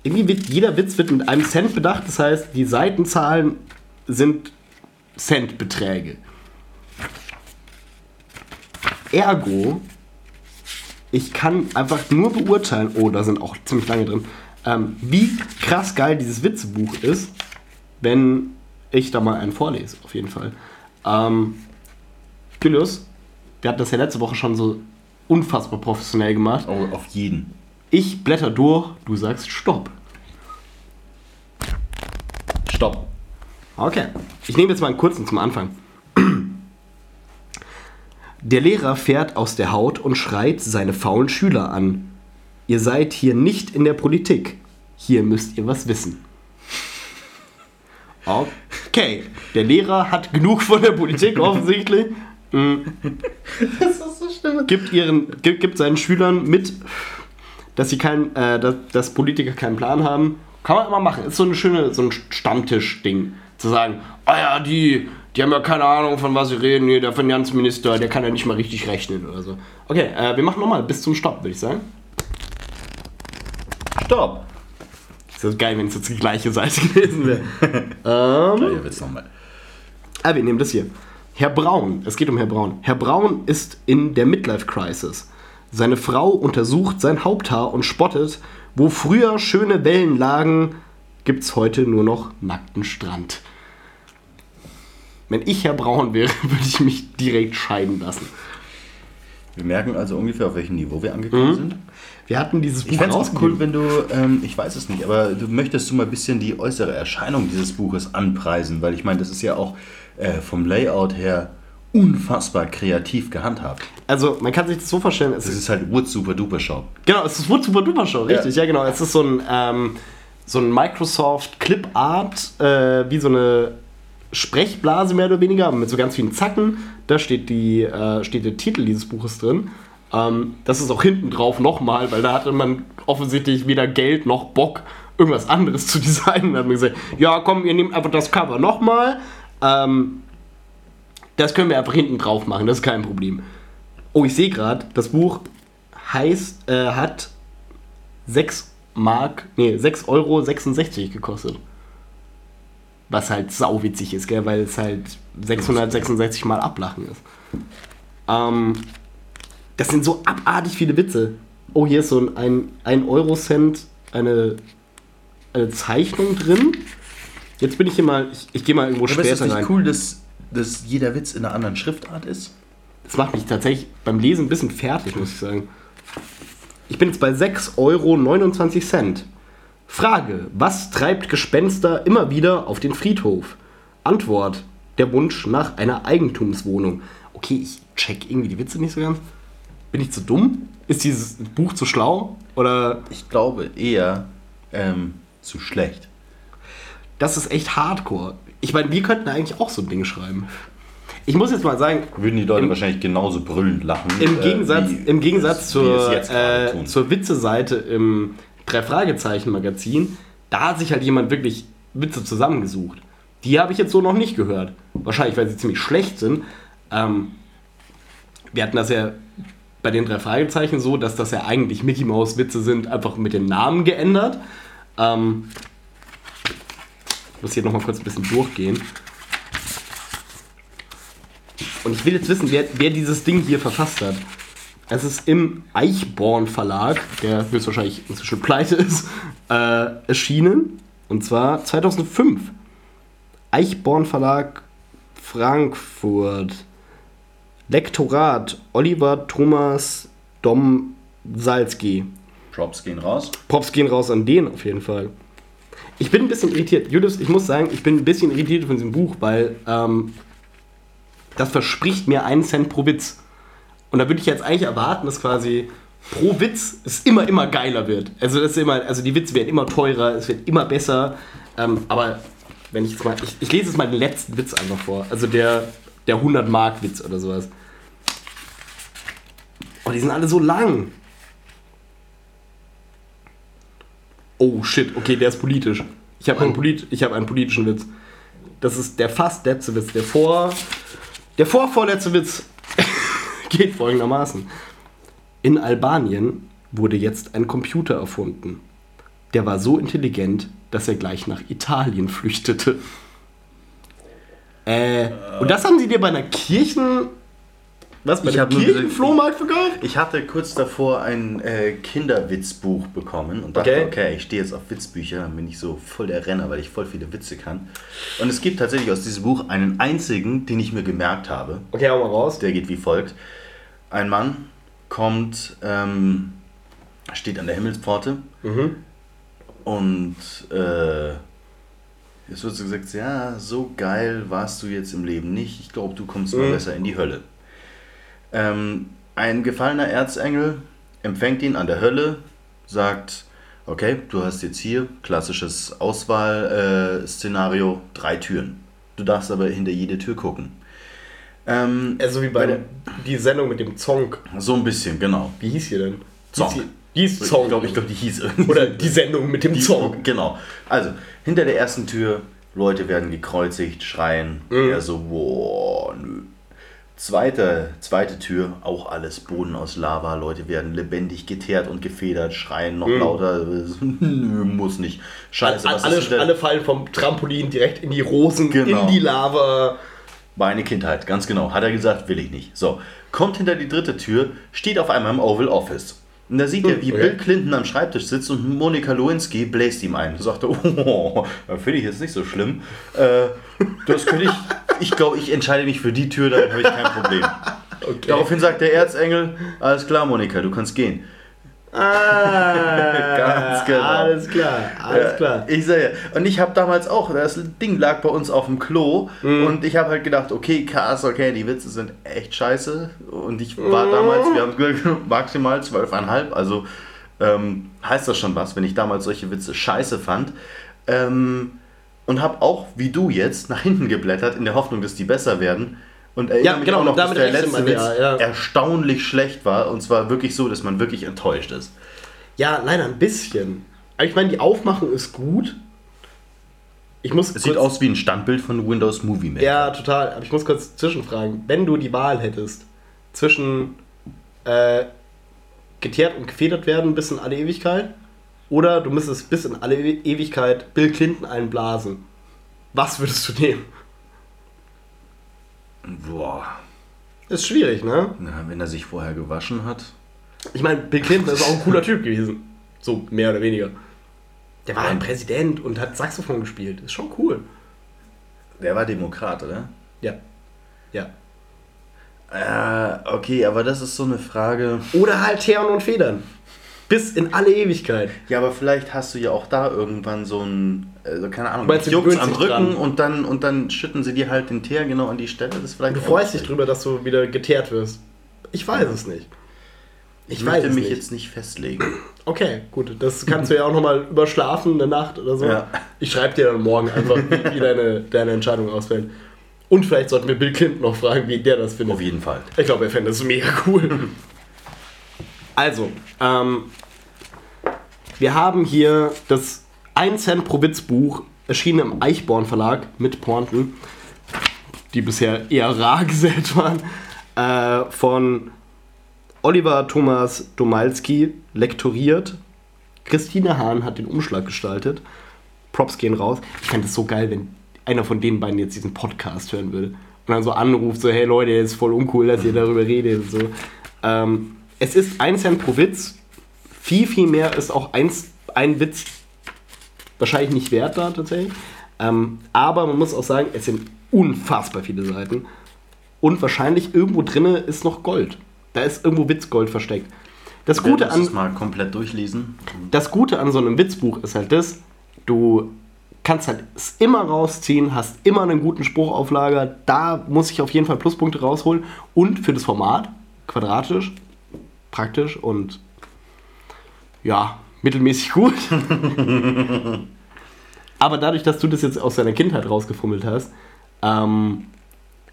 B: Irgendwie wird jeder Witz wird mit einem Cent bedacht, das heißt, die Seitenzahlen sind Centbeträge. Ergo, ich kann einfach nur beurteilen, oh, da sind auch ziemlich lange drin, ähm, wie krass geil dieses Witzebuch ist, wenn ich da mal einen vorlese, auf jeden Fall. Ähm, Julius, wir hatten das ja letzte Woche schon so unfassbar professionell gemacht.
A: Oh, auf jeden.
B: Ich blätter durch, du sagst Stopp.
A: Stopp.
B: Okay, ich nehme jetzt mal einen kurzen zum Anfang. Der Lehrer fährt aus der Haut und schreit seine faulen Schüler an. Ihr seid hier nicht in der Politik. Hier müsst ihr was wissen. Okay, der Lehrer hat genug von der Politik offensichtlich. Mm.
A: Das ist so schlimm.
B: Gibt, ihren, gibt, gibt seinen Schülern mit, dass sie kein, äh, dass, dass Politiker keinen Plan haben. Kann man immer machen. Ist so eine schöne, so ein Stammtisch-Ding. Zu sagen, ah ja, die, die haben ja keine Ahnung, von was sie reden. Hier, der Finanzminister, der kann ja nicht mal richtig rechnen oder so. Okay, äh, wir machen nochmal bis zum Stopp, würde ich sagen.
A: Stopp.
B: Ist das geil, wenn es jetzt die gleiche Seite gewesen wäre. ähm,
A: Gleicher Witz nochmal.
B: Ah, wir nehmen das hier. Herr Braun, es geht um Herr Braun. Herr Braun ist in der Midlife Crisis. Seine Frau untersucht sein Haupthaar und spottet, wo früher schöne Wellen lagen, gibt's heute nur noch nackten Strand. Wenn ich Herr Braun wäre, würde ich mich direkt scheiden lassen.
A: Wir merken also ungefähr, auf welchem Niveau wir angekommen sind.
B: Wir hatten dieses
A: Ich
B: Buch
A: fände es auch cool, wenn du, ähm, ich weiß es nicht, aber du möchtest du mal ein bisschen die äußere Erscheinung dieses Buches anpreisen, weil ich meine, das ist ja auch äh, vom Layout her unfassbar kreativ gehandhabt.
B: Also, man kann sich das so vorstellen, es
A: Das
B: ist
A: ist halt Wood Super Duper Shop.
B: Genau, es ist Wood Super Duper Show, richtig, ja, genau. Es ist so ein, ähm, so ein Microsoft Clip Art, äh, wie so eine Sprechblase mehr oder weniger, mit so ganz vielen Zacken. Da steht, die, äh, steht der Titel dieses Buches drin. Ähm, das ist auch hinten drauf nochmal, weil da hatte man offensichtlich weder Geld noch Bock, irgendwas anderes zu designen. Da hat man gesagt, ja komm, ihr nehmt einfach das Cover nochmal. Ähm, das können wir einfach hinten drauf machen, das ist kein Problem. Oh, ich sehe gerade, das Buch heißt, äh, hat 6 Mark, nee, 6,66 Euro gekostet. Was halt sauwitzig ist, gell, weil es halt 666 Mal Ablachen ist. Ähm, das sind so abartig viele Witze. Oh, hier ist so ein 1 Euro Cent, eine, eine Zeichnung drin. Jetzt bin ich hier mal, ich, ich gehe mal irgendwo
A: Aber ist
B: später
A: es nicht
B: rein.
A: cool, dass, dass jeder Witz in einer anderen Schriftart ist?
B: Das macht mich tatsächlich beim Lesen ein bisschen fertig, muss ich sagen. Ich bin jetzt bei 6,29 Euro. Frage: Was treibt Gespenster immer wieder auf den Friedhof? Antwort: Der Wunsch nach einer Eigentumswohnung. Okay, ich check irgendwie die Witze nicht so ganz. Bin ich zu dumm? Ist dieses Buch zu schlau? Oder
A: Ich glaube eher ähm, zu schlecht.
B: das ist echt hardcore. Ich meine, wir könnten eigentlich auch so ein Ding schreiben. Ich muss jetzt mal sagen,
A: Würden die Leute
B: Im-
A: wahrscheinlich genauso brüllend lachen.
B: im
A: äh,
B: Gegensatz,
A: wie-
B: im Gegensatz zur, äh, zur Witze-Seite im Drei-Fragezeichen-Magazin, da hat sich halt jemand wirklich Witze zusammengesucht. Die habe ich jetzt so noch nicht gehört. Wahrscheinlich, weil sie ziemlich schlecht sind. Ähm, wir hatten das ja bei den drei Fragezeichen so, dass das ja eigentlich Mickey Mouse Witze sind, einfach mit dem Namen geändert. Ähm, ich muss hier nochmal kurz ein bisschen durchgehen. Und ich will jetzt wissen, wer, wer dieses Ding hier verfasst hat. Es ist im Eichborn Verlag, der höchstwahrscheinlich inzwischen pleite ist, äh, erschienen. Und zwar 2005. Eichborn Verlag Frankfurt. Lektorat Oliver Thomas Dom Salzgi.
A: Props gehen raus.
B: Props gehen raus an den auf jeden Fall. Ich bin ein bisschen irritiert. Julius, ich muss sagen, ich bin ein bisschen irritiert von diesem Buch, weil ähm, das verspricht mir einen Cent pro Witz. Und da würde ich jetzt eigentlich erwarten, dass quasi pro Witz es immer, immer geiler wird. Also, das ist immer, also die Witze werden immer teurer, es wird immer besser. Ähm, aber wenn ich jetzt mal, ich, ich lese jetzt mal den letzten Witz einfach vor. Also der, der 100-Mark-Witz oder sowas. Oh, die sind alle so lang. Oh shit, okay, der ist politisch. Ich habe einen, polit ich hab einen politischen Witz. Das ist der fast letzte Witz. Der vor. Der vorvorletzte Witz geht folgendermaßen. In Albanien wurde jetzt ein Computer erfunden. Der war so intelligent, dass er gleich nach Italien flüchtete. Äh, und das haben sie dir bei einer Kirchen. Was? Bei
A: Ich
B: einem Kirchenflohmarkt verkauft?
A: Ich hatte kurz davor ein äh, Kinderwitzbuch bekommen und dachte,
B: Okay.
A: okay. ich stehe jetzt auf Witzbücher, dann bin ich so voll der Renner, weil ich voll viele Witze kann. Und es gibt tatsächlich aus diesem Buch einen einzigen, den ich mir gemerkt habe.
B: Okay, hau mal raus.
A: Der geht wie folgt. Ein Mann kommt, ähm, steht an der Himmelspforte
B: Mhm.
A: und äh, es wird so gesagt, ja, so geil warst du jetzt im Leben nicht. Ich glaube, du kommst mal
B: Mhm.
A: besser in die Hölle. Ähm, ein gefallener Erzengel empfängt ihn an der Hölle, sagt, okay, du hast jetzt hier klassisches Auswahlszenario, drei Türen. Du darfst aber hinter jede Tür gucken. Ähm,
B: Also wie bei der, die Sendung mit dem Zonk.
A: so ein bisschen, genau.
B: Wie hieß sie denn?
A: Zonk.
B: Hieß Die hieß Zonk.
A: Ich glaube, ich glaub, die hieß irgendwie.
B: Oder die Sendung mit dem
A: Die-
B: Zonk.
A: Genau. Also, hinter der ersten Tür, Leute werden gekreuzigt, schreien.
B: Mhm.
A: Er so, boah, nö. Zweite, zweite Tür, auch alles Boden aus Lava. Leute werden lebendig geteert und gefedert, schreien noch lauter. Nö, muss nicht. Scheiße, was
B: Mhm. alle,
A: ist
B: alle fallen vom Trampolin direkt in die Rosen,
A: Genau.
B: in die Lava.
A: Meine Kindheit, ganz genau. Hat er gesagt, will ich nicht. So, kommt hinter die dritte Tür, steht auf einmal im Oval Office. Und da sieht er, wie
B: okay.
A: Bill Clinton am Schreibtisch sitzt und Monika Lewinsky bläst ihm ein. Und sagt, oh, finde ich jetzt nicht so schlimm. Äh, das könnte ich, ich glaube, ich entscheide mich für die Tür, damit habe ich kein Problem.
B: Okay.
A: Daraufhin sagt der Erzengel, alles klar, Monika, du kannst gehen.
B: Ah,
A: Ganz genau.
B: Alles klar, alles
A: Ja,
B: klar.
A: Ich sehe. Und ich habe damals auch, das Ding lag bei uns auf dem Klo
B: Mhm.
A: und ich habe halt gedacht, okay, krass, okay, die Witze sind echt scheiße. Und ich
B: Mhm.
A: war damals, wir haben maximal 12,5, also ähm, heißt das schon was, wenn ich damals solche Witze scheiße fand. Ähm, und habe auch, wie du jetzt, nach hinten geblättert, in der Hoffnung, dass die besser werden. Und erinnere
B: Ja,
A: mich
B: genau,
A: auch noch, dass
B: damit
A: der letzte Witz
B: ja,
A: erstaunlich schlecht war. Und zwar wirklich so, dass man wirklich enttäuscht ist.
B: Ja, leider ein bisschen. Aber ich meine, die Aufmachung ist gut. Ich muss
A: Es sieht aus wie ein Standbild von Windows Movie Maker.
B: Ja, total. Aber ich muss kurz zwischenfragen. Wenn du die Wahl hättest zwischen äh, geteert und gefedert werden bis in alle Ewigkeit oder du müsstest bis in alle Ewigkeit Bill Clinton einblasen, was würdest du nehmen?
A: Boah.
B: Ist schwierig, ne?
A: Na, wenn er sich vorher gewaschen hat.
B: Ich meine, Bill Clinton ist auch ein cooler Typ gewesen. So mehr oder weniger. Der war ein Präsident und hat Saxophon gespielt. Ist schon cool.
A: Der war Demokrat, oder?
B: Ja. Ja.
A: Äh, okay, aber das ist so eine Frage.
B: Oder halt Teeren und Federn. Bis in alle Ewigkeit.
A: Ja, aber vielleicht hast du ja auch da irgendwann so ein, also keine Ahnung,
B: Du meinst, du
A: juckt's am Rücken
B: dran.
A: und dann und dann schütten sie dir halt den Teer genau an die Stelle. Das ist vielleicht
B: Du freust dich drüber, dass du wieder geteert wirst. Ich weiß es nicht.
A: Ich,
B: Ich
A: möchte mich
B: nicht.
A: jetzt nicht festlegen.
B: Okay, gut. Das kannst du ja auch nochmal überschlafen, eine Nacht oder so.
A: Ja.
B: Ich schreibe dir dann morgen einfach, wie, wie deine, deine Entscheidung ausfällt. Und vielleicht sollten wir Bill Clinton noch fragen, wie der das findet.
A: Auf jeden Fall.
B: Ich glaube, er fände das mega cool. Also, ähm, wir haben hier das 1 Cent pro Witz Buch, erschienen im Eichborn Verlag mit Pointen, die bisher eher rar gesät waren, äh, von Oliver Thomas Domalski, lektoriert. Christine Hahn hat den Umschlag gestaltet. Props gehen raus. Ich fände es so geil, wenn einer von den beiden jetzt diesen Podcast hören würde. Und dann so anruft, so, hey Leute, ist voll uncool, dass ihr darüber redet. So. Ähm, es ist 1 Cent pro Witz. Viel, viel mehr ist auch eins, ein Witz wahrscheinlich nicht wert da tatsächlich. Ähm, aber man muss auch sagen, es sind unfassbar viele Seiten. Und wahrscheinlich irgendwo drinne ist noch Gold. Da ist irgendwo Witzgold versteckt. Das Gute an,
A: das mal komplett durchlesen.
B: das Gute an so einem Witzbuch ist halt das, du kannst halt es immer rausziehen, hast immer einen guten Spruch auf Lager, da muss ich auf jeden Fall Pluspunkte rausholen und für das Format, quadratisch, praktisch und ja, mittelmäßig gut. Aber dadurch, dass du das jetzt aus deiner Kindheit rausgefummelt hast, ähm,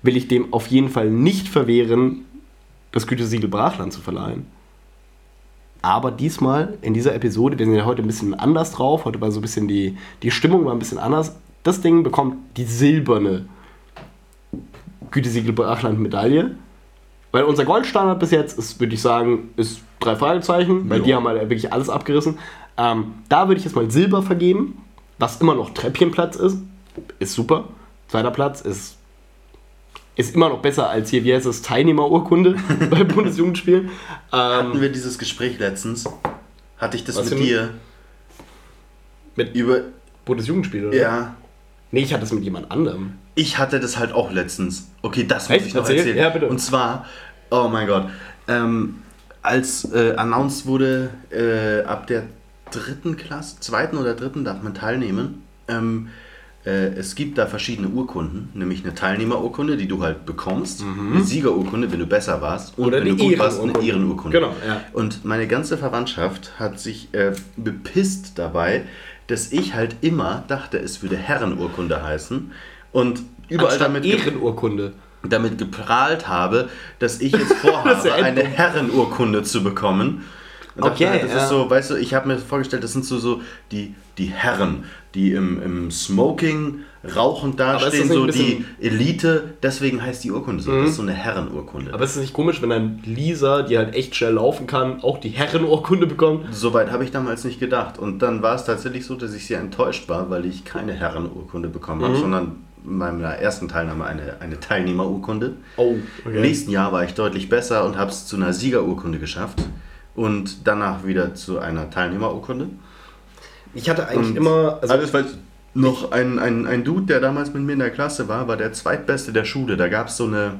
B: will ich dem auf jeden Fall nicht verwehren, das Gütesiegel Brachland zu verleihen. Aber diesmal in dieser Episode, wir sind ja heute ein bisschen anders drauf, heute war so ein bisschen die, die Stimmung war ein bisschen anders. Das Ding bekommt die silberne Gütesiegel Brachland Medaille. Weil unser Goldstandard bis jetzt ist, würde ich sagen, ist drei Fragezeichen, weil
A: Ja.
B: die haben halt wirklich alles abgerissen. Ähm, da würde ich jetzt mal Silber vergeben, was immer noch Treppchenplatz ist. Ist super. Zweiter Platz ist, ist immer noch besser als hier, wie heißt das, Teilnehmerurkunde bei Bundesjugendspielen.
A: Hatten
B: Ähm,
A: wir dieses Gespräch letztens? Hatte ich das mit dir?
B: mit
A: Über.
B: Bundesjugendspiel, oder?
A: Ja.
B: Nee, ich hatte es mit jemand anderem.
A: Ich hatte das halt auch letztens. Okay, das muss
B: Echt?
A: ich noch
B: Erzähl.
A: erzählen.
B: Ja, bitte.
A: Und zwar, oh mein Gott, ähm, als äh, announced wurde, äh, ab der dritten Klasse, zweiten oder dritten darf man teilnehmen. Ähm, äh, es gibt da verschiedene Urkunden, nämlich eine Teilnehmerurkunde, die du halt bekommst, eine Siegerurkunde, wenn du besser warst, und
B: Mhm. Oder
A: wenn
B: eine
A: du gut warst, eine
B: Ehrenurkunde. Genau, ja.
A: Und meine ganze Verwandtschaft hat sich äh, bepisst dabei, dass ich halt immer dachte, es würde Herrenurkunde heißen und überall
B: Anstatt
A: damit,
B: Ehrenurkunde.
A: damit geprahlt habe, dass ich jetzt vorhabe,
B: ja
A: eine. Herrenurkunde zu bekommen. Und dachte
B: Okay,
A: halt, das
B: ja.
A: ist so, weißt du, ich habe mir vorgestellt, das sind so, so die, die Herren, die im, im Smoking rauchend dastehen, so die Elite, deswegen heißt die Urkunde so.
B: Mhm.
A: Das ist so eine Herrenurkunde.
B: Aber ist es nicht komisch, wenn ein Lisa, die halt echt schnell laufen kann, auch die Herrenurkunde bekommt?
A: Soweit habe ich damals nicht gedacht. Und dann war es tatsächlich so, dass ich sehr enttäuscht war, weil ich keine Herrenurkunde bekommen
B: Mhm.
A: habe, sondern in meiner ersten Teilnahme eine, eine Teilnehmerurkunde.
B: Oh,
A: Im nächsten Jahr war ich deutlich besser und habe es zu einer Siegerurkunde geschafft. Und danach wieder zu einer Teilnehmerurkunde.
B: Ich hatte eigentlich
A: Und
B: immer. Also,
A: Alles, weil noch ein, ein, ein Dude, der damals mit mir in der Klasse war, war der zweitbeste der Schule. Da gab es so eine,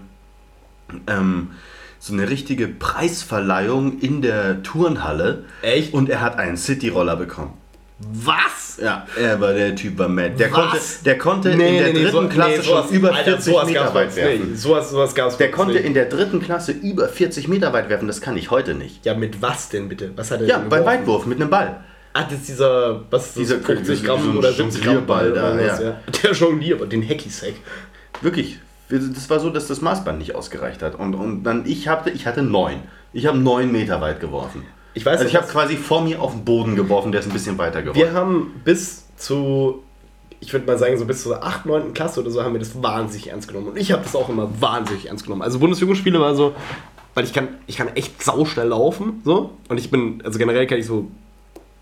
A: ähm, so eine richtige Preisverleihung in der Turnhalle.
B: Echt?
A: Und er hat einen Cityroller bekommen.
B: Was?
A: Ja, er war der Typ war mad. Der
B: Was?
A: konnte, der konnte in der dritten
B: so-
A: Klasse
B: nee, sowas-
A: schon über
B: Alter,
A: 40
B: sowas
A: Meter weit werfen.
B: nicht. Sowas, sowas gab's
A: Der konnte
B: nicht.
A: in der dritten Klasse über 40 Meter weit werfen. Das kann ich heute nicht.
B: Ja, mit was denn bitte? Was hat er
A: Ja, beim
B: geworfen?
A: Weitwurf mit einem Ball.
B: Ah, das ist dieser, was ist das,
A: Dieser-
B: 50 Gramm
A: so
B: oder 70 Gramm
A: Jonglierball da,
B: oder was,
A: ja.
B: Der Jonglierball, den Hacky-Sack.
A: Wirklich. Das war so, dass das Maßband nicht ausgereicht hat. Und, und dann ich hatte, ich hatte neun. Ich habe neun Meter weit geworfen.
B: Ich weiß
A: Also ich habe quasi vor mir auf den Boden geworfen, der ist ein bisschen weiter geworfen.
B: Wir haben bis zu, ich würde mal sagen, so bis zur 8., 9. Klasse oder so, haben wir das wahnsinnig ernst genommen. Und ich habe das auch immer wahnsinnig ernst genommen. Also Bundesjugendspiele war so, weil ich kann, ich kann echt sauschnell laufen. So. Und ich bin, also generell kann ich so,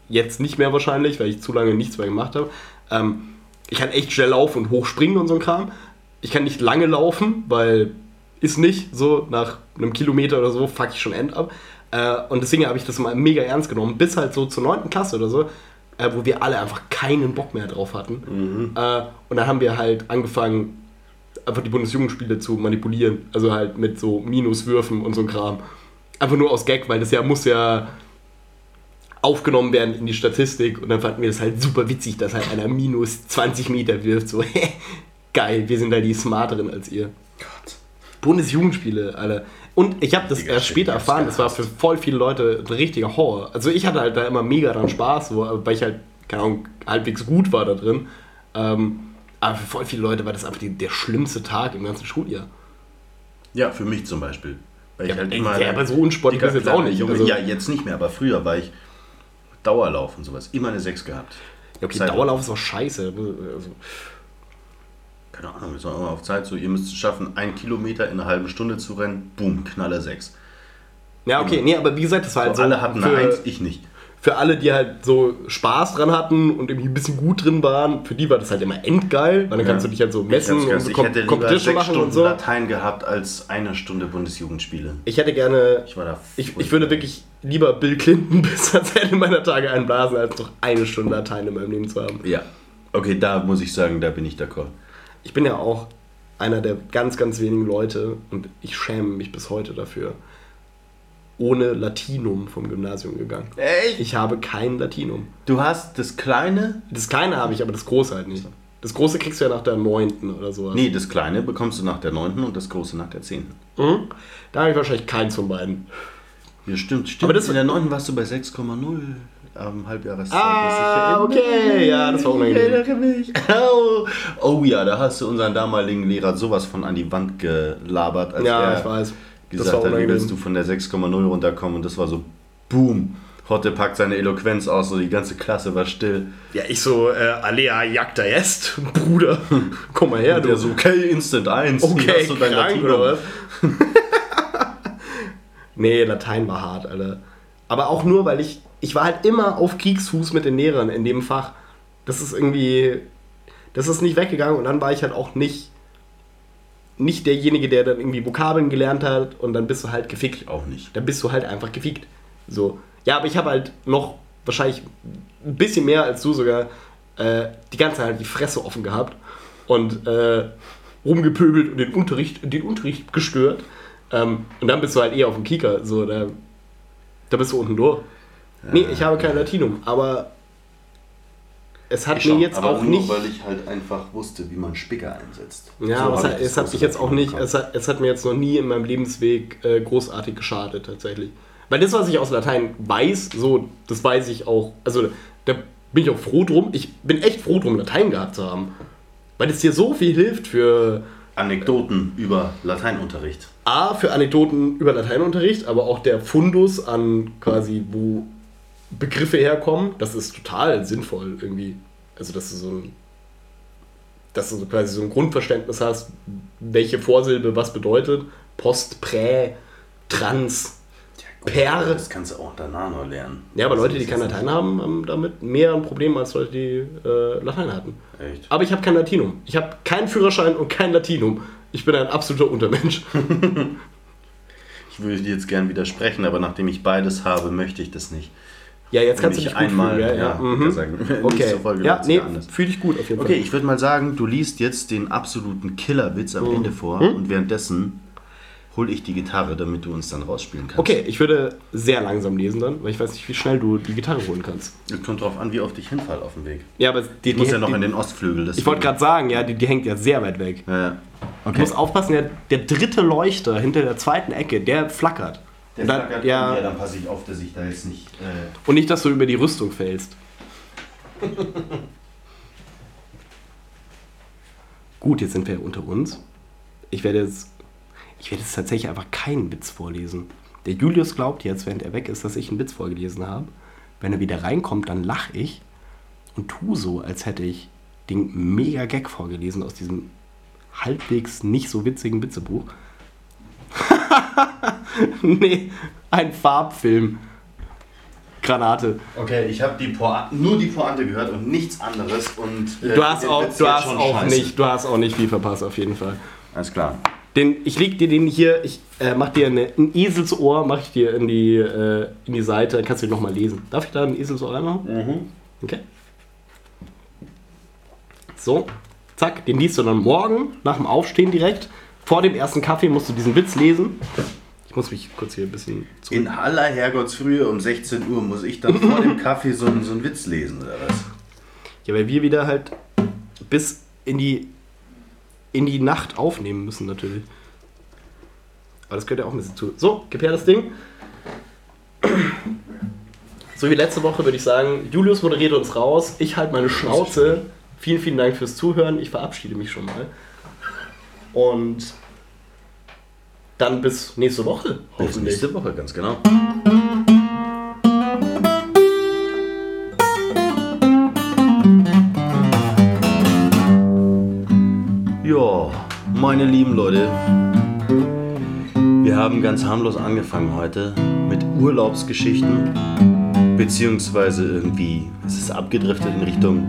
B: jetzt nicht mehr wahrscheinlich, weil ich zu lange nichts mehr gemacht habe. Ähm, ich kann echt schnell laufen und hochspringen und so ein Kram. Ich kann nicht lange laufen, weil ist nicht so, nach einem Kilometer oder so fuck ich schon end ab. Äh, und deswegen habe ich das mal mega ernst genommen, bis halt so zur 9. Klasse oder so, äh, wo wir alle einfach keinen Bock mehr drauf hatten. Äh, und dann haben wir halt angefangen, einfach die Bundesjugendspiele zu manipulieren. Also halt mit so Minuswürfen und so ein Kram. Einfach nur aus Gag, weil das ja muss ja aufgenommen werden in die Statistik und dann fanden wir das halt super witzig, dass halt einer minus 20 Meter wirft. So, geil, wir sind da die Smarteren als ihr.
A: Gott.
B: Bundesjugendspiele, Alter. Und ich habe das erst später erfahren, das war für voll viele Leute ein richtiger Horror. Also ich hatte halt da immer mega dran Spaß, so, weil ich halt, keine Ahnung, halbwegs gut war da drin. Ähm, aber für voll viele Leute war das einfach die, der schlimmste Tag im ganzen Schuljahr.
A: Ja, für mich zum Beispiel. Weil
B: Ja,
A: ich halt
B: ey,
A: immer.
B: ja, aber so unsportlich du jetzt auch nicht.
A: Junge,
B: Also-
A: ja, jetzt nicht mehr, aber früher war ich Dauerlauf und sowas. Immer eine 6 gehabt.
B: Ja, okay,
A: Zeit-
B: Dauerlauf ist auch scheiße. Also,
A: Keine Ahnung, wir sollen immer auf Zeit so, ihr müsst es schaffen, einen Kilometer in einer halben Stunde zu rennen. Boom, Knaller 6.
B: ja, okay, nee, aber wie gesagt, das war halt
A: So, alle hatten
B: für,
A: eine 1, ich nicht.
B: für alle, die halt so Spaß dran hatten und irgendwie ein bisschen gut drin waren, für die war das halt immer endgeil, weil dann kannst du dich halt so messen
A: ich,
B: und so
A: ich hätte lieber sechs
B: machen
A: Stunden
B: und so.
A: Latein gehabt als eine Stunde Bundesjugendspiele.
B: Ich hätte gerne,
A: Ich war da.
B: ich, ich würde wirklich lieber Bill Clinton bis ans Ende meiner Tage einblasen, als noch eine Stunde Latein in meinem Leben zu haben.
A: Ja. Okay, da muss ich sagen, da bin ich d'accord.
B: Ich bin ja auch einer der ganz, ganz wenigen Leute und ich schäme mich bis heute dafür, ohne Latinum vom Gymnasium gegangen.
A: Echt?
B: Ich habe kein Latinum.
A: Du hast das kleine.
B: Das kleine habe ich, aber das große halt nicht. Das große kriegst du ja nach der neunten oder sowas.
A: Nee, das kleine bekommst du nach der 9. und das große nach der 10.
B: Mhm. Da habe ich wahrscheinlich keins von beiden.
A: Ja, stimmt, stimmt.
B: Aber das-
A: in der 9. warst du bei 6,0 am Halbjahreszeugnis.
B: Ah,
A: Ich
B: okay,
A: mich.
B: ja, das war
A: Ich
B: unangenehm.
A: erinnere mich. Oh. oh ja, da hast du unseren damaligen Lehrer sowas von an die Wand gelabert, als
B: Ja,
A: er
B: ich weiß.
A: Gesagt hat, wie willst du von der 6,0 runterkommen? Und das war so, boom. Hotte packt seine Eloquenz aus, so die ganze Klasse war still.
B: Ja, ich so, äh, Alea jagda est, Bruder. Komm mal her,
A: Und
B: du.
A: der so, okay, Instant 1. hier
B: okay,
A: hast du dein
B: krank
A: Latinum.
B: oder was? nee, Latein war hart, Alter. Aber auch nur, weil ich, ich war halt immer auf Kriegsfuß mit den Lehrern in dem Fach. Das ist irgendwie, das ist nicht weggegangen und dann war ich halt auch nicht, nicht derjenige, der dann irgendwie Vokabeln gelernt hat und dann bist du halt gefickt.
A: Auch nicht.
B: dann bist du halt einfach gefickt. So. Ja, aber ich habe halt noch wahrscheinlich ein bisschen mehr als du sogar äh, die ganze Zeit halt die Fresse offen gehabt und äh, rumgepöbelt und den Unterricht, den Unterricht gestört. Ähm, und dann bist du halt eher auf dem Kieker. So, da, da bist du unten durch. Nee, ich habe kein Latinum, aber es hat
A: Ich
B: mir jetzt
A: aber
B: auch
A: nur,
B: nicht.
A: weil ich halt einfach wusste, wie man Spicker einsetzt.
B: Ja,
A: So
B: aber es hat, es hat mich jetzt auch nicht, es hat, es hat mir jetzt noch nie in meinem Lebensweg äh, großartig geschadet tatsächlich. Weil das, was ich aus Latein weiß, so, das weiß ich auch, also da bin ich auch froh drum, ich bin echt froh drum, Latein gehabt zu haben. Weil es dir so viel hilft für
A: Anekdoten über Lateinunterricht.
B: A, für Anekdoten über Lateinunterricht, aber auch der Fundus an quasi, wo Begriffe herkommen, das ist total sinnvoll irgendwie. Also, dass du so ein, dass du quasi so ein Grundverständnis hast, welche Vorsilbe was bedeutet. Post, Prä, Trans, Per.
A: Das kannst du auch danach noch lernen.
B: Ja, aber Leute, die kein Latein haben, haben damit mehr ein Problem als Leute, die äh, Latein hatten.
A: Echt?
B: Aber ich habe kein Latinum. Ich habe keinen Führerschein und kein Latinum. Ich bin ein absoluter Untermensch.
A: Ich würde dir jetzt gern widersprechen, aber nachdem ich beides habe, möchte ich das nicht.
B: Ja, jetzt kannst du dich
A: einmal,
B: fühlen. Ja, ja.
A: ja,
B: Mhm.
A: sagen.
B: Okay. Ja, nee, fühl dich gut auf jeden
A: Okay,
B: Fall.
A: ich würde mal sagen, du liest jetzt den absoluten Killerwitz
B: Mhm.
A: am Ende vor und währenddessen hole ich die Gitarre, damit du uns dann rausspielen kannst.
B: Okay, ich würde sehr langsam lesen dann, weil ich weiß nicht, wie schnell du die Gitarre holen kannst.
A: Es kommt drauf an, wie oft ich hinfall auf dem Weg.
B: Ja, aber die,
A: Ich muss
B: die,
A: ja noch
B: die,
A: in den Ostflügel.
B: Ich
A: deswegen-
B: wollte gerade sagen, ja, die, die hängt ja sehr weit weg.
A: Ja, ja.
B: Du musst aufpassen, der, der dritte Leuchter hinter der zweiten Ecke, der flackert.
A: Der
B: dann,
A: flackert,
B: ja,
A: ja, dann passe ich auf, dass ich da jetzt nicht. Äh,
B: und nicht, dass du über die Rüstung fällst. Gut, jetzt sind wir unter uns. Ich werde jetzt, ich werde jetzt tatsächlich einfach keinen Witz vorlesen. Der Julius glaubt jetzt, während er weg ist, dass ich einen Witz vorgelesen habe. Wenn er wieder reinkommt, dann lache ich und tu so, als hätte ich den mega Gag vorgelesen aus diesem halbwegs nicht so witzigen Witzebuch. nee, ein Farbfilm. Granate.
A: okay, ich habe die nur die Pointe gehört und nichts anderes. Und, äh,
B: Du hast auch, du hast auch
A: scheiße.
B: nicht, du hast auch nicht viel verpasst auf jeden Fall.
A: Alles klar.
B: Den, ich leg dir den hier, ich äh, mach dir eine, ein Eselsohr, mach ich dir in die, äh, in die Seite, dann kannst du den nochmal lesen. Darf ich da ein Eselsohr reinmachen?
A: Mhm.
B: Okay. So, zack, den liest du dann morgen nach dem Aufstehen direkt. Vor dem ersten Kaffee musst du diesen Witz lesen. Ich muss mich kurz hier ein bisschen zu.
A: In aller Herrgottsfrühe um 16 Uhr muss ich dann vor dem Kaffee so, einen- so einen Witz lesen, oder was?
B: Ja, weil wir wieder halt bis in die, in die Nacht aufnehmen müssen, natürlich. Aber das gehört ja auch ein bisschen zu. So, gib her das Ding. So wie letzte Woche würde ich sagen, Julius moderiert uns raus, ich halte meine Schnauze. Vielen, vielen Dank fürs Zuhören. Ich verabschiede mich schon mal. Und dann bis nächste Woche,
A: Bis nächste Woche, ganz genau. Meine lieben Leute, wir haben ganz harmlos angefangen heute mit Urlaubsgeschichten, beziehungsweise irgendwie, es ist abgedriftet in Richtung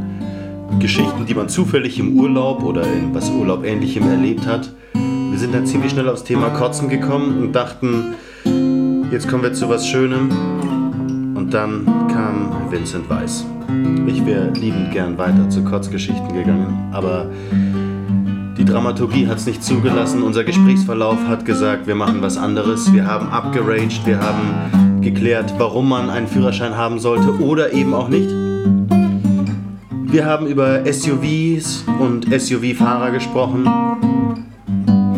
A: Geschichten, die man zufällig im Urlaub oder in was Urlaub ähnlichem erlebt hat. Wir sind dann ziemlich schnell aufs Thema Kotzen gekommen und dachten, jetzt kommen wir zu was Schönem. Und dann kam Vincent Weiss. Ich wäre liebend gern weiter zu Kotzgeschichten gegangen, aber die Dramaturgie hat es nicht zugelassen. Unser Gesprächsverlauf hat gesagt, wir machen was anderes. Wir haben abgeraged, wir haben geklärt, warum man einen Führerschein haben sollte oder eben auch nicht. Wir haben über SUVs und SUV-Fahrer gesprochen.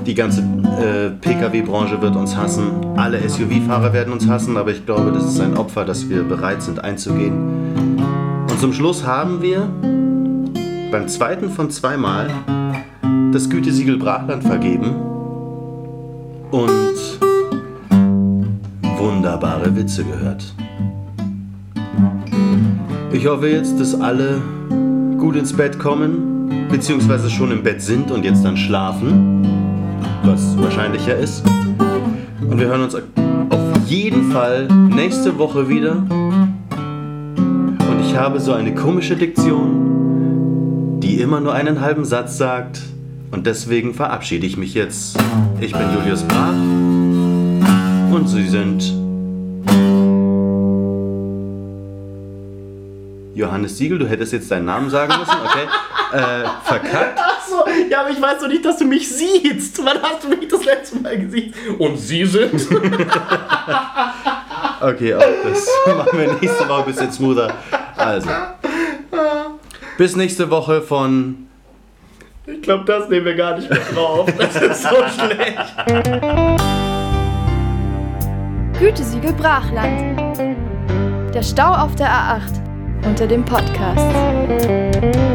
A: Die ganze äh, Pkw-Branche wird uns hassen. Alle SUV-Fahrer werden uns hassen, aber ich glaube, das ist ein Opfer, das wir bereit sind einzugehen. Und zum Schluss haben wir beim zweiten von zweimal das Gütesiegel Brachland vergeben und wunderbare Witze gehört. Ich hoffe jetzt, dass alle gut ins Bett kommen, beziehungsweise schon im Bett sind und jetzt dann schlafen, was wahrscheinlicher ist. Und wir hören uns auf jeden Fall nächste Woche wieder. Und ich habe so eine komische Diktion, die immer nur einen halben Satz sagt. Und deswegen verabschiede ich mich jetzt. Ich bin Julius Brach. Und Sie sind Johannes Siegel. Du hättest jetzt deinen Namen sagen müssen, okay? Äh, verkackt.
B: Achso, ja, aber ich weiß doch nicht, dass du mich siehst. Wann hast du mich das letzte Mal gesehen? Und sie sind.
A: Okay, auch das machen wir nächste Woche ein bisschen smoother. Also. Bis nächste Woche von
B: Ich glaube, das nehmen wir gar nicht mehr drauf. Das ist so schlecht.
D: Gütesiegel Brachland. Der Stau auf der A8 unter dem Podcast.